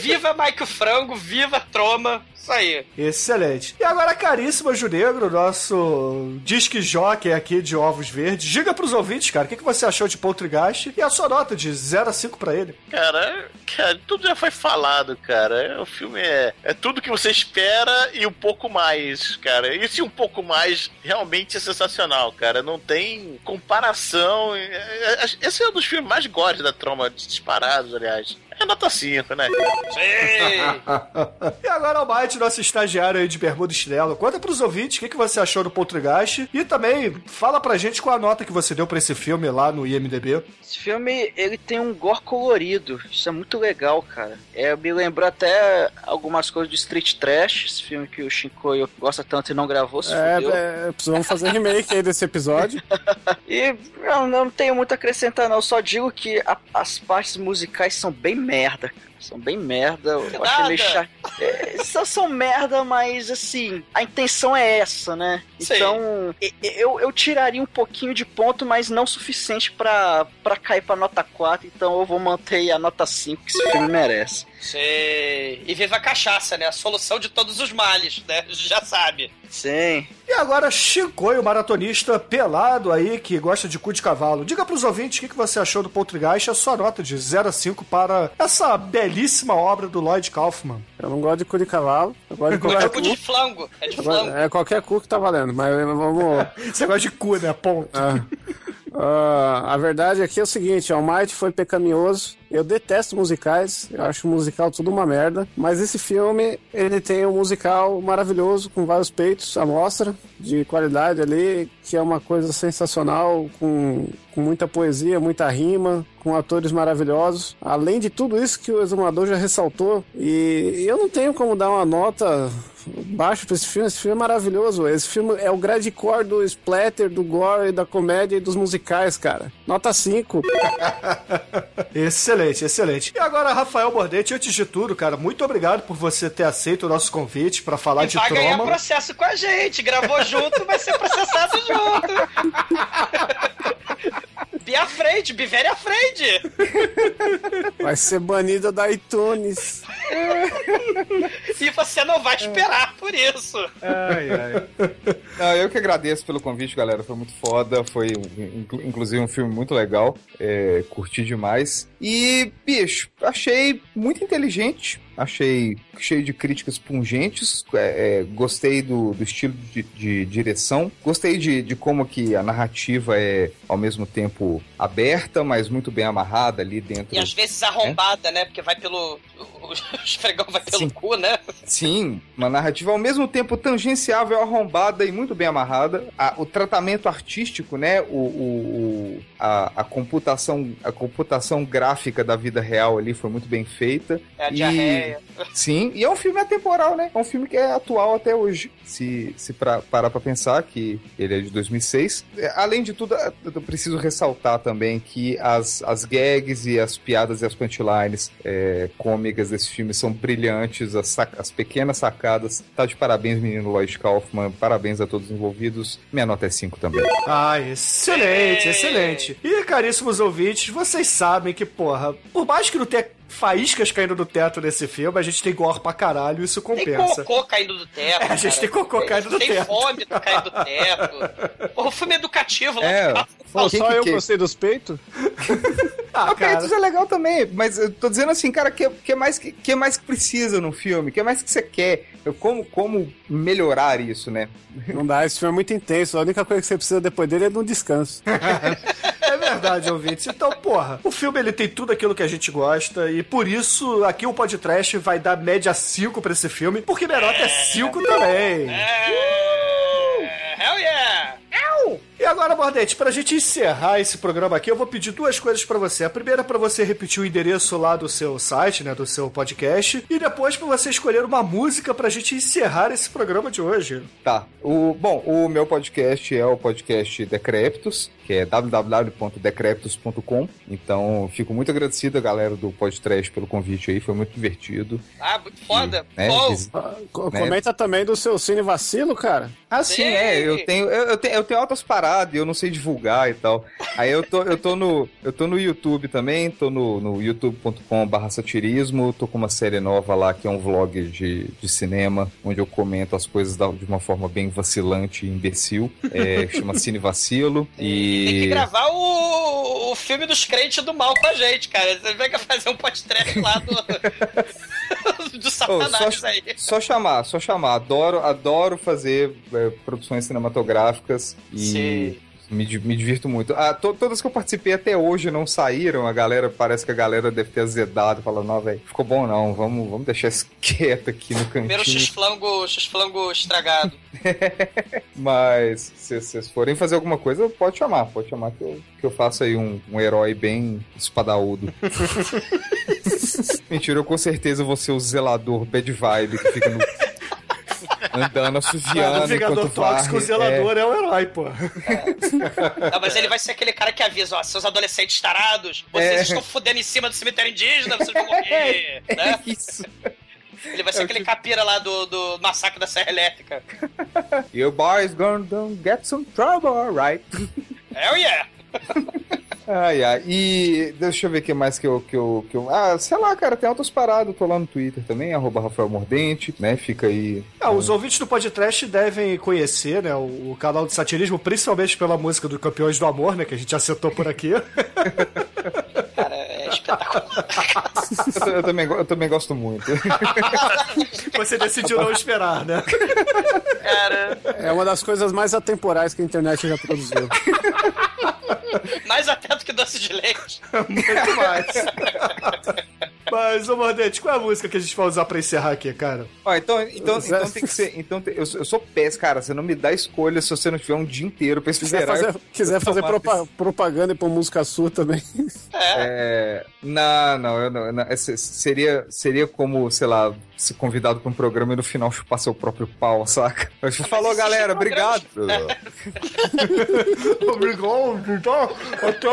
Speaker 4: Viva Mike o Frango, viva Troma. Isso aí.
Speaker 7: Excelente. E agora, caríssimo Junegro, nosso disque jockey aqui de ovos verdes, diga pros ouvintes, cara, o que, que você achou de Poltergeist e a sua nota de 0 a 5 pra ele.
Speaker 16: Cara, cara, tudo já foi falado, cara. O filme é, é tudo que você espera e um pouco mais, cara. Isso e um pouco mais realmente é sensacional, cara. Não tem comparação. É- é- Esse é um dos filmes mais gore da troma, disparados, aliás. É nota 5, né?
Speaker 7: e agora, Almighty, nosso estagiário aí de bermuda e chinelo, conta pros ouvintes o que, que você achou do Poltergeist e também fala pra gente qual a nota que você deu pra esse filme lá no IMDB.
Speaker 9: Esse filme, ele tem um gore colorido. Isso é muito legal, cara. É, me lembrou até algumas coisas de Street Trash, esse filme que o Shinkoio gosta tanto e não gravou, se fudeu.
Speaker 5: É, é, precisamos fazer remake aí desse episódio.
Speaker 9: E eu não tenho muito a acrescentar, não. Só digo que a- as partes musicais são bem merda. São bem merda. Eu achei meio chato. É, só são merda, mas assim, a intenção é essa, né? Então, eu, eu tiraria um pouquinho de ponto, mas não suficiente pra, pra cair pra nota 4. Então eu vou manter a nota 5 que esse filme merece.
Speaker 4: Sei. E viva a cachaça, né? A solução de todos os males, né? Já sabe.
Speaker 9: Sim.
Speaker 7: E agora, Chicoio, maratonista pelado aí, que gosta de cu de cavalo. Diga pros ouvintes o que, que você achou do Poltergeist e a sua nota de 0 a 5 para essa belíssima obra do Lloyd Kaufman.
Speaker 5: Eu não gosto de cu de cavalo. Eu gosto de
Speaker 4: é
Speaker 5: qualquer
Speaker 4: cu de flango. É de flango.
Speaker 5: É qualquer cu que tá valendo, mas vamos.
Speaker 7: Você gosta de cu, né? Ponto.
Speaker 5: Ah, a verdade aqui é o seguinte, o Almighty foi pecaminoso. Eu detesto musicais, eu acho musical tudo uma merda. Mas esse filme, ele tem um musical maravilhoso, com vários peitos à mostra, de qualidade ali, que é uma coisa sensacional, com, com muita poesia, muita rima, com atores maravilhosos. Além de tudo isso que o exumador já ressaltou, e eu não tenho como dar uma nota baixo pra esse filme. Esse filme é maravilhoso. Esse filme é o grande core do splatter, do gore, da comédia e dos musicais, cara. Nota 5.
Speaker 7: Excelente, excelente. E agora, Rafael Bordetti, antes de tudo, cara, muito obrigado por você ter aceito o nosso convite para falar
Speaker 4: E
Speaker 7: de
Speaker 4: vai ganhar processo com a gente. Gravou junto, vai ser processado junto. Be afraid, be very afraid.
Speaker 5: Vai ser banida da iTunes.
Speaker 4: E você não vai esperar por isso.
Speaker 6: Ai, ai. Não, eu que agradeço pelo convite, galera. Foi muito foda. Foi, inclu- inclusive, um filme muito legal. É, curti demais. E, bicho, achei muito inteligente. Achei cheio de críticas pungentes. É, é, gostei do, do estilo de, de direção. Gostei de, de como que a narrativa é, ao mesmo tempo, aberta, mas muito bem amarrada ali dentro.
Speaker 4: E às vezes arrombada, né? Porque vai pelo. O esfregão vai pelo cu, né?
Speaker 6: Sim, uma narrativa ao mesmo tempo tangenciável, arrombada e muito bem amarrada. A- o tratamento artístico, né? O, o- a, a computação, a computação gráfica da vida real ali foi muito bem feita.
Speaker 4: É a
Speaker 6: E-
Speaker 4: diarreia.
Speaker 6: Sim, e é um filme atemporal, né? É um filme que é atual até hoje. Se, se pra, parar pra pensar que ele é de 2006. É, Além de tudo, eu preciso ressaltar também que as, as gags e as piadas e as punchlines é, cômicas desse filme são brilhantes, as, as pequenas sacadas. Tá de parabéns, menino Lloyd Kaufman. Parabéns a todos os envolvidos. Minha nota é 5 também.
Speaker 7: Ah, excelente, excelente. E, caríssimos ouvintes, vocês sabem que, porra, por mais que não tenha faíscas caindo do teto nesse filme, a gente tem gore pra caralho, isso
Speaker 4: Tem
Speaker 7: compensa.
Speaker 4: cocô caindo do teto.
Speaker 7: É, a gente
Speaker 4: cara.
Speaker 7: tem cocô caindo do
Speaker 4: tem
Speaker 7: teto.
Speaker 4: fome caindo do teto. O filme é educativo lá
Speaker 6: É,
Speaker 4: casa.
Speaker 5: Pô, só
Speaker 6: que
Speaker 5: eu
Speaker 6: que-
Speaker 5: gostei dos peitos?
Speaker 7: Ah,
Speaker 6: Ah, Peitos é legal também, mas eu tô dizendo assim, cara, que, que, mais que, que mais que precisa no filme? que mais que você quer? Como, como melhorar isso, né?
Speaker 5: Não dá, esse filme é muito intenso. A única coisa que você precisa depois dele é de um descanso.
Speaker 7: É verdade, ouvintes. Então, porra, o filme ele tem tudo aquilo que a gente gosta e por isso aqui o podcast vai dar média 5 pra esse filme, porque nota é 5 também.
Speaker 4: Hell yeah!
Speaker 7: E agora, Mordente, pra gente encerrar esse programa aqui, eu vou pedir duas coisas pra você. A primeira é pra você repetir o endereço lá do seu site, né, do seu podcast, e depois pra você escolher uma música pra gente encerrar esse programa de hoje.
Speaker 6: Tá. O, bom, o meu podcast é o podcast Decreptus, que é www.decreptus.com. Então, fico muito agradecido a galera do podcast pelo convite aí, foi muito divertido.
Speaker 4: Ah, muito foda.
Speaker 6: né,
Speaker 4: Bom,
Speaker 6: vis-
Speaker 5: Co-
Speaker 6: né?
Speaker 5: Comenta também do seu cine vacilo, cara.
Speaker 6: Ah, sim, é. Eu tenho, eu, eu tenho, eu tenho altas paradas e eu não sei divulgar e tal. Aí eu tô, eu tô no, eu tô no YouTube também, tô no, no youtube.com/barra satirismo, tô com uma série nova lá que é um vlog de, de cinema, onde eu comento as coisas da- de uma forma bem vacilante e imbecil. É, chama Cine Vacilo. E.
Speaker 4: Tem que gravar o, o filme dos crentes do mal com a gente, cara. Você vem cá fazer um podcast lá do. do satanás
Speaker 6: só,
Speaker 4: aí.
Speaker 6: só chamar, só chamar. Adoro, adoro fazer é, produções cinematográficas e
Speaker 4: Sim.
Speaker 6: Me, me divirto muito. Ah, to- todas que eu participei até hoje não saíram. A galera, parece que a galera deve ter azedado, falando, não, velho, ficou bom não, vamos, vamos deixar isso quieto aqui no
Speaker 4: Primeiro
Speaker 6: cantinho.
Speaker 4: X-flango X-flango estragado.
Speaker 6: Mas se vocês forem fazer alguma coisa, pode chamar, pode chamar que eu, que eu faço aí um, um herói bem espadaúdo. Mentira, eu com certeza vou ser o zelador bad vibe que fica no... andando, assoviando
Speaker 7: o Vingador Tóxico, o
Speaker 6: varre.
Speaker 7: zelador é. o herói, pô.
Speaker 4: Não, mas ele vai ser aquele cara que avisa, ó, seus adolescentes tarados, vocês
Speaker 6: É.
Speaker 4: estão fudendo em cima do cemitério indígena, vocês vão morrer, né?
Speaker 6: Isso.
Speaker 4: Ele vai ser aquele capira lá do, do massacre da Serra Elétrica.
Speaker 6: You boys gonna get some trouble, alright?
Speaker 4: Hell yeah!
Speaker 6: Ai, ai. E deixa eu ver o que mais que eu, que, eu, que eu. Ah, sei lá, cara, tem outras paradas. Tô lá no Twitter também, arroba Rafael Mordente, né? Fica aí.
Speaker 7: Ah, os ouvintes do podcast devem conhecer, né, o, o canal de satirismo, principalmente pela música do Campeões do Amor, né, que a gente já citou por aqui.
Speaker 4: Cara, é espetacular.
Speaker 6: Eu, eu também, eu também gosto muito.
Speaker 7: Você decidiu não esperar, né?
Speaker 4: Cara,
Speaker 5: É uma das coisas mais atemporais que a internet já produziu.
Speaker 4: mais atento que doce de leite.
Speaker 7: Muito mais. Mas, ô Mordente, qual é a música que a gente vai usar pra encerrar aqui, cara?
Speaker 6: Ó, então, então, então tem que ser. Então eu, sou- eu sou péssimo, cara. Você não me dá escolha se você não tiver um dia inteiro pra
Speaker 5: Se quiser fazer, quiser fazer propa- propaganda e pôr música sua também.
Speaker 6: É, não, não, eu não, não, é, se- seria, seria como, sei lá, ser convidado pra um programa e no final chupar seu próprio pau, saca? Eu falou, galera, obrigado.
Speaker 7: Obrigado, então. Até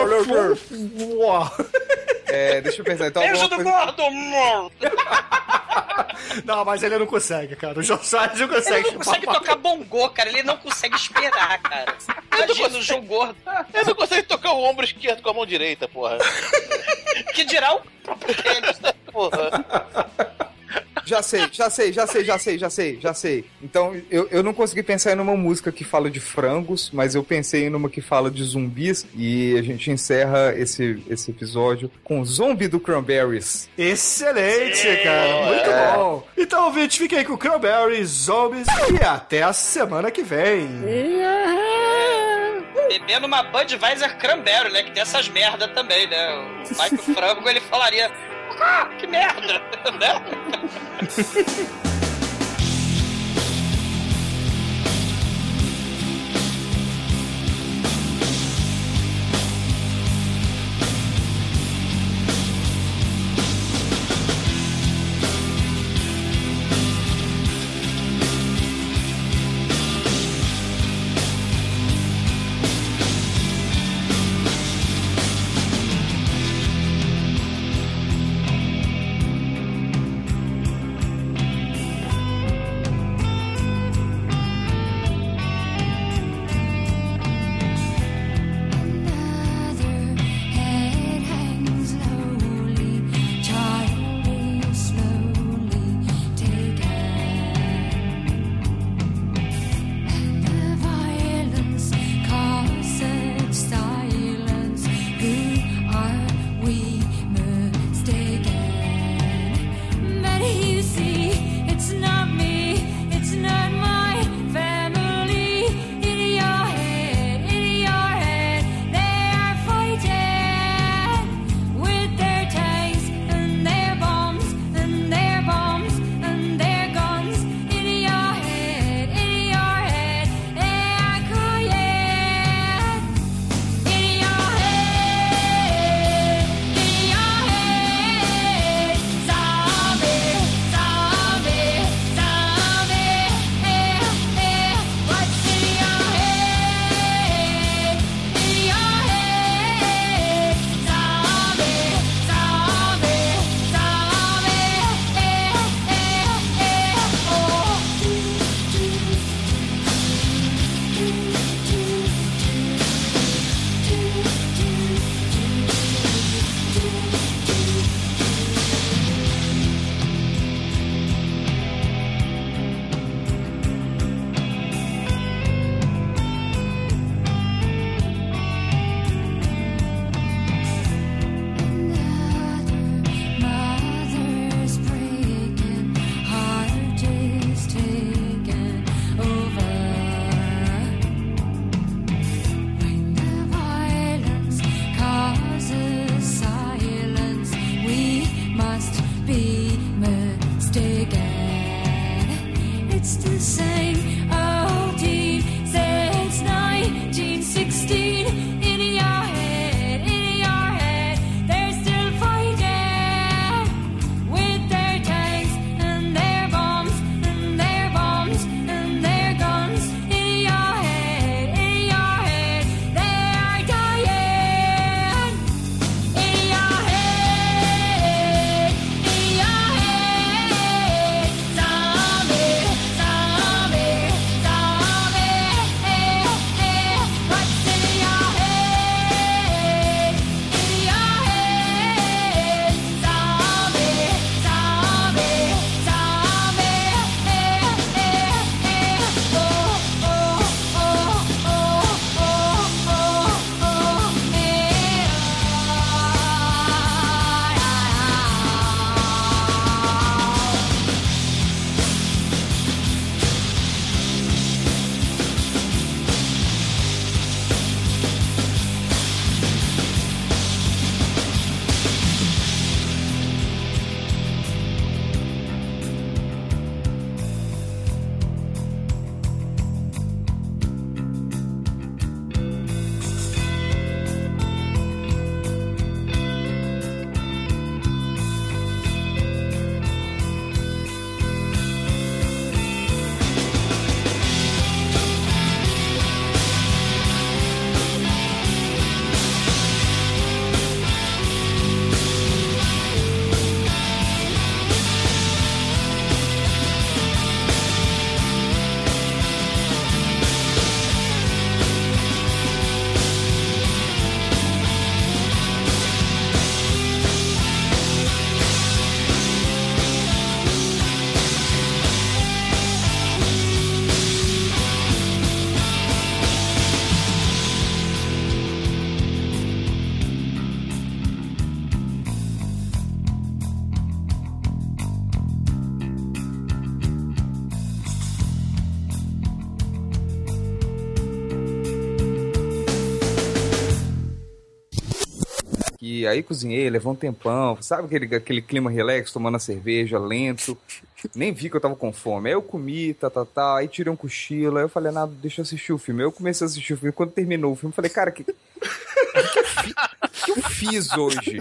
Speaker 6: É, deixa eu pensar. Então,
Speaker 4: Beijo do
Speaker 6: coisa-
Speaker 4: gordo! amor.
Speaker 7: Não, mas ele não consegue, cara. O João Salles não
Speaker 4: Ele
Speaker 7: consegue.
Speaker 4: não consegue tocar bongô, cara. Ele não consegue esperar, cara. Imagina o João Gordo.
Speaker 3: Ele não consegue tocar o ombro esquerdo com a mão direita, porra.
Speaker 4: Que dirá o próprio tênis, né?
Speaker 3: Porra.
Speaker 6: Já sei, já sei, já sei, já sei, já sei, já sei. Então, eu, eu não consegui pensar em uma música que fala de frangos, mas eu pensei em uma que fala de zumbis e a gente encerra esse, esse episódio com Zombie do Cranberries.
Speaker 7: Excelente, cara. Muito
Speaker 6: É.
Speaker 7: bom. Então, ouvinte, fiquem aí com Cranberries, Zombies e até a semana que vem.
Speaker 4: Bebendo uma Budweiser Cranberry, né? Que tem essas merda também, né? O Mike Frango, ele falaria... Ah, que merda! né?
Speaker 6: Aí cozinhei, levou um tempão. Sabe aquele, aquele clima relax, tomando a cerveja, lento. Nem vi que eu tava com fome. Aí eu comi, tá, tá, tá. Aí tirei um cochilo. Aí eu falei, nada, deixa eu assistir o filme. Aí eu comecei a assistir o filme. Quando terminou o filme, falei, cara, que. Que, eu fiz hoje?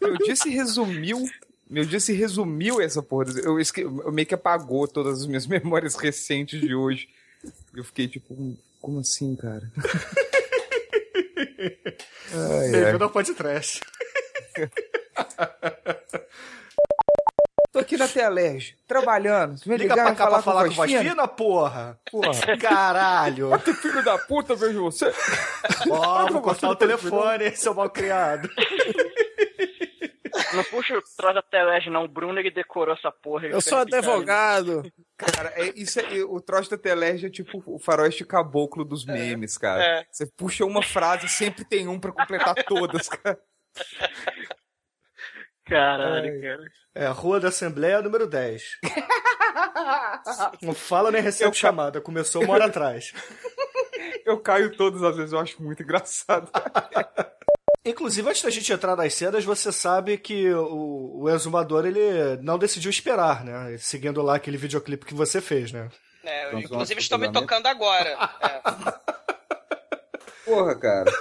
Speaker 6: Meu dia se resumiu. Meu dia se resumiu essa porra. Eu, esque- eu meio que apagou todas as minhas memórias recentes de hoje. Eu fiquei tipo, "Hum, como assim, cara? Ai.
Speaker 7: Bem-vindo ao podcast.
Speaker 6: Tô aqui na Telerge, trabalhando. Vem
Speaker 7: Liga
Speaker 6: ligar
Speaker 7: pra cá pra
Speaker 6: com
Speaker 7: falar com
Speaker 6: voz
Speaker 7: voz
Speaker 6: fina?
Speaker 7: fina, porra.
Speaker 6: Porra.
Speaker 7: Caralho.
Speaker 6: Que filho da puta, vejo você.
Speaker 7: Ó, vou cortar o telefone, seu mal criado.
Speaker 9: Não puxa o troço da Telege, não. O Bruno ele decorou essa porra.
Speaker 5: Eu sou advogado.
Speaker 6: Cara, é, isso é, o troço da Telerge é tipo o faroeste caboclo dos memes, cara.
Speaker 9: é.
Speaker 6: Você puxa uma frase, sempre tem um pra completar todas, cara.
Speaker 9: Caralho, cara.
Speaker 7: É, Rua da Assembleia, número 10. Não fala nem recebe
Speaker 6: Eu ca-
Speaker 7: chamada, começou uma hora atrás.
Speaker 6: Eu caio todas as vezes, eu acho muito engraçado.
Speaker 7: Inclusive, antes da gente entrar nas cenas, você sabe que o, o exumador, ele não decidiu esperar, né? Seguindo lá aquele videoclipe que você fez, né?
Speaker 4: É,
Speaker 6: Então,
Speaker 4: inclusive estão me
Speaker 6: fuzilamento.
Speaker 4: tocando agora. É.
Speaker 6: Porra, cara.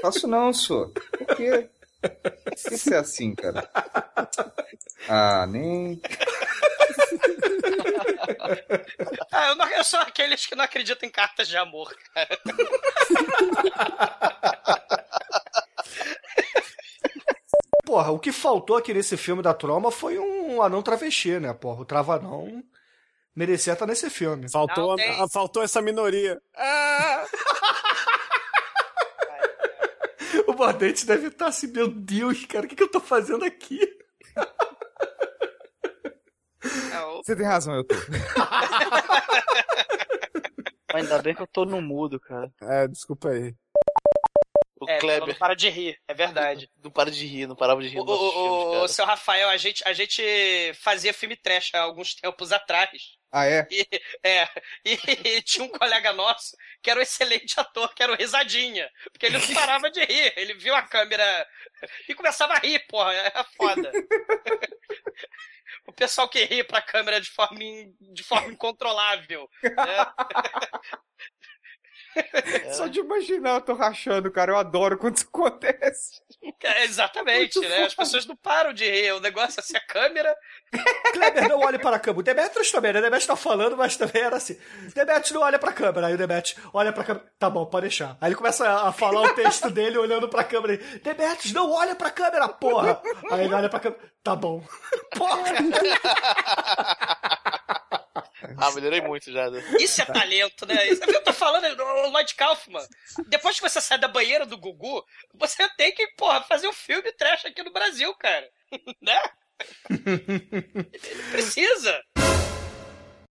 Speaker 6: Faço não, sou. Por quê? Por que você é assim, cara? Ah, nem.
Speaker 4: Ah, eu, não, eu sou aqueles que não acreditam em cartas de amor, cara.
Speaker 7: Porra, o que faltou aqui nesse filme da Troma foi um anão travesti, né? Porra, o Travanão merecia estar nesse filme.
Speaker 5: Faltou,
Speaker 4: Não, tem-
Speaker 5: a- faltou essa minoria. Ah!
Speaker 7: O Bordente deve estar assim, meu Deus, cara, o que, que eu tô fazendo aqui?
Speaker 6: Você tem razão, eu tô.
Speaker 9: Ainda bem que eu tô no mudo, cara.
Speaker 5: É, desculpa aí.
Speaker 16: O
Speaker 4: É,
Speaker 16: Kleber.
Speaker 4: não para de rir, é verdade.
Speaker 16: Não para de rir, não parava de rir.
Speaker 4: O, o, o seu Rafael, a gente, a gente fazia filme trash há alguns tempos atrás.
Speaker 6: Ah, é?
Speaker 4: E, é, e, tinha um colega nosso que era um excelente ator, que era o Risadinha. Porque ele não parava de rir. Ele viu a câmera e começava a rir, porra. É foda. O pessoal que ri pra câmera de forma, in- de forma incontrolável. né?
Speaker 6: Só de imaginar, eu tô rachando, cara. Eu adoro quando isso acontece.
Speaker 4: É, exatamente,
Speaker 7: Muito
Speaker 4: né? As
Speaker 7: foda.
Speaker 4: pessoas não param de rir. O negócio é assim, a câmera.
Speaker 7: Kleber, não olhe para a câmera. O Demetrius também, né? O Demetrius tá falando, mas também era assim. Demetrius não olha pra câmera. Aí o Demetrius olha pra câmera. Tá bom, pode deixar. Aí ele começa a falar o texto dele olhando pra câmera. Demetrius, não olha pra câmera, porra! Aí ele olha pra câmera. Tá bom. Porra!
Speaker 3: Ah, melhorei muito já. né?
Speaker 4: Isso é talento, né? Isso, eu tô falando, o Lloyd Kaufman. Depois que você sai da banheira do Gugu, você tem que, porra, fazer um filme trash aqui no Brasil, cara. né? Precisa.